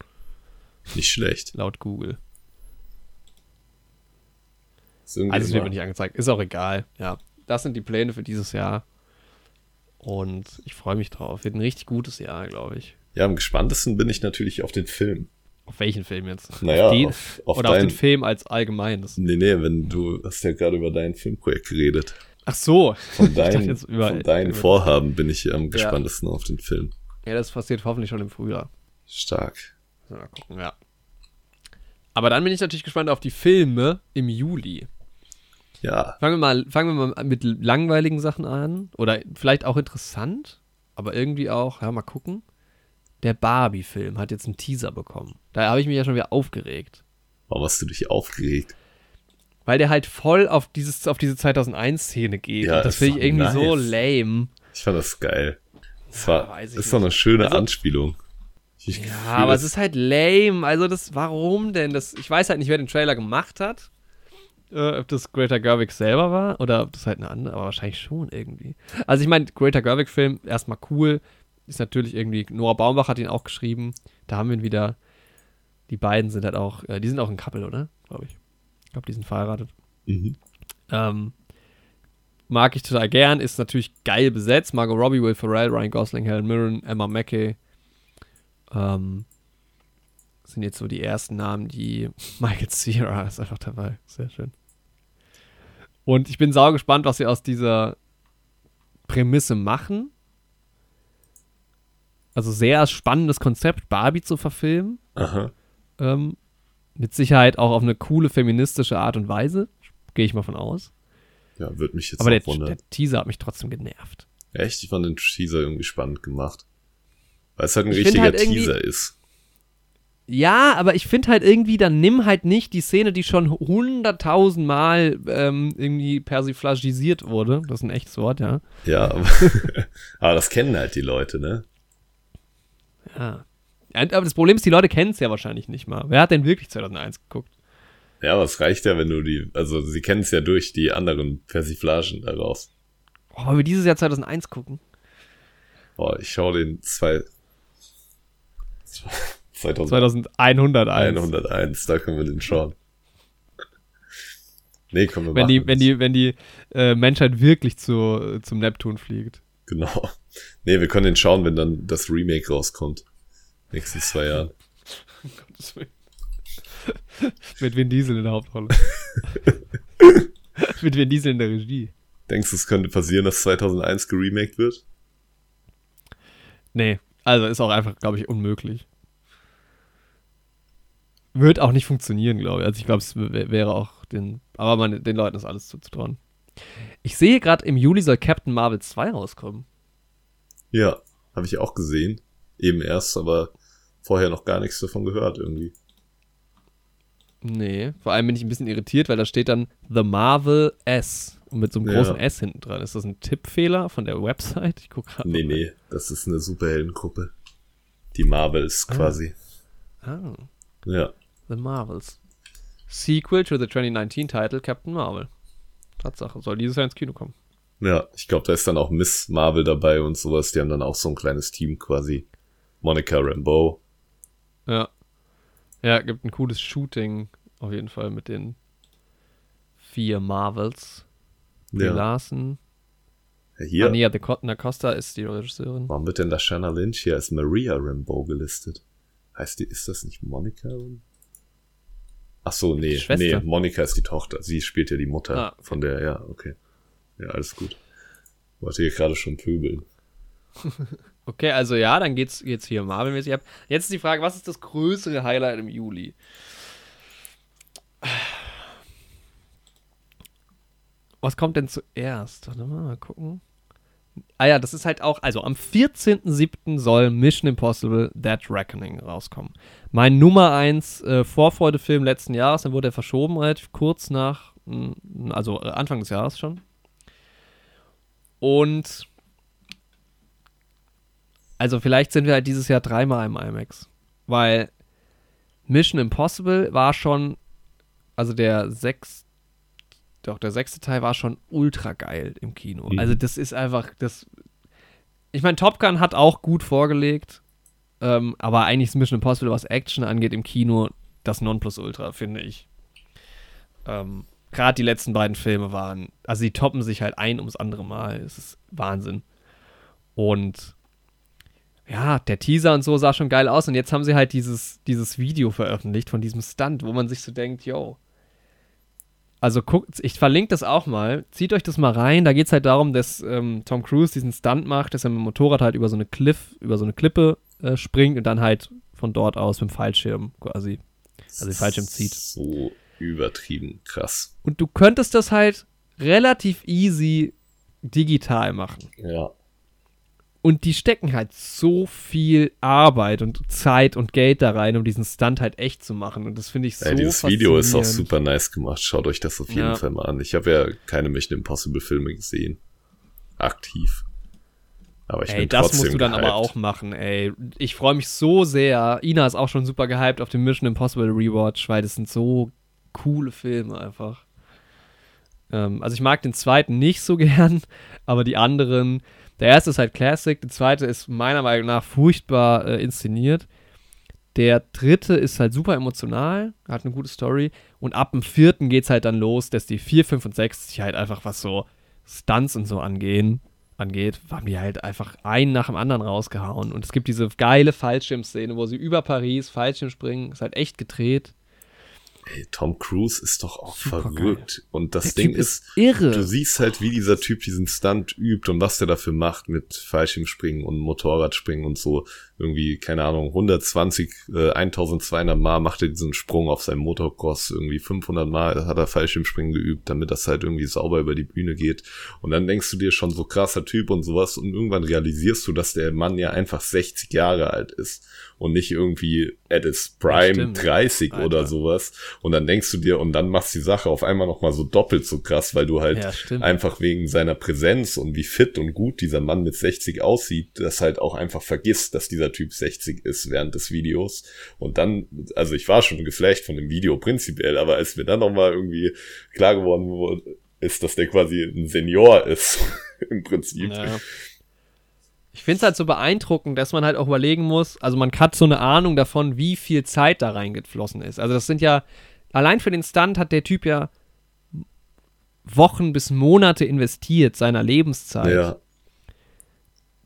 Nicht schlecht. Laut Google. Also wird mir nicht angezeigt. Ist auch egal. Ja. Das sind die Pläne für dieses Jahr. Und ich freue mich drauf. Wird ein richtig gutes Jahr, glaube ich. Ja, am gespanntesten bin ich natürlich auf den Film. Auf welchen Film jetzt? Naja, auf den, auf, auf oder dein, auf den Film als allgemeines? Nee, nee, wenn du hast ja gerade über dein Filmprojekt geredet. Ach so. Von, dein, über, von deinen Vorhaben bin ich am gespanntesten ja. auf den Film. Ja, das passiert hoffentlich schon im Frühjahr. Stark. Mal gucken, ja. Aber dann bin ich natürlich gespannt auf die Filme im Juli. Ja. Fangen wir mal, fangen wir mal mit langweiligen Sachen an. Oder vielleicht auch interessant, aber irgendwie auch, ja, mal gucken der Barbie-Film hat jetzt einen Teaser bekommen. Da habe ich mich ja schon wieder aufgeregt. Warum hast du dich aufgeregt? Weil der halt voll auf, dieses, auf diese 2001-Szene geht. Ja, das finde ich irgendwie nice. so lame. Ich fand das geil. Das war, ja, ist doch eine schöne also, Anspielung. Ich ja, aber es ist halt lame. Also das, warum denn? Das, ich weiß halt nicht, wer den Trailer gemacht hat. Äh, ob das Greater Gerwig selber war oder ob das halt eine andere, aber wahrscheinlich schon irgendwie. Also ich meine, Greater Gerwig-Film, erstmal cool, ist natürlich irgendwie, Noah Baumbach hat ihn auch geschrieben. Da haben wir ihn wieder. Die beiden sind halt auch, äh, die sind auch ein Couple, oder? Glaube ich. Ich glaube, die sind verheiratet. Mhm. Ähm, mag ich total gern, ist natürlich geil besetzt. Margot Robbie, Will Ferrell, Ryan Gosling, Helen Mirren, Emma Mackey. Ähm, sind jetzt so die ersten Namen, die Michael Cera ist einfach dabei. Sehr schön. Und ich bin sau gespannt, was sie aus dieser Prämisse machen. Also sehr spannendes Konzept, Barbie zu verfilmen. Aha. Ähm, mit Sicherheit auch auf eine coole feministische Art und Weise. Gehe ich mal von aus. Ja, würde mich jetzt Aber auch der, wundern. der Teaser hat mich trotzdem genervt. Echt? Ich fand den Teaser irgendwie spannend gemacht. Weil es halt ein Ich richtiger halt Teaser ist. Ja, aber ich finde halt irgendwie, dann nimm halt nicht die Szene, die schon hunderttausend Mal ähm, irgendwie persiflagisiert wurde. Das ist ein echtes Wort, ja. Ja, aber, aber das kennen halt die Leute, ne? Ja. Aber das Problem ist, die Leute kennen es ja wahrscheinlich nicht mal. Wer hat denn wirklich 2001 geguckt? Ja, aber es reicht ja, wenn du die, also sie kennen es ja durch die anderen Persiflagen daraus. Oh, wollen wir dieses Jahr 2001 gucken? Oh, ich schaue den zwei, 2001, 2101. da können wir den schauen. Nee, komm, wir Wenn die, machen wenn das. die, wenn die äh, Menschheit wirklich zu, zum Neptun fliegt. Genau. Nee, wir können den schauen, wenn dann das Remake rauskommt. Nächsten zwei Jahren. Gottes Willen. Mit Vin Diesel in der Hauptrolle. Mit Vin Diesel in der Regie. Denkst du, es könnte passieren, dass 2001 geremaked wird? Nee, also ist auch einfach, glaube ich, unmöglich. Wird auch nicht funktionieren, glaube ich. Also ich glaube, es wär- wäre auch den, aber man, den Leuten ist alles zuzutrauen. Ich sehe gerade, im Juli soll Captain Marvel 2 rauskommen. Ja, habe ich auch gesehen. Eben erst, aber vorher noch gar nichts davon gehört irgendwie. Nee, vor allem bin ich ein bisschen irritiert, weil da steht dann The Marvel S und mit so einem Ja. großen S hinten dran. Ist das ein Tippfehler von der Website? Ich gucke gerade. Nee, nee, das ist eine Superheldengruppe. Die Marvels quasi. Ah, Ja. The Marvels. Sequel to the 2019 Title Captain Marvel. Tatsache, soll dieses Jahr ins Kino kommen. Ja, ich glaube, da ist dann auch Miss Marvel dabei und sowas. Die haben dann auch so ein kleines Team quasi. Monica Rambeau. Ja. Ja, gibt ein cooles Shooting auf jeden Fall mit den vier Marvels. Ja. Larson. ja hier. Ania de Cotton Costa ist die Regisseurin. Warum wird denn da Shanna Lynch hier als Maria Rambeau gelistet? Heißt die, ist das nicht Monica? Ach so, nee, nee, Monica ist die Tochter. Sie spielt ja die Mutter Ah, okay. von der, ja, okay. Ja, alles gut. Wollte hier gerade schon pöbeln. Okay, also ja, dann geht's, geht's hier Marvel-mäßig ab. Jetzt ist die Frage, was ist das größere Highlight im Juli? Was kommt denn zuerst? Warte mal, mal gucken. Ah ja, das ist halt auch, also am 14.07. soll Mission Impossible Dead Reckoning rauskommen. Mein Nummer 1 äh, Vorfreudefilm letzten Jahres, dann wurde er verschoben, relativ kurz nach, mm, also äh, Anfang des Jahres schon. Und also vielleicht sind wir halt dieses Jahr dreimal im IMAX. Weil Mission Impossible war schon, also der sechs, doch, der sechste Teil war schon ultra geil im Kino. Mhm. Also das ist einfach, das, ich meine, Top Gun hat auch gut vorgelegt, ähm, aber eigentlich ist Mission Impossible, was Action angeht im Kino, das Nonplusultra, finde ich. Ähm, Gerade die letzten beiden Filme waren, also die toppen sich halt ein ums andere Mal. Es ist Wahnsinn. Und ja, der Teaser und so sah schon geil aus. Und jetzt haben sie halt dieses, dieses Video veröffentlicht von diesem Stunt, wo man sich so denkt, yo. Also guckt, ich verlinke das auch mal. Zieht euch das mal rein. Da geht es halt darum, dass ähm, Tom Cruise diesen Stunt macht, dass er mit dem Motorrad halt über so eine Cliff, über so eine Klippe äh, springt und dann halt von dort aus mit dem Fallschirm quasi. Also den Fallschirm zieht. So übertrieben krass. Und du könntest das halt relativ easy digital machen. Ja. Und die stecken halt so viel Arbeit und Zeit und Geld da rein, um diesen Stunt halt echt zu machen. Und das finde ich so Ey, dieses Video ist auch super nice gemacht. Schaut euch das auf jeden Ja. Fall mal an. Ich habe ja keine Mission Impossible Filme gesehen. Aktiv. Aber ich Ey, bin das musst du dann aber gehypt. auch machen, ey. Ich freue mich so sehr. Ina ist auch schon super gehypt auf den Mission Impossible Rewatch, weil das sind so coole Filme einfach. Ähm, also ich mag den zweiten nicht so gern, aber die anderen, der erste ist halt Classic, der zweite ist meiner Meinung nach furchtbar äh, inszeniert. Der dritte ist halt super emotional, hat eine gute Story. Und ab dem vierten geht's halt dann los, dass die vier, fünf und sechs sich halt einfach was so, Stunts und so angehen, angeht, haben die halt einfach einen nach dem anderen rausgehauen. Und es gibt diese geile Fallschirmszene, wo sie über Paris Fallschirm springen. Ist halt echt gedreht. Ey, Tom Cruise ist doch auch Super verrückt. Geil. Und das der Ding typ ist, irre. du siehst halt, wie dieser Typ diesen Stunt übt und was der dafür macht mit Fallschirmspringen und Motorradspringen und so irgendwie, keine Ahnung, 120, äh, 1200 Mal macht er diesen Sprung auf seinem Motocross, irgendwie 500 Mal hat er Fallschirmspringen geübt, damit das halt irgendwie sauber über die Bühne geht. Und dann denkst du dir schon so krasser Typ und sowas und irgendwann realisierst du, dass der Mann ja einfach 60 Jahre alt ist und nicht irgendwie at his prime 30 Alter. oder sowas. Und dann denkst du dir, und dann machst die Sache auf einmal nochmal so doppelt so krass, weil du halt ja, einfach wegen seiner Präsenz und wie fit und gut dieser Mann mit 60 aussieht, das halt auch einfach vergisst, dass dieser Typ 60 ist während des Videos. Und dann, also ich war schon geflecht von dem Video prinzipiell, aber als mir dann nochmal irgendwie klar geworden wurde, ist, dass der quasi ein Senior ist, im Prinzip. Ja. Ich finde es halt so beeindruckend, dass man halt auch überlegen muss, also man hat so eine Ahnung davon, wie viel Zeit da reingeflossen ist. Also das sind ja, allein für den Stunt hat der Typ ja Wochen bis Monate investiert seiner Lebenszeit. Ja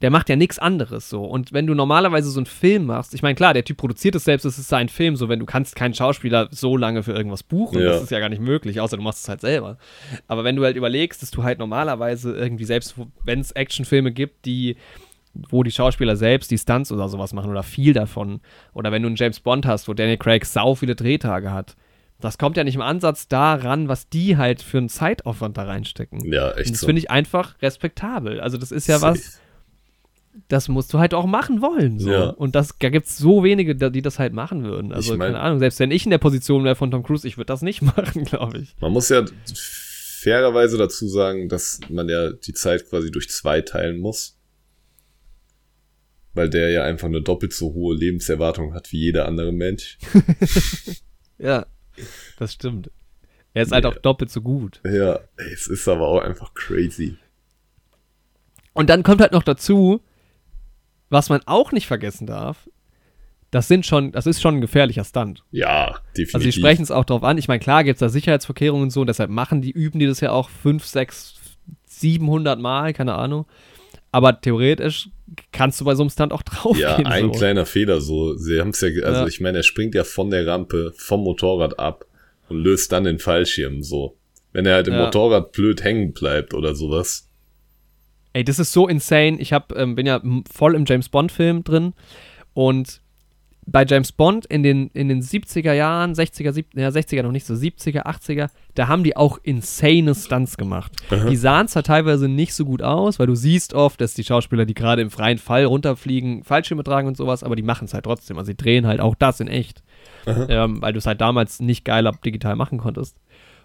der macht ja nichts anderes so. Und wenn du normalerweise so einen Film machst, ich meine, klar, der Typ produziert es selbst, es ist sein Film, so wenn du kannst keinen Schauspieler so lange für irgendwas buchen, ja. das ist ja gar nicht möglich, außer du machst es halt selber. Aber wenn du halt überlegst, dass du halt normalerweise irgendwie selbst, wenn es Actionfilme gibt, die wo die Schauspieler selbst die Stunts oder sowas machen oder viel davon. Oder wenn du einen James Bond hast, wo Daniel Craig sau viele Drehtage hat. Das kommt ja nicht im Ansatz daran, was die halt für einen Zeitaufwand da reinstecken. Ja, echt. Und das so. finde ich einfach respektabel. Also, das ist ja was das musst du halt auch machen wollen. So. Ja. Und das, da gibt es so wenige, die das halt machen würden. Also, ich mein, keine Ahnung, selbst wenn ich in der Position wäre von Tom Cruise, ich würde das nicht machen, glaube ich. Man muss ja fairerweise dazu sagen, dass man ja die Zeit quasi durch zwei teilen muss. Weil der ja einfach eine doppelt so hohe Lebenserwartung hat wie jeder andere Mensch. ja, das stimmt. Er ist halt auch doppelt so gut. Ja, es ist aber auch einfach crazy. Und dann kommt halt noch dazu, was man auch nicht vergessen darf, das sind schon, das ist schon ein gefährlicher Stunt. Ja, definitiv. Also sie sprechen es auch drauf an. Ich meine, klar gibt es da Sicherheitsvorkehrungen und so, deshalb machen die, üben die das ja auch 5, 6, 700 Mal, keine Ahnung. Aber theoretisch kannst du bei so einem Stunt auch drauf Ja, ein so. kleiner Fehler so. Sie haben es ja, also ja. ich meine, er springt ja von der Rampe, vom Motorrad ab und löst dann den Fallschirm so. Wenn er halt im ja. Motorrad blöd hängen bleibt oder sowas, Ey, das ist so insane. Ich hab, ähm, bin ja voll im James Bond-Film drin und bei James Bond in den, in den 70er Jahren, 60er, 70, ja, 60er noch nicht so, 70er, 80er, da haben die auch insane Stunts gemacht. Aha. Die sahen zwar teilweise nicht so gut aus, weil du siehst oft, dass die Schauspieler, die gerade im freien Fall runterfliegen, Fallschirme tragen und sowas, aber die machen es halt trotzdem. Also sie drehen halt auch das in echt. Ähm, weil du es halt damals nicht geil digital machen konntest.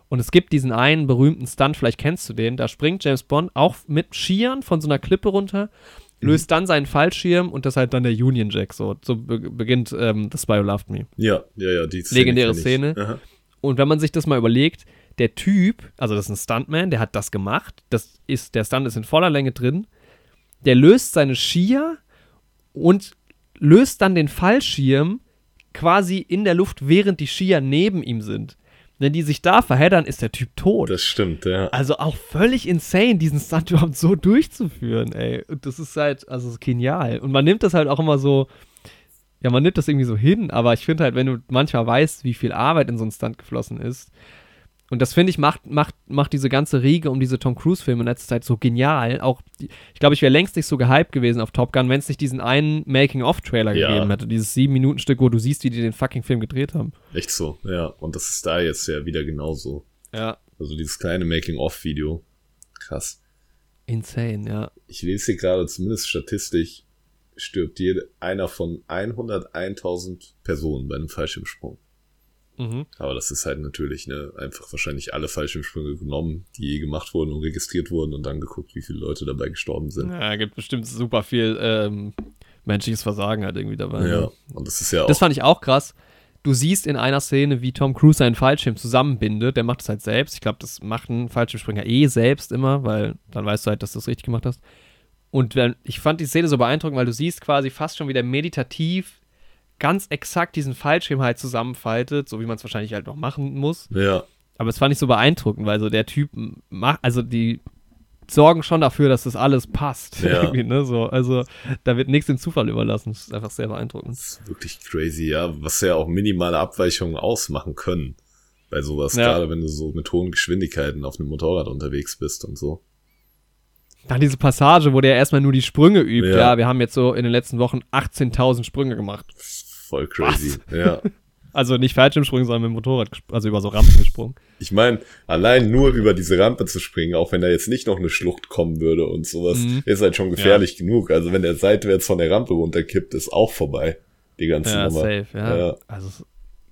Und es gibt diesen einen berühmten Stunt, vielleicht kennst du den, da springt James Bond auch mit Skiern von so einer Klippe runter, mhm. löst dann seinen Fallschirm und das ist halt dann der Union Jack. So, so be beginnt ähm, The Spy Who Loved Me. Ja, ja, ja, die Szene Legendäre Szene. Und wenn man sich das mal überlegt, der Typ, also das ist ein Stuntman, der hat das gemacht, das ist, der Stunt ist in voller Länge drin, der löst seine Skier und löst dann den Fallschirm quasi in der Luft, während die Skier neben ihm sind. Wenn die sich da verheddern, ist der Typ tot. Das stimmt, ja. Also auch völlig insane, diesen Stunt überhaupt so durchzuführen, ey. Und das ist halt, also genial. Und man nimmt das halt auch immer so, ja, man nimmt das irgendwie so hin, aber ich finde halt, wenn du manchmal weißt, wie viel Arbeit in so einen Stunt geflossen ist, und das finde ich macht, macht, macht diese ganze Riege um diese Tom Cruise-Filme in letzter Zeit so genial. Auch, ich glaube, ich wäre längst nicht so gehypt gewesen auf Top Gun, wenn es nicht diesen einen Making-of-Trailer ja. gegeben hätte. Dieses sieben Minuten Stück, wo du siehst, wie die den fucking Film gedreht haben. Echt so, ja. Und das ist da jetzt ja wieder genauso. Ja. Also dieses kleine Making-of-Video. Krass. Insane, ja. Ich lese hier gerade zumindest statistisch stirbt jede, einer von 101.000 Personen bei einem Fallschirmsprung. Mhm. Aber das ist halt natürlich ne, einfach wahrscheinlich alle Fallschirmsprünge genommen, die je gemacht wurden und registriert wurden und dann geguckt, wie viele Leute dabei gestorben sind. Ja, gibt bestimmt super viel ähm, menschliches Versagen halt irgendwie dabei. Ja, ne? und das ist ja auch. Das fand ich auch krass. Du siehst in einer Szene, wie Tom Cruise seinen Fallschirm zusammenbindet. Der macht es halt selbst. Ich glaube, das macht ein Fallschirmspringer eh selbst immer, weil dann weißt du halt, dass du es richtig gemacht hast. Und ich fand die Szene so beeindruckend, weil du siehst quasi fast schon wieder meditativ ganz exakt diesen Fallschirm halt zusammenfaltet, so wie man es wahrscheinlich halt noch machen muss. Ja. Aber es fand ich so beeindruckend, weil so der Typ macht, also die sorgen schon dafür, dass das alles passt. Ja. Irgendwie, ne? so, also da wird nichts dem Zufall überlassen. Das ist einfach sehr beeindruckend. Das ist wirklich crazy, ja. Was ja auch minimale Abweichungen ausmachen können. Bei sowas, Ja. gerade wenn du so mit hohen Geschwindigkeiten auf einem Motorrad unterwegs bist und so. Dann diese Passage, wo der erstmal nur die Sprünge übt. Ja. Ja, wir haben jetzt so in den letzten Wochen 18.000 Sprünge gemacht. Voll crazy. Ja. Also nicht Fallschirmsprünge, sondern mit dem Motorrad, also über so Rampen gesprungen. Ich meine, allein nur über diese Rampe zu springen, auch wenn da jetzt nicht noch eine Schlucht kommen würde und sowas, Mhm. ist halt schon gefährlich genug. Also wenn der seitwärts von der Rampe runterkippt, ist auch vorbei. Die ganze Ja, Nummer. safe, ja. Ja. Also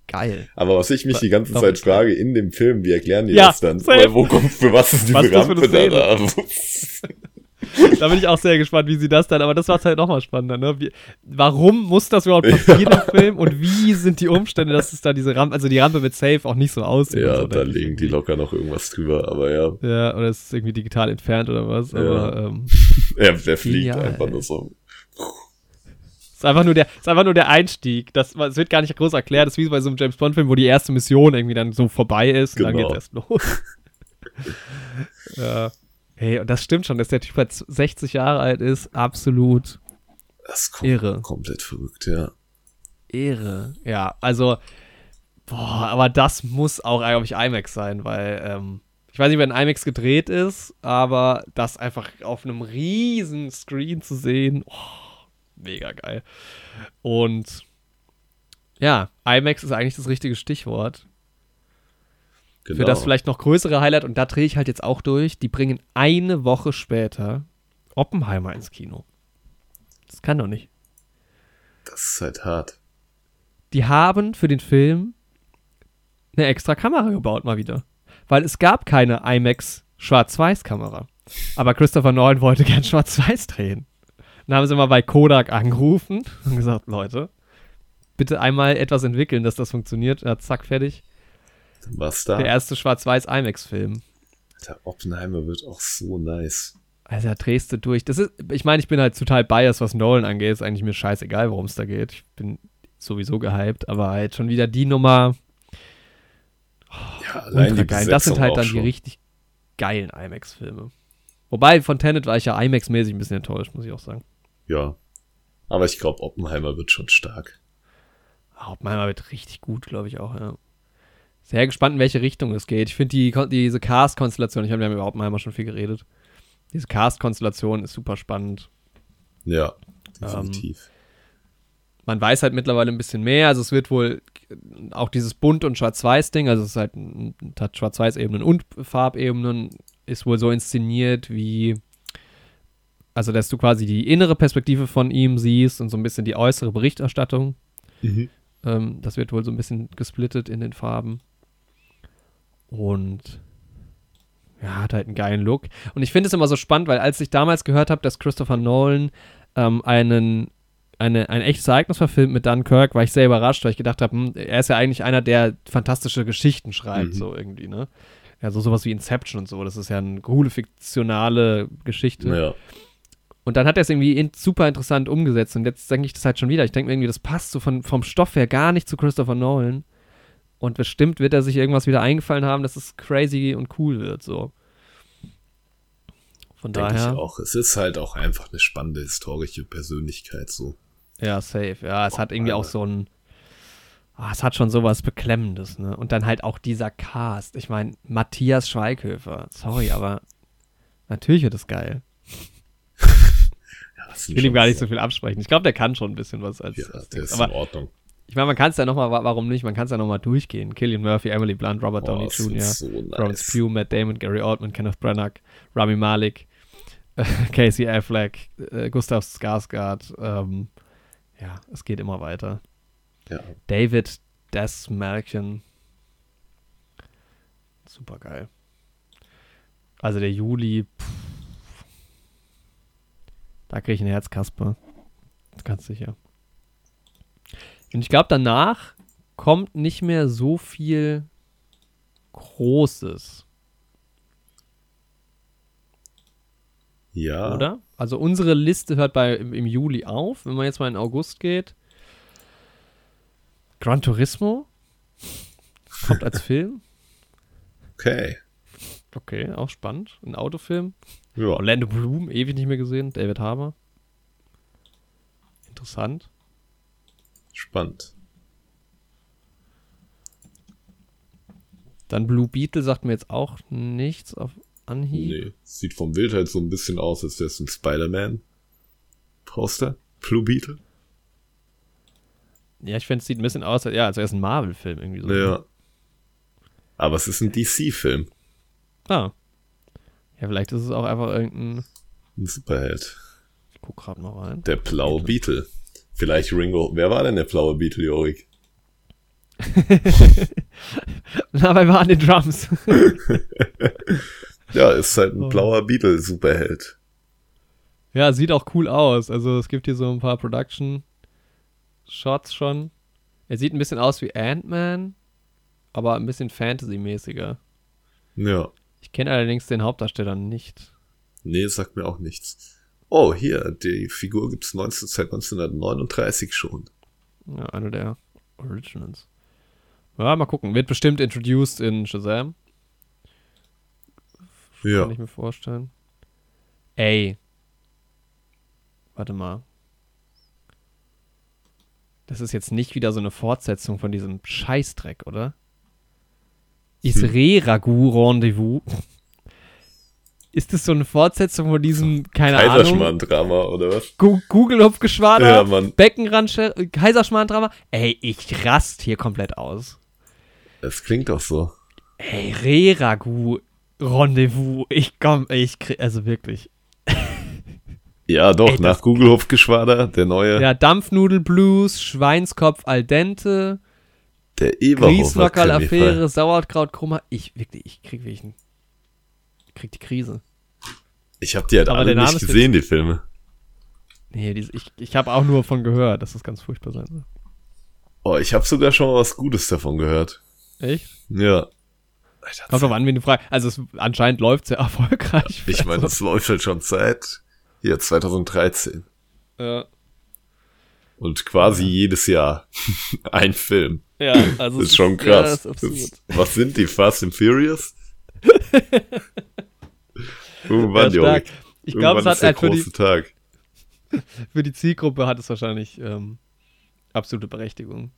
geil. Aber was ich mich die ganze Zeit frage, in dem Film, wie erklären die Ja, das dann? Weil wo kommt, für was ist Was eine Rampe da? da? Bin ich auch sehr gespannt, wie sie das dann, aber das macht halt nochmal spannender, ne? Wie, warum muss das überhaupt passieren im Film und wie sind die Umstände, dass es da diese Rampe, also die Rampe wird safe auch nicht so aussehen. ja, so, da ich legen die locker noch irgendwas drüber, aber ja. Ja, oder es ist irgendwie digital entfernt oder was, Ja. aber ähm, Ja, der fliegt Genial, einfach ey. nur so. ist einfach nur der, ist einfach nur der Einstieg. Das, es wird gar nicht groß erklärt. Das ist wie bei so einem James Bond-Film, wo die erste Mission irgendwie dann so vorbei ist und dann Genau. geht's erst los. ja. Hey, und das stimmt schon, dass der Typ halt 60 Jahre alt ist. Absolut Das ist kom Irre. komplett verrückt, ja. Ehre. Ja, also, boah, aber das muss auch eigentlich IMAX sein, weil, ähm, ich weiß nicht, wenn IMAX gedreht ist, aber das einfach auf einem riesen Screen zu sehen, oh, mega geil. Und ja, IMAX ist eigentlich das richtige Stichwort. Genau. Für das vielleicht noch größere Highlight, und da drehe ich halt jetzt auch durch, die bringen eine Woche später Oppenheimer ins Kino. Das kann doch nicht. Das ist halt hart. die haben für den Film eine extra Kamera gebaut, mal wieder. Weil es gab keine IMAX Schwarz-Weiß-Kamera. Aber Christopher Nolan wollte gern Schwarz-Weiß drehen. Dann haben sie mal bei Kodak angerufen und gesagt, Leute, bitte einmal etwas entwickeln, dass das funktioniert. Ja, zack, fertig. War's da. Der erste Schwarz-Weiß-IMAX-Film. Der Oppenheimer wird auch so nice. Also da drehst du durch. Das ist, ich meine, ich bin halt total biased, was Nolan angeht. Ist eigentlich mir scheißegal, worum es da geht. Ich bin sowieso gehypt, aber halt schon wieder die Nummer, Ja, allein die geil. Das sind halt dann die schon. richtig geilen IMAX-Filme. Wobei von Tenet war ich ja IMAX-mäßig ein bisschen enttäuscht, muss ich auch sagen. Ja. Aber ich glaube, Oppenheimer wird schon stark. Hauptmeimer wird richtig gut, glaube ich auch, ja. Sehr gespannt, in welche Richtung es geht. Ich finde die, diese Cast-Konstellation, ich habe ja über Oppenheimer schon viel geredet. Diese Cast-Konstellation ist super spannend. Ja, Ähm, definitiv. Man weiß halt mittlerweile ein bisschen mehr. Also es wird wohl auch dieses Bunt- und Schwarz-Weiß-Ding, also es ist halt ein, hat Schwarz-Weiß-Ebenen und Farbebenen, ist wohl so inszeniert wie, also dass du quasi die innere Perspektive von ihm siehst und so ein bisschen die äußere Berichterstattung. Mhm. Ähm, das wird wohl so ein bisschen gesplittet in den Farben. Und ja, hat halt einen geilen Look. Und ich finde es immer so spannend, weil als ich damals gehört habe, dass Christopher Nolan ähm, einen, eine, ein echtes Ereignis verfilmt mit Dunkirk, war ich sehr überrascht, weil ich gedacht habe, hm, er ist ja eigentlich einer, der fantastische Geschichten schreibt, Mhm. so irgendwie, ne? Ja, so sowas wie Inception und so. Das ist ja eine coole fiktionale Geschichte. Ja. Und dann hat er es irgendwie in, super interessant umgesetzt. Und jetzt denke ich das halt schon wieder. Ich denke mir irgendwie, das passt so von, vom Stoff her gar nicht zu Christopher Nolan. Und bestimmt wird er sich irgendwas wieder eingefallen haben, dass es crazy und cool wird. So. Von Denke ich daher. auch. Es ist halt auch einfach eine spannende historische Persönlichkeit so. Ja, safe. Ja, es hat irgendwie Alter. auch so ein. Ah, es hat schon sowas Beklemmendes, ne? Und dann halt auch dieser Cast. Ich meine, Matthias Schweighöfer. Sorry, aber natürlich wird es geil. Ja, Ich will ihm gar nicht so viel absprechen. Ich glaube, der kann schon ein bisschen was als. Ja, als der ist aber in Ordnung. Ich meine, man kann es ja nochmal, warum nicht? Man kann es ja nochmal durchgehen. Killian Murphy, Emily Blunt, Robert Downey Jr., so Florence nice. Pugh, Matt Damon, Gary Oldman, Kenneth Branagh, Rami Malek, Casey Affleck, äh, Gustav Skarsgård. Ähm, ja, es geht immer weiter. Ja. David Desmalkin. Super geil. Also der Juli. Pff, da kriege ich ein Herz, Kasper. Ganz sicher. Und ich glaube, danach kommt nicht mehr so viel Großes, Ja. oder? Also unsere Liste hört bei im, im Juli auf. Wenn man jetzt mal in August geht. Gran Turismo kommt als Film. Okay. Okay, auch spannend. Ein Autofilm. Ja. Orlando Bloom, ewig nicht mehr gesehen. David Harbour. Interessant. Spannend. Dann Blue Beetle sagt mir jetzt auch nichts auf Anhieb. Nee. Sieht vom Bild halt so ein bisschen aus, als wäre es ein Spider-Man-Poster. Blue Beetle. Ja, ich finde, es sieht ein bisschen aus, als, ja, als wäre es ein Marvel-Film irgendwie so. Ja. Aber es ist ein DC-Film. Ah. Ja, vielleicht ist es auch einfach irgendein. Ein Superheld. Ich guck gerade mal rein. Der blaue Beetle. Vielleicht Ringo. Wer war denn der blaue Beetle, Jorik? Na, bei wir an den Drums. Ja, ist halt ein Oh. blauer Beetle-Superheld. ja, sieht auch cool aus. Also es gibt hier so ein paar Production-Shots schon. Er sieht ein bisschen aus wie Ant-Man, aber ein bisschen Fantasy-mäßiger. Ja. Ich kenne allerdings den Hauptdarsteller nicht. Nee, sagt mir auch nichts. Oh, hier, die Figur gibt's 19, seit 1939 schon. Ja, einer der Originals. Ja, mal gucken. Wird bestimmt introduced in Shazam. Ja. Kann ich mir vorstellen. Ey. Warte mal. Das ist jetzt nicht wieder so eine Fortsetzung von diesem Scheißdreck, oder? Isre Ragu Rendezvous. Ist das so eine Fortsetzung von diesem, keine Ahnung, Kaiserschmarrn-Drama, oder was? Google-Hupfgeschwader, Ja, Mann. Beckenrand, Kaiserschmarrn-Drama? Ey, ich rast hier komplett aus. Es klingt doch so. Ey, Re-Ragu Rendezvous. Ich komm, ich krieg, also wirklich. Ja, doch, Ey, nach das- Google Hupfgeschwader, der neue, Ja, Dampfnudel Blues, Schweinskopf al dente, der Eberhofer Grießlockerl-Affäre, Sauerkraut-Krummer. Ich, wirklich, ich krieg wirklich einen, ich krieg die Krise. Ich habe die halt Aber alle nicht gesehen, die Filme. Nee, die, ich, ich habe auch nur von gehört, dass das ganz furchtbar sein soll. Oh, ich habe sogar schon mal was Gutes davon gehört. Echt? Ja. Kommt drauf an, wen du fragst. Also es, anscheinend läuft sehr erfolgreich. Ich meine, Also, das läuft halt schon seit hier 2013 ja, und quasi jedes Jahr ein Film. ja, also Das es ist schon Ja, krass. das ist. Das- was sind die Fast and Furious? Irgendwann, Ja. Ich glaube, es hat halt für die, Tag. für die Zielgruppe hat es wahrscheinlich ähm, absolute Berechtigung.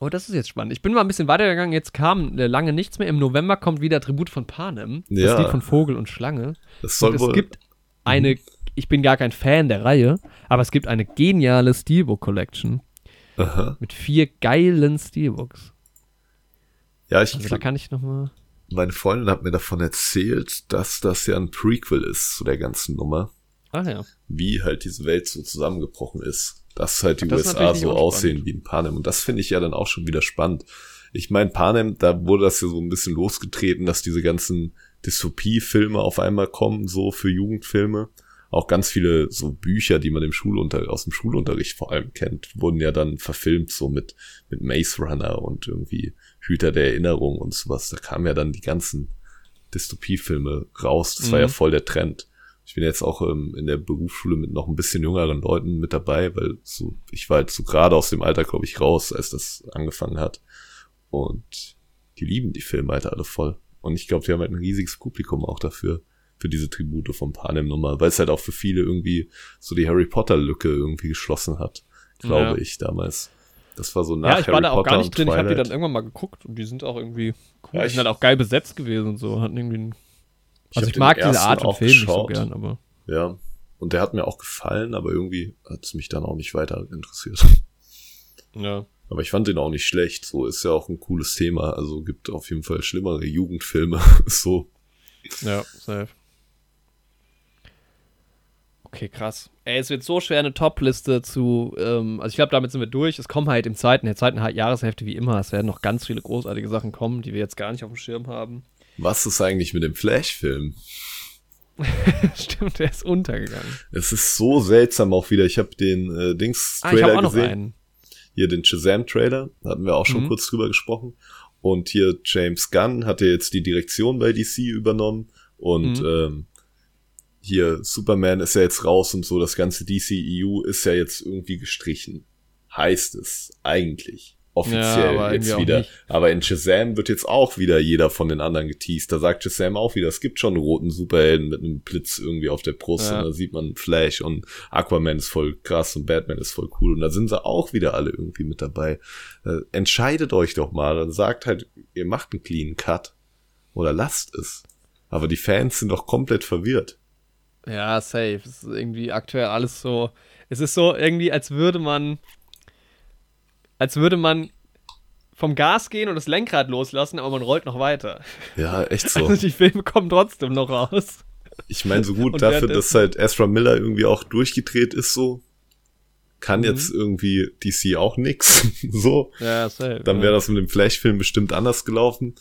Oh, das ist jetzt spannend. Ich bin mal ein bisschen weitergegangen. Jetzt kam äh, lange nichts mehr. Im November kommt wieder Tribut von Panem. Das Ja. Lied von Vogel und Schlange. Das soll Und es wohl. gibt eine, ich bin gar kein Fan der Reihe, aber es gibt eine geniale Steelbook Collection Aha. mit vier geilen Steelbooks. Ja, ich Also da kann ich nochmal. Meine Freundin hat mir davon erzählt, dass das ja ein Prequel ist zu der ganzen Nummer. Ach ja. wie halt diese Welt so zusammengebrochen ist. Dass halt die Das USA so aussehen wie in Panem. Und das finde ich ja dann auch schon wieder spannend. Ich meine, Panem, da wurde das ja so ein bisschen losgetreten, dass diese ganzen Dystopie-Filme auf einmal kommen, so für Jugendfilme. Auch ganz viele so Bücher, die man im Schulunter aus dem Schulunterricht vor allem kennt, wurden ja dann verfilmt, so mit, mit Maze Runner und irgendwie Hüter der Erinnerung und sowas. Da kamen ja dann die ganzen Dystopie-Filme raus. Das war Mhm. ja voll der Trend. Ich bin jetzt auch ähm, in der Berufsschule mit noch ein bisschen jüngeren Leuten mit dabei, weil so, ich war halt so gerade aus dem Alter, glaube ich, raus, als das angefangen hat. Und die lieben die Filme halt alle voll. Und ich glaube, wir haben halt ein riesiges Publikum auch dafür, für diese Tribute von Panem-Nummer, weil es halt auch für viele irgendwie so die Harry Potter-Lücke irgendwie geschlossen hat, glaube Ja. ich, damals. Das war so nach Ja, ich Harry war da auch Potter gar nicht drin. Ich habe die Twilight. dann irgendwann mal geguckt und die sind auch irgendwie cool. Ja, die ich- sind halt auch geil besetzt gewesen und so. Hatten irgendwie einen, Ich also ich, den mag diese Art von Film nicht so geschaut. gern, aber. Ja. Und der hat mir auch gefallen, aber irgendwie hat es mich dann auch nicht weiter interessiert. Ja. Aber ich fand den auch nicht schlecht. So ist ja auch ein cooles Thema. Also gibt auf jeden Fall schlimmere Jugendfilme. so. Ja, safe. Okay, krass. Ey, es wird so schwer, eine Top-Liste zu. Ähm, also, ich glaube, damit sind wir durch. Es kommen halt im zweiten, in der zweiten Jahreshälfte wie immer. Es werden noch ganz viele großartige Sachen kommen, die wir jetzt gar nicht auf dem Schirm haben. Was ist eigentlich mit dem Flash-Film? Stimmt, der ist untergegangen. Es ist so seltsam auch wieder. Ich habe den äh, Ah, Dings-Trailer noch gesehen. einen. Hier den Shazam-Trailer. Da hatten wir auch schon Mhm. kurz drüber gesprochen. Und hier James Gunn hat ja jetzt die Direktion bei DC übernommen. Und Mhm. ähm, hier Superman ist ja jetzt raus und so. Das ganze DCEU ist ja jetzt irgendwie gestrichen. Heißt es eigentlich. offiziell Ja, jetzt wieder. Aber in Shazam wird jetzt auch wieder jeder von den anderen geteased. Da sagt Shazam auch wieder, es gibt schon einen roten Superhelden mit einem Blitz irgendwie auf der Brust Ja. und da sieht man Flash und Aquaman ist voll krass und Batman ist voll cool und da sind sie auch wieder alle irgendwie mit dabei. Äh, entscheidet euch doch mal und sagt halt, ihr macht einen clean Cut oder lasst es. Aber die Fans sind doch komplett verwirrt. Ja, safe. Es ist irgendwie aktuell alles so. Es ist so irgendwie, als würde man. Als würde man vom Gas gehen und das Lenkrad loslassen, aber man rollt noch weiter. Ja, echt so. Also die Filme kommen trotzdem noch raus. Ich meine, so gut dafür, dass halt Ezra Miller irgendwie auch durchgedreht ist, so, kann Mhm. jetzt irgendwie DC auch nix. so, Ja, safe. dann wäre das mit dem Flash-Film bestimmt anders gelaufen.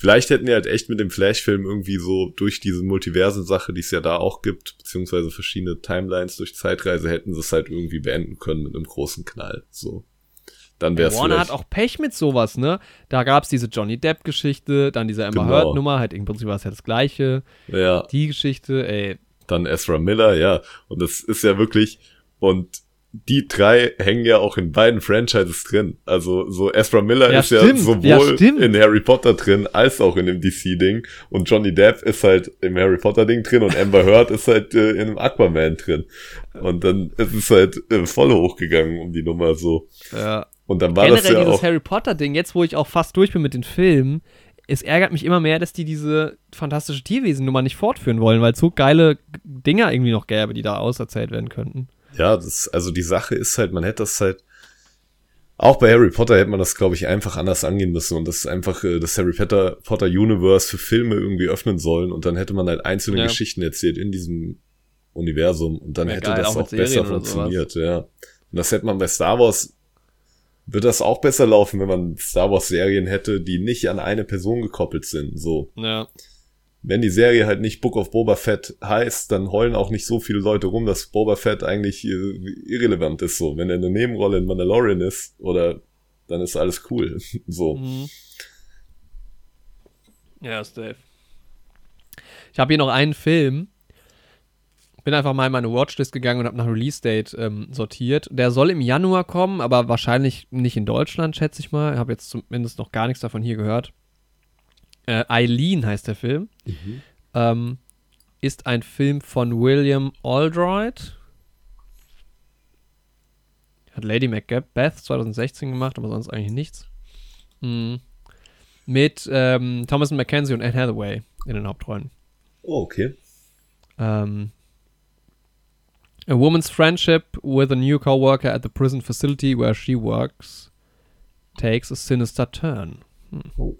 Vielleicht hätten die halt echt mit dem Flash-Film irgendwie so durch diese Multiversen-Sache, die es ja da auch gibt, beziehungsweise verschiedene Timelines durch Zeitreise, hätten sie es halt irgendwie beenden können mit einem großen Knall. So. Dann wäre es Warner vielleicht. hat auch Pech mit sowas, ne? Da gab es diese Johnny Depp-Geschichte, dann diese Amber Genau. Heard-Nummer, halt im Prinzip war es ja das Gleiche. ja, Die Geschichte, ey. dann Ezra Miller, ja. Und das ist ja wirklich, und die drei hängen ja auch in beiden Franchises drin. Also so Ezra Miller Ja, ist ja stimmt. sowohl Ja, in Harry Potter drin als auch in dem DC-Ding. Und Johnny Depp ist halt im Harry Potter-Ding drin und Amber Heard ist halt äh, in einem Aquaman drin. Und dann ist es halt äh, voll hochgegangen um die Nummer so. Ja. Und dann war Generell das ja dieses auch. Harry Potter-Ding, jetzt wo ich auch fast durch bin mit den Filmen, es ärgert mich immer mehr, dass die diese fantastische Tierwesen-Nummer nicht fortführen wollen, weil es so geile Dinger irgendwie noch gäbe, die da auserzählt werden könnten. Ja, das, also die Sache ist halt, man hätte das halt, auch bei Harry Potter hätte man das, glaube ich, einfach anders angehen müssen und das einfach äh, das Harry Potter, Potter Universe für Filme irgendwie öffnen sollen und dann hätte man halt einzelne Ja. Geschichten erzählt in diesem Universum und dann Wär hätte geil, das auch auch besser funktioniert, ja. Und das hätte man bei Star Wars, wird das auch besser laufen, wenn man Star Wars Serien hätte, die nicht an eine Person gekoppelt sind, so Ja. Wenn die Serie halt nicht Book of Boba Fett heißt, dann heulen auch nicht so viele Leute rum, dass Boba Fett eigentlich äh, irrelevant ist. So, wenn er eine Nebenrolle in Mandalorian ist, oder dann ist alles cool. so. Mhm. Ja, Steve. Ich habe hier noch einen Film. Bin einfach mal in meine Watchlist gegangen und habe nach Release-Date ähm, sortiert. Der soll im Januar kommen, aber wahrscheinlich nicht in Deutschland, schätze ich mal. Ich habe jetzt zumindest noch gar nichts davon hier gehört. Äh, Eileen heißt der Film. Ähm, ist ein Film von William Aldroyd. Hat Lady Macbeth 2016 gemacht, aber sonst eigentlich nichts. Mhm. Mit ähm, Thomas Mackenzie und Anne Hathaway in den Hauptrollen. Oh, okay. Um, a woman's friendship with a new coworker at the prison facility where she works takes a sinister turn. Hm. Oh.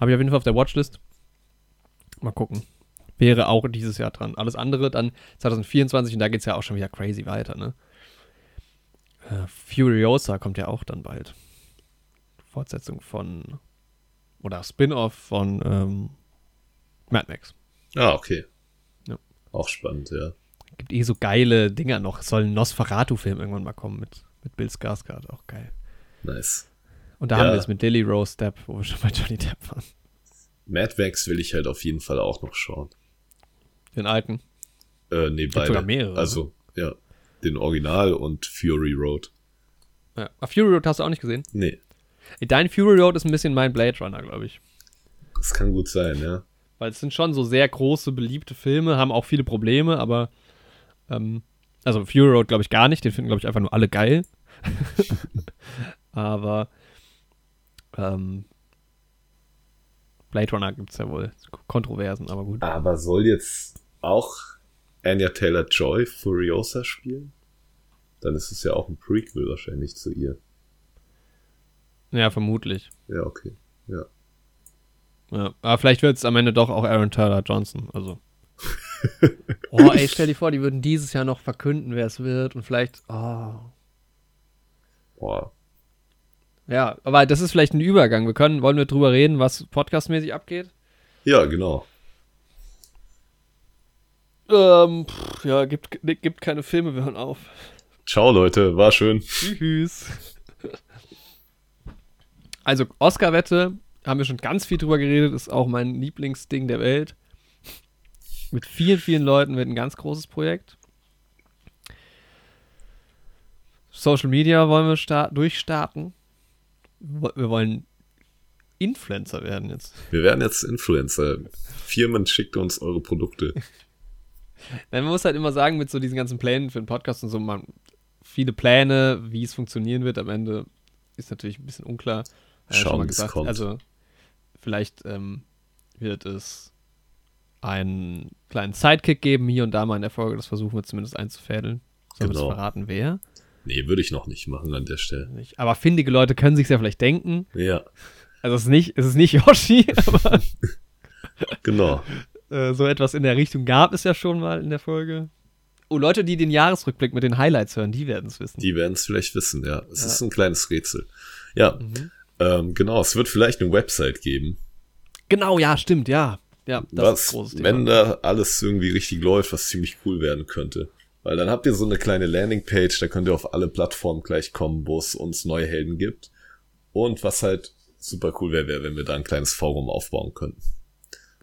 Habe ich auf jeden Fall auf der Watchlist. Mal gucken. Wäre auch dieses Jahr dran. Alles andere dann 2024 und da geht es ja auch schon wieder crazy weiter, ne? Äh, Furiosa kommt ja auch dann bald. Fortsetzung von oder Spin-off von ähm, Mad Max. Ah, okay. Ja. Auch spannend, ja. Gibt eh so geile Dinger noch. Es soll ein Nosferatu-Film irgendwann mal kommen mit, mit Bill Skarsgård. Auch geil. Nice. Und da Ja. haben wir es mit Lily Rose Depp, wo wir schon bei Johnny Depp waren. Mad Max will ich halt auf jeden Fall auch noch schauen. Den alten. Äh, nee, beide. sogar mehrere? Also, ja. Den Original und Fury Road. Ja. Fury Road hast du auch nicht gesehen? Nee, Dein Fury Road ist ein bisschen mein Blade Runner, glaube ich. das kann gut sein, ja. Weil es sind schon so sehr große, beliebte Filme, haben auch viele Probleme, aber ähm, also Fury Road glaube ich gar nicht, den finden glaube ich einfach nur alle geil. aber ähm, Blade Runner gibt es ja wohl Kontroversen, aber gut. Aber soll jetzt auch Anya Taylor-Joy Furiosa spielen? Dann ist es ja auch ein Prequel wahrscheinlich zu ihr. Ja, vermutlich. Ja, okay. Ja. Ja, aber vielleicht wird es am Ende doch auch Aaron Taylor Johnson. Also. oh, ey, stell dir vor, die würden dieses Jahr noch verkünden, wer es wird und vielleicht. Oh. Boah. Ja, aber das ist vielleicht ein Übergang. Wir können, wollen wir drüber reden, was podcastmäßig abgeht? Ja, genau. Ähm, pff, ja, gibt, gibt keine Filme, wir hören auf. Ciao, Leute. War schön. Tschüss. Also, Oscar-Wette, haben wir schon ganz viel drüber geredet, ist auch mein Lieblingsding der Welt. Mit vielen, vielen Leuten wird ein ganz großes Projekt. Social Media wollen wir sta- durchstarten. Wir wollen Influencer werden jetzt. Wir werden jetzt Influencer. Firmen schickt uns eure Produkte. Nein, man muss halt immer sagen, mit so diesen ganzen Plänen für den Podcast und so, man, viele Pläne, wie es funktionieren wird am Ende, ist natürlich ein bisschen unklar. Schauen, wie es kommt. Also, vielleicht ähm, wird es einen kleinen Sidekick geben, hier und da mal in der Folge. Das versuchen wir zumindest einzufädeln. Sollen genau. wir verraten, wer? Nee, würde ich noch nicht machen an der Stelle. Aber findige Leute können sich ja vielleicht denken. Ja. Also es ist nicht, es ist nicht Yoshi, aber. genau. Äh, so etwas in der Richtung gab es ja schon mal in der Folge. Oh, Leute, die den Jahresrückblick mit den Highlights hören, die werden es wissen. Die werden es vielleicht wissen, ja. Es ja. ist ein kleines Rätsel. Ja, mhm. ähm, genau. Es wird vielleicht eine Website geben. Genau, ja, stimmt, ja. Ja, das was, ist ein großes Thema. Wenn da alles irgendwie richtig läuft, was ziemlich cool werden könnte. Weil dann habt ihr so eine kleine Landingpage, da könnt ihr auf alle Plattformen gleich kommen, wo es uns neue Helden gibt. Und was halt super cool wäre, wäre, wenn wir da ein kleines Forum aufbauen könnten.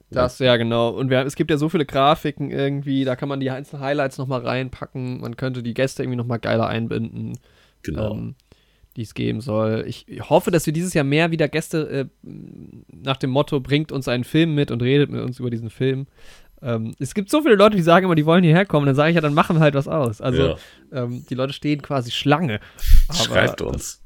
Das, ja, genau. Und wir, es gibt ja so viele Grafiken irgendwie, da kann man die einzelnen Highlights nochmal reinpacken. Man könnte die Gäste irgendwie nochmal geiler einbinden. Genau. Ähm, die es geben soll. Ich hoffe, dass wir dieses Jahr mehr wieder Gäste äh, nach dem Motto bringt uns einen Film mit und redet mit uns über diesen Film. Ähm, es gibt so viele Leute, die sagen immer, die wollen hierher kommen. Dann sage ich ja, dann machen wir halt was aus. Also ja. ähm, die Leute stehen quasi Schlange. Schreibt uns.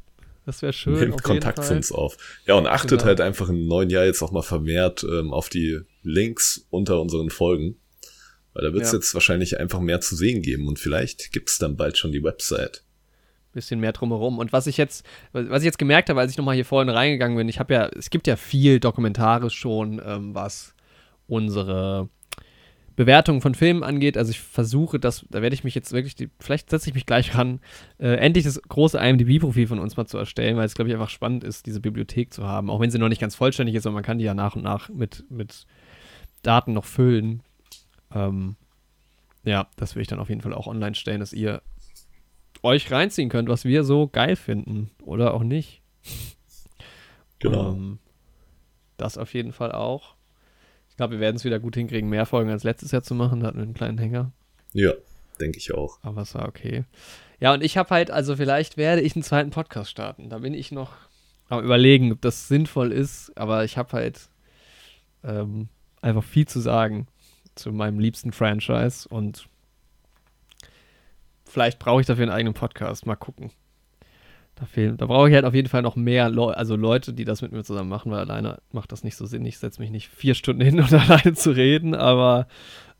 Das, das wäre schön. Nehmt Kontakt zu uns auf. Ja, und achtet genau. halt einfach im neuen Jahr jetzt auch mal vermehrt ähm, auf die Links unter unseren Folgen. Weil da wird es ja. jetzt wahrscheinlich einfach mehr zu sehen geben und vielleicht gibt es dann bald schon die Website bisschen mehr drumherum. Und was ich jetzt, was ich jetzt gemerkt habe, als ich nochmal hier vorhin reingegangen bin, ich habe ja, es gibt ja viel Dokumentares schon, ähm, was unsere Bewertung von Filmen angeht. Also ich versuche das, da werde ich mich jetzt wirklich, die, vielleicht setze ich mich gleich ran, äh, endlich das große IMDb-Profil von uns mal zu erstellen, weil es, glaube ich, einfach spannend ist, diese Bibliothek zu haben. Auch wenn sie noch nicht ganz vollständig ist, aber man kann die ja nach und nach mit, mit Daten noch füllen. Ähm, ja, das will ich dann auf jeden Fall auch online stellen, dass ihr euch reinziehen könnt, was wir so geil finden oder auch nicht. Genau. Ähm, das auf jeden Fall auch. Ich glaube, wir werden es wieder gut hinkriegen, mehr Folgen als letztes Jahr zu machen. Da hatten wir einen kleinen Hänger. Ja, denke ich auch. Aber es war okay. Ja, und ich habe halt, also vielleicht werde ich einen zweiten Podcast starten. Da bin ich noch am überlegen, ob das sinnvoll ist. Aber ich habe halt ähm, einfach viel zu sagen zu meinem liebsten Franchise und vielleicht brauche ich dafür einen eigenen Podcast. Mal gucken. Da, fehlen, da brauche ich halt auf jeden Fall noch mehr Leu also Leute, die das mit mir zusammen machen, weil alleine macht das nicht so Sinn. Ich setze mich nicht vier Stunden hin, um alleine zu reden, aber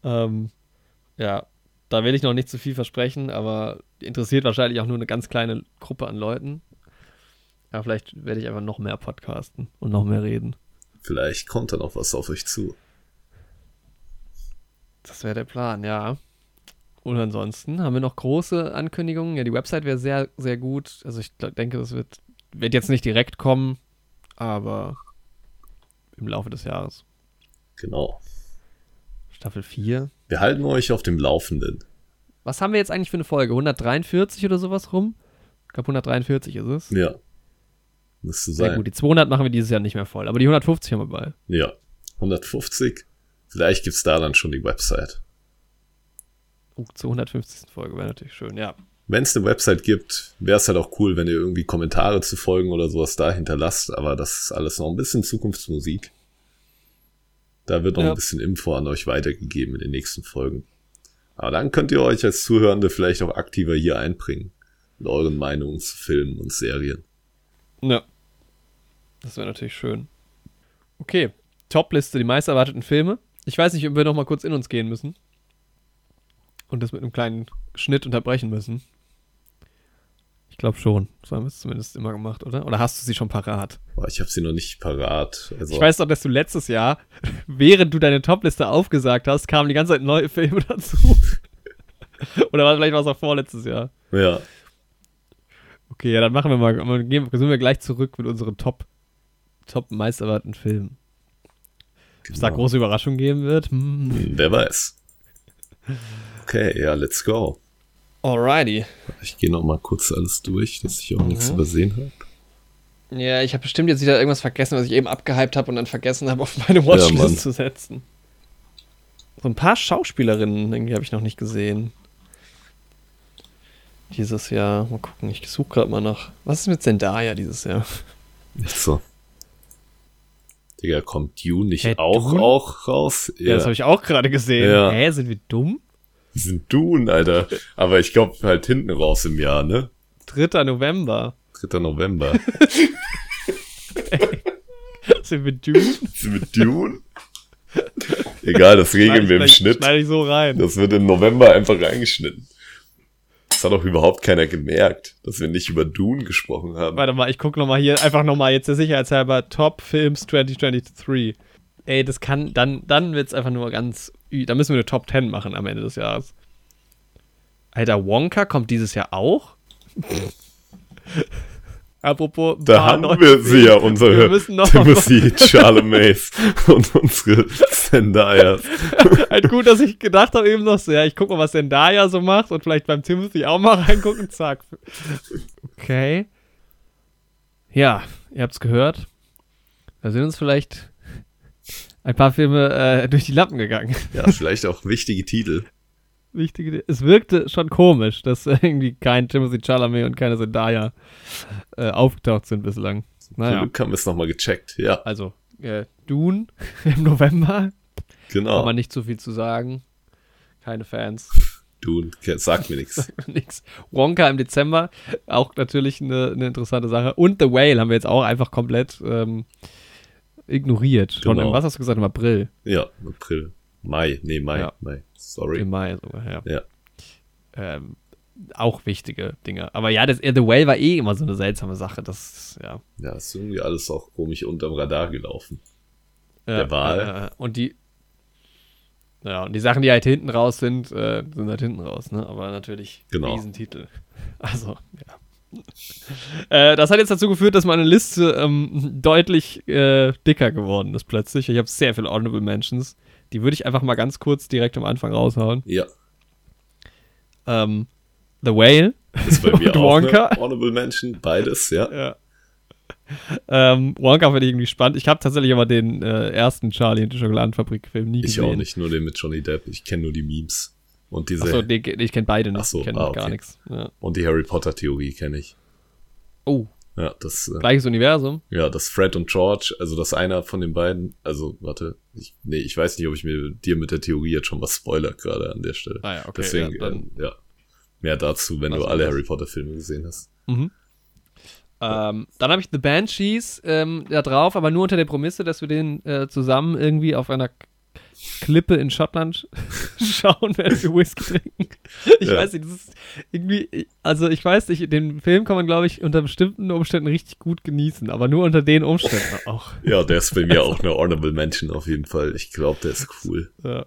ähm, ja, da will ich noch nicht zu viel versprechen, aber interessiert wahrscheinlich auch nur eine ganz kleine Gruppe an Leuten. Ja, vielleicht werde ich einfach noch mehr podcasten und noch mehr reden. Vielleicht kommt da noch was auf euch zu. Das wäre der Plan, ja. Und ansonsten haben wir noch große Ankündigungen. Ja, die Website wäre sehr, sehr gut. Also ich denke, das wird, wird jetzt nicht direkt kommen, aber im Laufe des Jahres. Genau. Staffel 4. Wir halten euch auf dem Laufenden. Was haben wir jetzt eigentlich für eine Folge? 143 oder sowas rum? Ich glaube 143 ist es. Ja. Müsste sein. Sehr gut, die 200 machen wir dieses Jahr nicht mehr voll, aber die 150 haben wir bei. Ja, 150. Vielleicht gibt es da dann schon die Website. Uh, zur 150. Folge wäre natürlich schön, ja. Wenn es eine Website gibt, wäre es halt auch cool, wenn ihr irgendwie Kommentare zu Folgen oder sowas da hinterlasst, aber das ist alles noch ein bisschen Zukunftsmusik. Da wird noch ja. ein bisschen Info an euch weitergegeben in den nächsten Folgen. Aber dann könnt ihr euch als Zuhörende vielleicht auch aktiver hier einbringen. Mit euren Meinungen zu Filmen und Serien. Ja. Das wäre natürlich schön. Okay. Topliste, die meist erwarteten Filme. Ich weiß nicht, ob wir noch mal kurz in uns gehen müssen und das mit einem kleinen Schnitt unterbrechen müssen. Ich glaube schon. So haben wir es zumindest immer gemacht, oder? Oder hast du sie schon parat? Boah, ich habe sie noch nicht parat. Also ich weiß doch, dass du letztes Jahr, während du deine Topliste aufgesagt hast, kamen die ganze Zeit neue Filme dazu. oder war, vielleicht war es auch vorletztes Jahr. Ja. Okay, ja, dann machen wir mal, dann gehen, sind wir gleich zurück mit unseren Top, Top meisterwarten Filmen. Genau. Ob es da große Überraschungen geben wird? Hm. Wer weiß. Okay, ja, let's go. Alrighty. Ich gehe noch mal kurz alles durch, dass ich auch mhm. nichts übersehen habe. Ja, ich habe bestimmt jetzt wieder irgendwas vergessen, was ich eben abgehypt habe und dann vergessen habe, auf meine Watchlist ja, zu setzen. So ein paar Schauspielerinnen irgendwie habe ich noch nicht gesehen. Dieses Jahr. Mal gucken, ich suche gerade mal nach. Was ist mit Zendaya dieses Jahr? Nicht so. Digga, kommt Dune nicht Hä, auch, Dune? auch raus? Ja, das habe ich auch gerade gesehen. Ja. Hä, sind wir dumm? Das sind Dune, Alter. Aber ich glaube halt hinten raus im Jahr, ne? 3. November. 3. November. Sind wir dumm? Sind wir Dune? Egal, das regeln wir im Schnitt. Schneid ich so rein. Das wird im November einfach reingeschnitten. Das hat auch überhaupt keiner gemerkt, dass wir nicht über Dune gesprochen haben. Warte mal, ich gucke nochmal hier, einfach nochmal jetzt der Sicherheitshalber, Top Films 2023. Ey, das kann, dann, dann wird's einfach nur ganz, da müssen wir eine Top 10 machen am Ende des Jahres. Alter, Wonka kommt dieses Jahr auch? Apropos, Da haben neue wir sie ja, unsere Wir müssen noch Timothy Charlemagne und unsere Zendayas. Halt gut, dass ich gedacht habe eben noch so, ja, ich guck mal, was Zendaya so macht und vielleicht beim Timothy auch mal reingucken, zack. Okay. Ja, ihr habt's gehört. Da sind uns vielleicht ein paar Filme äh, durch die Lappen gegangen. Ja, vielleicht auch wichtige Titel. Wichtige, es wirkte schon komisch, dass irgendwie kein Timothy Chalamet und keine Zendaya äh, aufgetaucht sind bislang. Zum Naja, Glück haben wir es nochmal gecheckt. Ja, also äh, Dune im November, genau. man nicht so viel zu sagen. Keine Fans. Dune, sagt mir nichts. Nix. Wonka im Dezember, auch natürlich eine, eine interessante Sache. Und The Whale haben wir jetzt auch einfach komplett ähm, ignoriert. Schon Genau. im, was hast du gesagt, im April? Ja, April. Mai, nee, Mai, Ja. Mai. Sorry. Im Mai sogar, ja. Ja. Ähm, auch wichtige Dinge. Aber ja, das, äh, The Whale war eh immer so eine seltsame Sache. Das, ja. Ja, ist irgendwie alles auch komisch unterm Radar gelaufen. Ja, Der äh, und die ja, und die Sachen, die halt hinten raus sind, äh, sind halt hinten raus, ne? Aber natürlich Genau. Riesentitel. Also, ja. Äh, das hat jetzt dazu geführt, dass meine Liste ähm, deutlich äh, dicker geworden ist plötzlich. Ich habe sehr viele Honorable Mentions. Die würde ich einfach mal ganz kurz direkt am Anfang raushauen. Ja, Ähm, The Whale. ist bei mir Und auch Wonka. Honorable Mention. Beides, ja. Ja. Ähm, Wonka finde ich irgendwie spannend. Ich habe tatsächlich aber den äh, ersten Charlie und die Schokoladenfabrik-Film nie Ich gesehen. auch nicht, nur den mit Johnny Depp. Ich kenne nur die Memes. Und diese Achso, nee, ich kenne beide nicht. Ach so, ich kenne ah, gar okay. nichts. Ja. und die Harry Potter Theorie kenne ich. Oh, Ja, das äh, gleiches Universum. ja, das Fred und George, also das einer von den beiden, also warte, ich, nee, ich weiß nicht, ob ich mir dir mit der Theorie jetzt schon was spoiler gerade an der Stelle. Ah ja, okay. Deswegen, ja, dann, ähm, ja. Mehr dazu, wenn du alle? Harry Potter Filme gesehen hast. mhm. ähm, dann habe ich The Banshees ähm, da drauf, aber nur unter der Prämisse, dass wir den äh, zusammen irgendwie auf einer Klippe in Schottland schauen, während wir Whisky trinken. Ich Ja. weiß nicht, das ist irgendwie, also ich weiß nicht, den Film kann man, glaube ich, unter bestimmten Umständen richtig gut genießen, aber nur unter den Umständen auch. Ja, der ist bei mir auch eine Honorable Mention auf jeden Fall. Ich glaube, der ist cool. Ja.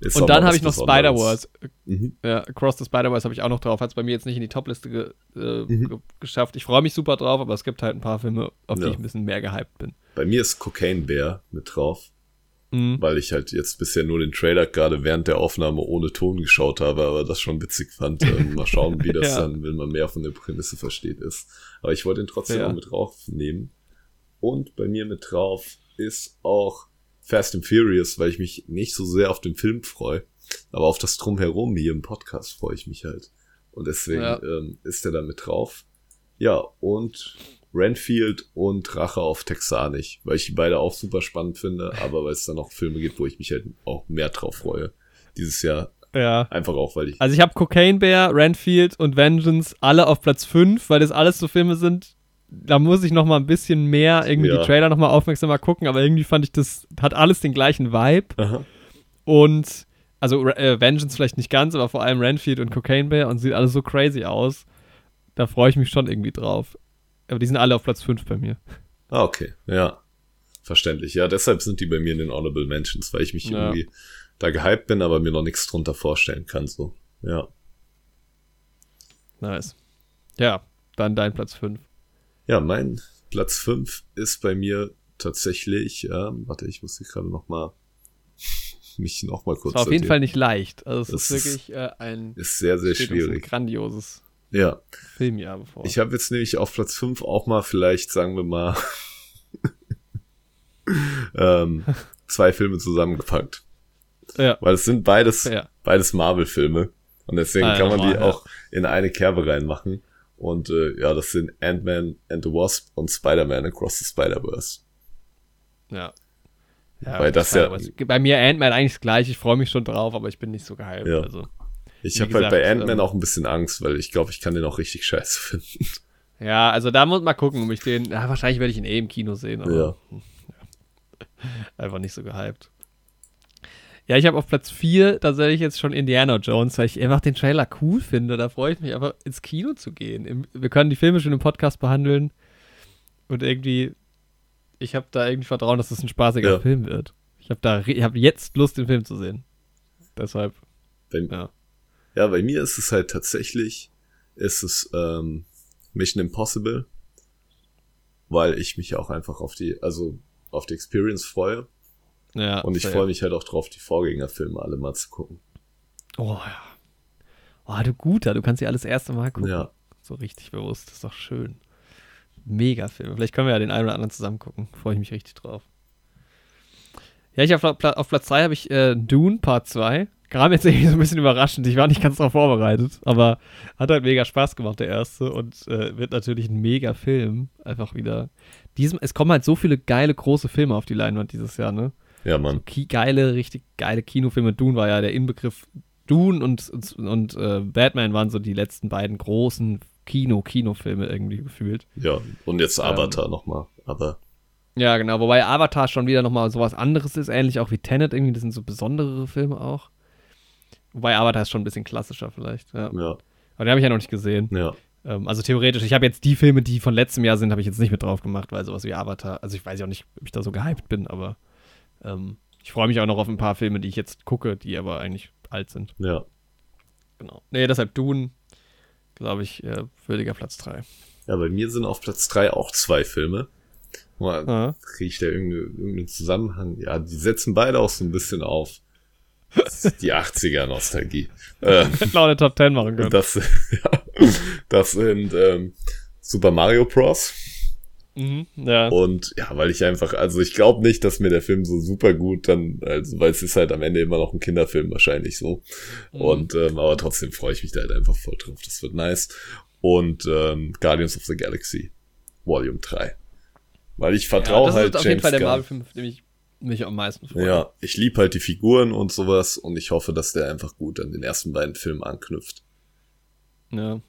Ist Und dann habe ich noch. Spider-Wars. Mhm. Ja, Across the Spider-Verse habe ich auch noch drauf. Hat es bei mir jetzt nicht in die Top-Liste ge äh, Mhm. ge geschafft. Ich freue mich super drauf, aber es gibt halt ein paar Filme, auf die Ja. ich ein bisschen mehr gehypt bin. Bei mir ist Cocaine Bear mit drauf, Mhm. weil ich halt jetzt bisher nur den Trailer gerade während der Aufnahme ohne Ton geschaut habe, aber das schon witzig fand. Ähm, mal schauen, wie das Ja. dann, wenn man mehr von der Prämisse versteht, ist. Aber ich wollte ihn trotzdem Ja. auch mit draufnehmen. Und bei mir mit drauf ist auch Fast and Furious, weil ich mich nicht so sehr auf den Film freue, aber auf das Drumherum hier im Podcast freue ich mich halt. Und deswegen Ja. ähm, ist er da mit drauf. Ja, und Renfield und Rache auf Texanisch, weil ich die beide auch super spannend finde, aber weil es dann auch Filme gibt, wo ich mich halt auch mehr drauf freue. Dieses Jahr Ja. einfach auch, weil ich. Also ich habe Cocaine Bear, Renfield und Vengeance alle auf Platz 5, weil das alles so Filme sind, da muss ich noch mal ein bisschen mehr irgendwie Ja. die Trailer noch mal aufmerksamer gucken, aber irgendwie fand ich das, hat alles den gleichen Vibe Aha. und also äh, Vengeance vielleicht nicht ganz, aber vor allem Renfield und Cocaine Bear und sieht alles so crazy aus. Da freue ich mich schon irgendwie drauf. Aber die sind alle auf Platz 5 bei mir. Ah, okay. Ja. Verständlich. Ja, deshalb sind die bei mir in den Honorable Mentions, weil ich mich Ja. irgendwie da gehypt bin, aber mir noch nichts drunter vorstellen kann, so. Ja. Nice. Ja, dann dein Platz 5. Ja, mein Platz 5 ist bei mir tatsächlich, ähm, warte, ich muss hier gerade noch mal mich noch mal kurz Das war auf jeden. Fall nicht leicht. Also es ist ist- wirklich äh, ein, ist sehr, sehr uns ein schwierig. grandioses Ja. Filmjahr bevor. Ich habe jetzt nämlich auf Platz 5 auch mal vielleicht, sagen wir mal, ähm, zwei Filme zusammengepackt. ja, Weil es sind beides, ja. beides Marvel-Filme. Und deswegen Ah, kann man die ja. auch in eine Kerbe reinmachen. Und äh, ja, das sind Ant-Man and the Wasp und Spider-Man Across the Spider-Verse. Ja. ja Weil das ja. Bei mir Ant-Man eigentlich das gleiche. Ich freue mich schon drauf, aber ich bin nicht so gehypt. Ja. Also, ich habe halt bei Ant-Man ähm, auch ein bisschen Angst, weil ich glaube, ich kann den auch richtig scheiße finden. Ja, also da muss man gucken, ob ich den. Ja, wahrscheinlich werde ich ihn eh im Kino sehen, aber. Ja. Einfach nicht so gehypt. Ja, ich habe auf Platz 4 tatsächlich jetzt schon Indiana Jones, weil ich einfach den Trailer cool finde. Da freue ich mich einfach ins Kino zu gehen. Wir können die Filme schon im Podcast behandeln. Und irgendwie, ich habe da irgendwie Vertrauen, dass es das ein spaßiger ja. Film wird. Ich habe da, ich habe jetzt Lust, den Film zu sehen. Deshalb. Bei, ja. Ja, bei mir ist es halt tatsächlich, ist es ähm, Mission Impossible, weil ich mich auch einfach auf die, also auf die Experience freue. Ja, und ich freue mich halt auch drauf, die Vorgängerfilme alle mal zu gucken. Oh ja. Oh, du Guter, du kannst sie alles erste Mal gucken. Ja. So richtig bewusst, das ist doch schön. Mega Film. Vielleicht können wir ja den einen oder anderen zusammen gucken. Freue ich mich richtig drauf. Ja, ich auf, auf Platz 2 habe ich äh, Dune Part 2 kam jetzt irgendwie so ein bisschen überraschend. Ich war nicht ganz darauf vorbereitet, aber hat halt mega Spaß gemacht, der erste. Und äh, wird natürlich ein mega Film. Einfach wieder. Diesem, es kommen halt so viele geile, große Filme auf die Leinwand dieses Jahr, ne? Ja, Mann. So geile, richtig geile Kinofilme. Dune war ja der Inbegriff. Dune und, und, und äh, Batman waren so die letzten beiden großen Kino-Kinofilme irgendwie gefühlt. Ja, und jetzt Avatar ähm, nochmal. Aber. Ja, genau. Wobei Avatar schon wieder nochmal sowas anderes ist, ähnlich auch wie Tenet irgendwie. Das sind so besondere Filme auch. Wobei Avatar ist schon ein bisschen klassischer vielleicht. Ja. ja. Aber den habe ich ja noch nicht gesehen. Ja. Ähm, also theoretisch, ich habe jetzt die Filme, die von letztem Jahr sind, habe ich jetzt nicht mit drauf gemacht, weil sowas wie Avatar, also ich weiß ja auch nicht, ob ich da so gehypt bin, aber ähm, ich freue mich auch noch auf ein paar Filme, die ich jetzt gucke, die aber eigentlich alt sind. Ja. Genau. Nee, deshalb Dune, glaube ich, äh, würdiger Platz 3. Ja, bei mir sind auf Platz 3 auch zwei Filme. Mal, kriege ich da irgendeinen irgendeine Zusammenhang? Ja, die setzen beide auch so ein bisschen auf die 80er-Nostalgie. Ähm, Laune Top 10 machen können. Das, ja, das sind ähm, Super Mario Bros. Mhm, ja. Und ja, weil ich einfach, also ich glaube nicht, dass mir der Film so super gut dann, also weil es ist halt am Ende immer noch ein Kinderfilm wahrscheinlich so. Mhm. Und ähm, aber trotzdem freue ich mich da halt einfach voll drauf. Das wird nice. Und ähm, Guardians of the Galaxy Volume 3. Weil ich vertraue ja, halt Das ist auf jeden Fall der Marvel-Film, den ich mich am meisten freue. Ja, ich liebe halt die Figuren und sowas und ich hoffe, dass der einfach gut an den ersten beiden Filmen anknüpft. Ja.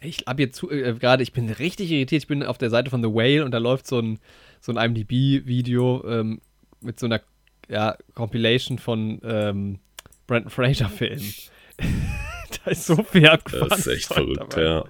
Ich hab jetzt äh, gerade, ich bin richtig irritiert. Ich bin auf der Seite von The Whale und da läuft so ein, so ein IMDb-Video ähm, mit so einer ja, Compilation von ähm, Brandon Fraser-Filmen. da ist so viel abgefahren. Das ist echt verrückt, dabei. ja.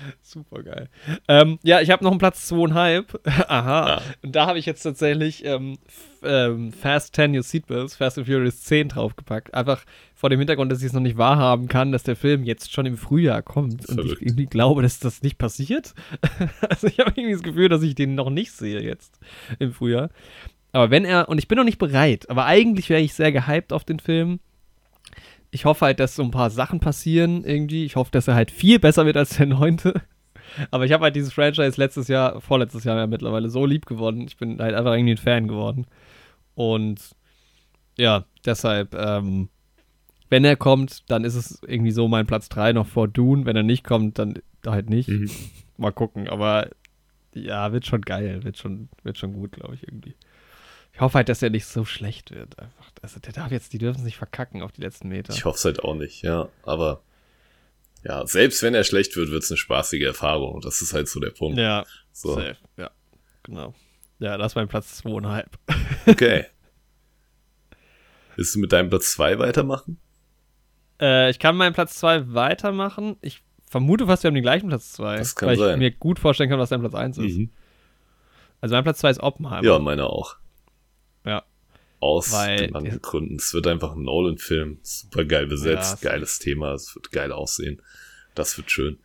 Super geil. Ähm, ja, ich habe noch einen Platz zweieinhalb. Aha. Ah. Und da habe ich jetzt tatsächlich ähm, ähm, Fast 10 Your Seatbelts, Fast and Furious 10 draufgepackt. Einfach vor dem Hintergrund, dass ich es noch nicht wahrhaben kann, dass der Film jetzt schon im Frühjahr kommt. Verrückt. Und ich irgendwie glaube, dass das nicht passiert. also ich habe irgendwie das Gefühl, dass ich den noch nicht sehe jetzt im Frühjahr. Aber wenn er, und ich bin noch nicht bereit, aber eigentlich wäre ich sehr gehypt auf den Film ich hoffe halt, dass so ein paar Sachen passieren irgendwie. Ich hoffe, dass er halt viel besser wird als der neunte. Aber ich habe halt dieses Franchise letztes Jahr, vorletztes Jahr ja mittlerweile so lieb geworden. Ich bin halt einfach irgendwie ein Fan geworden. Und ja, deshalb, ähm, wenn er kommt, dann ist es irgendwie so mein Platz 3 noch vor Dune. Wenn er nicht kommt, dann halt nicht. Mhm. Mal gucken. Aber ja, wird schon geil. Wird schon, wird schon gut, glaube ich, irgendwie. Ich hoffe halt, dass er nicht so schlecht wird. Einfach. Also der darf jetzt, die dürfen sich verkacken auf die letzten Meter. Ich hoffe es halt auch nicht, ja. Aber ja, selbst wenn er schlecht wird, wird es eine spaßige Erfahrung. Und das ist halt so der Punkt. Ja, so. safe. Ja, genau. Ja, das ist mein Platz zweieinhalb. Okay. Willst du mit deinem Platz zwei weitermachen? Äh, ich kann meinen Platz zwei weitermachen. Ich vermute fast, wir haben den gleichen Platz zwei. Das kann weil sein. ich mir gut vorstellen kann, was dein Platz eins ist. Mhm. Also mein Platz zwei ist Oppenheimer. Ja, meiner auch. Ja. Aus den anderen Gründen. Es wird einfach ein Nolan-Film. Super geil besetzt, ja, geiles Thema. Es wird geil aussehen. Das wird schön.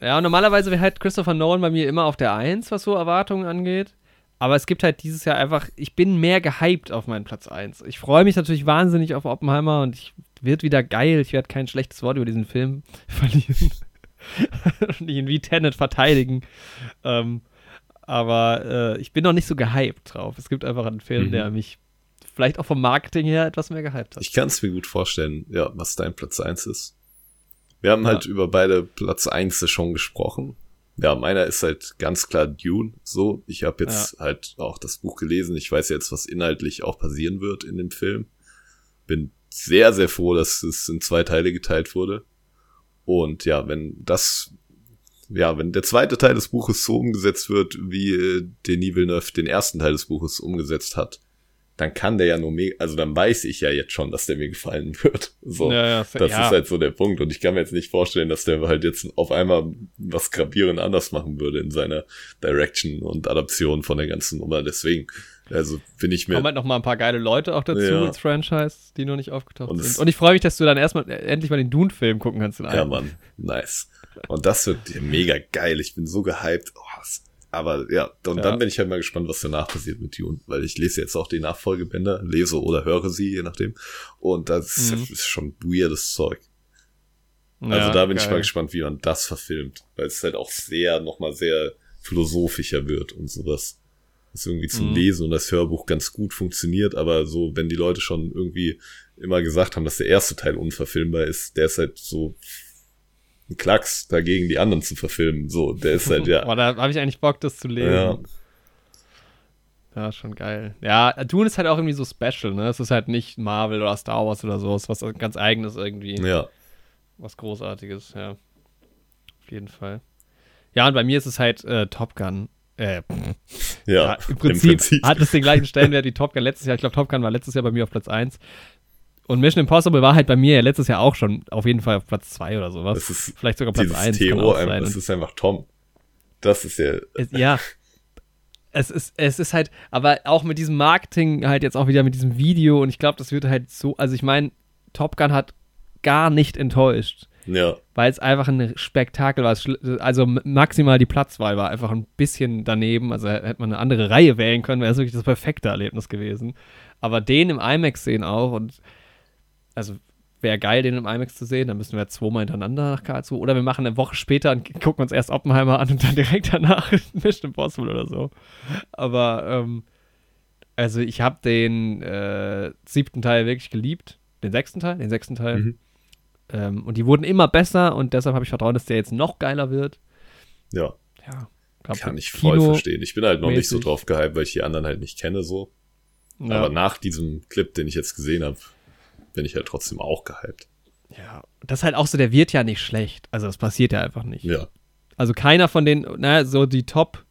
Ja, und normalerweise wäre halt Christopher Nolan bei mir immer auf der Eins, was so Erwartungen angeht. Aber es gibt halt dieses Jahr einfach, ich bin mehr gehypt auf meinen Platz 1. Ich freue mich natürlich wahnsinnig auf Oppenheimer und ich wird wieder geil. Ich werde kein schlechtes Wort über diesen Film verlieren. und ihn wie Tenet verteidigen. Ähm, aber äh, ich bin noch nicht so gehypt drauf. Es gibt einfach einen Film, mhm. der mich vielleicht auch vom Marketing her etwas mehr gehypt hat. Ich kann es mir gut vorstellen, ja, was dein Platz 1 ist. Wir haben halt über beide Platz 1 schon gesprochen. Ja, meiner ist halt ganz klar Dune. So, ich habe jetzt ja. halt auch das Buch gelesen. Ich weiß jetzt, was inhaltlich auch passieren wird in dem Film. Bin sehr, sehr froh, dass es in zwei Teile geteilt wurde. Und ja, wenn das, ja, wenn der zweite Teil des Buches so umgesetzt wird, wie äh, Denis Villeneuve den ersten Teil des Buches umgesetzt hat, dann kann der ja nur mega, also dann weiß ich ja jetzt schon, dass der mir gefallen wird. So, ja, ja, das ja. ist halt so der Punkt. Und ich kann mir jetzt nicht vorstellen, dass der halt jetzt auf einmal was gravierend anders machen würde in seiner Direction und Adaption von der ganzen Nummer. Deswegen, also bin ich mir. Kommen halt noch mal ein paar geile Leute auch dazu ja. ins Franchise, die noch nicht aufgetaucht und sind. Und ich freue mich, dass du dann erstmal endlich mal den Dune-Film gucken kannst. In. Ja, Mann, nice. Und das wird mega geil. Ich bin so gehypt. Oh, aber ja, und ja. dann bin ich halt mal gespannt, was danach passiert mit Dune, weil ich lese jetzt auch die Nachfolgebände, lese oder höre sie, je nachdem. Und das mhm. ist schon weirdes Zeug. Also ja, da bin geil. ich mal gespannt, wie man das verfilmt, weil es halt auch sehr, nochmal sehr philosophischer wird und sowas. Das irgendwie zum mhm. Lesen und das Hörbuch ganz gut funktioniert, aber so, wenn die Leute schon irgendwie immer gesagt haben, dass der erste Teil unverfilmbar ist, der ist halt so ein Klacks dagegen, die anderen zu verfilmen. So, der ist halt, ja. Boah, da habe ich eigentlich Bock, das zu lesen. Ja. Ja, schon geil. Ja, Dune ist halt auch irgendwie so special, ne? Es ist halt nicht Marvel oder Star Wars oder so, es ist was ganz eigenes irgendwie. Ja. Was Großartiges, ja. Auf jeden Fall. Ja, und bei mir ist es halt äh, Top Gun. Äh, ja, ja im, Prinzip im, Prinzip hat es den gleichen Stellenwert wie Top Gun letztes Jahr. Ich glaube, Top Gun war letztes Jahr bei mir auf Platz 1. Und Mission Impossible war halt bei mir ja letztes Jahr auch schon auf jeden Fall auf Platz 2 oder sowas. Das ist Vielleicht sogar Platz 1. Theo, das ist einfach Tom. Das ist ja. Es, ja. Es ist, es ist halt, aber auch mit diesem Marketing halt jetzt auch wieder mit diesem Video und ich glaube, das wird halt so, also ich meine, Top Gun hat gar nicht enttäuscht. Ja. Weil es einfach ein Spektakel war. Also maximal die Platzwahl war einfach ein bisschen daneben. Also hätte man eine andere Reihe wählen können, wäre es wirklich das perfekte Erlebnis gewesen. Aber den im IMAX sehen auch und also wäre geil, den im IMAX zu sehen. Dann müssen wir zweimal hintereinander nach Karlsruhe. Oder wir machen eine Woche später und gucken uns erst Oppenheimer an und dann direkt danach Mission Impossible oder so. Aber, ähm, also ich habe den äh, siebten Teil wirklich geliebt. Den sechsten Teil? Den sechsten Teil. Mhm. Ähm, und die wurden immer besser und deshalb habe ich Vertrauen, dass der jetzt noch geiler wird. Ja. Ja. Kann ich voll Kino verstehen. Ich bin halt noch mäßig. nicht so drauf gehypt, weil ich die anderen halt nicht kenne so. Ja. Aber nach diesem Clip, den ich jetzt gesehen habe, bin ich halt trotzdem auch gehypt. Ja, das ist halt auch so, der wird ja nicht schlecht. Also das passiert ja einfach nicht. Ja. Also keiner von den, na, so die Top,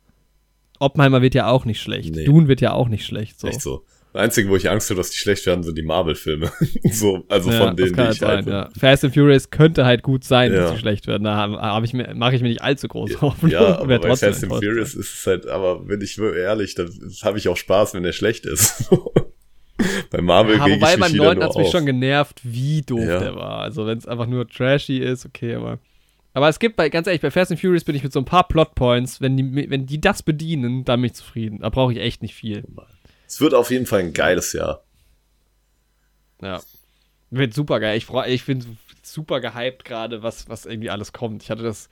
Oppenheimer wird ja auch nicht schlecht. Nee. Dune wird ja auch nicht schlecht. So. Echt so. Das Einzige, wo ich Angst habe, dass die schlecht werden, sind die Marvel-Filme. so, also ja, von denen, die ich sein, ja. Fast and Furious könnte halt gut sein, ja. dass sie schlecht werden. Da hab ich mir, mache ich mir nicht allzu groß Hoffnung. Ja, aber bei Fast and Furious ist es halt, aber wenn ich ehrlich, dann habe ich auch Spaß, wenn der schlecht ist. Bei Marvel ja, Wobei beim 9 hat es mich schon genervt, wie doof ja. der war. Also wenn es einfach nur trashy ist, okay, aber. Aber es gibt bei, ganz ehrlich, bei Fast and Furious bin ich mit so ein paar Plotpoints, wenn die, wenn die das bedienen, dann bin ich zufrieden. Da brauche ich echt nicht viel. Es wird auf jeden Fall ein geiles Jahr. Ja. Wird super geil. Ich, ich bin super gehypt gerade, was, was irgendwie alles kommt. Ich hatte das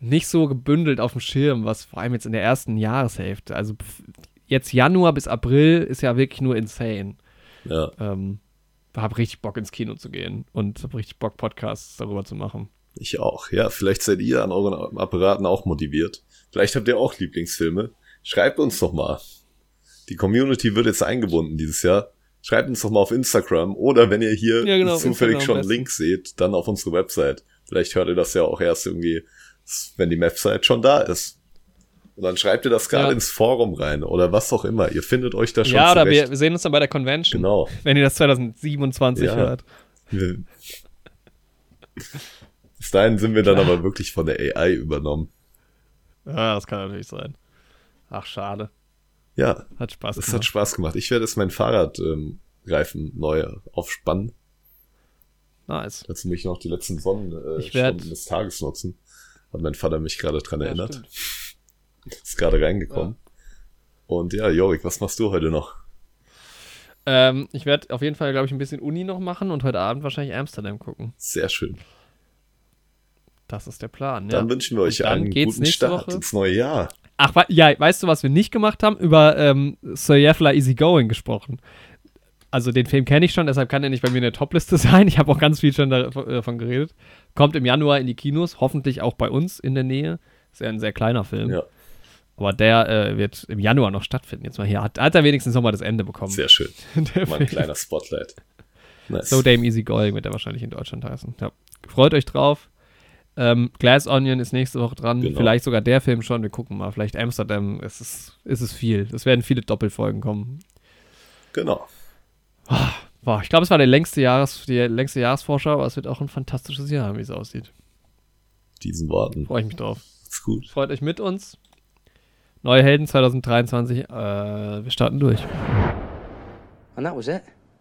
nicht so gebündelt auf dem Schirm, was vor allem jetzt in der ersten Jahreshälfte. Also jetzt Januar bis April ist ja wirklich nur insane. Ja. Ähm, hab richtig Bock ins Kino zu gehen und hab richtig Bock, Podcasts darüber zu machen. Ich auch. Ja, vielleicht seid ihr an euren Apparaten auch motiviert. Vielleicht habt ihr auch Lieblingsfilme. Schreibt uns doch mal. Die Community wird jetzt eingebunden dieses Jahr. Schreibt uns doch mal auf Instagram oder wenn ihr hier ja, genau, zufällig schon einen Link seht, dann auf unsere Website. Vielleicht hört ihr das ja auch erst irgendwie, wenn die Website schon da ist. Und dann schreibt ihr das gerade ja. ins Forum rein oder was auch immer. Ihr findet euch da schon Ja, oder wir, wir, sehen uns dann bei der Convention. Genau. Wenn ihr das 2027 ja. hört. Bis dahin sind wir dann aber wirklich von der AI übernommen. Ja, das kann natürlich sein. Ach, schade. Ja. Hat Spaß gemacht. Es hat Spaß gemacht. Ich werde jetzt mein Fahrradreifen ähm, neu aufspannen. Nice. Jetzt muss ich noch die letzten Sonnenstunden äh, des Tages nutzen. Hat mein Vater mich gerade dran ja, erinnert. Stimmt. Ist gerade reingekommen. Ja. Und ja, Jorik, was machst du heute noch? Ähm, ich werde auf jeden Fall, glaube ich, ein bisschen Uni noch machen und heute Abend wahrscheinlich Amsterdam gucken. Sehr schön. Das ist der Plan, ja. Dann wünschen wir euch einen guten Start Woche. ins neue Jahr. Ach, ja, weißt du, was wir nicht gemacht haben? Über ähm, Sir Yefla Easy Going gesprochen. also den Film kenne ich schon, deshalb kann er nicht bei mir in der Topliste sein. Ich habe auch ganz viel schon äh, davon geredet. Kommt im Januar in die Kinos, hoffentlich auch bei uns in der Nähe. Ist ja ein sehr kleiner Film. Ja. Aber der äh, wird im Januar noch stattfinden. Jetzt mal hier. Hat, hat er wenigstens nochmal das Ende bekommen. Sehr schön. mal ein kleiner Spotlight. Nice. So Dame Easy Going wird er wahrscheinlich in Deutschland heißen. Ja. Freut euch drauf. Ähm, Glass Onion ist nächste Woche dran. Genau. Vielleicht sogar der Film schon. Wir gucken mal. Vielleicht Amsterdam. Es ist, ist es viel. Es werden viele Doppelfolgen kommen. Genau. Boah, ich glaube, es war der längste Jahres, die längste Jahresvorschau, aber es wird auch ein fantastisches Jahr, wie es aussieht. Diesen Worten. Freue ich mich drauf. Ist gut. Freut euch mit uns. Neue Helden 2023. Äh, wir starten durch. And that was it.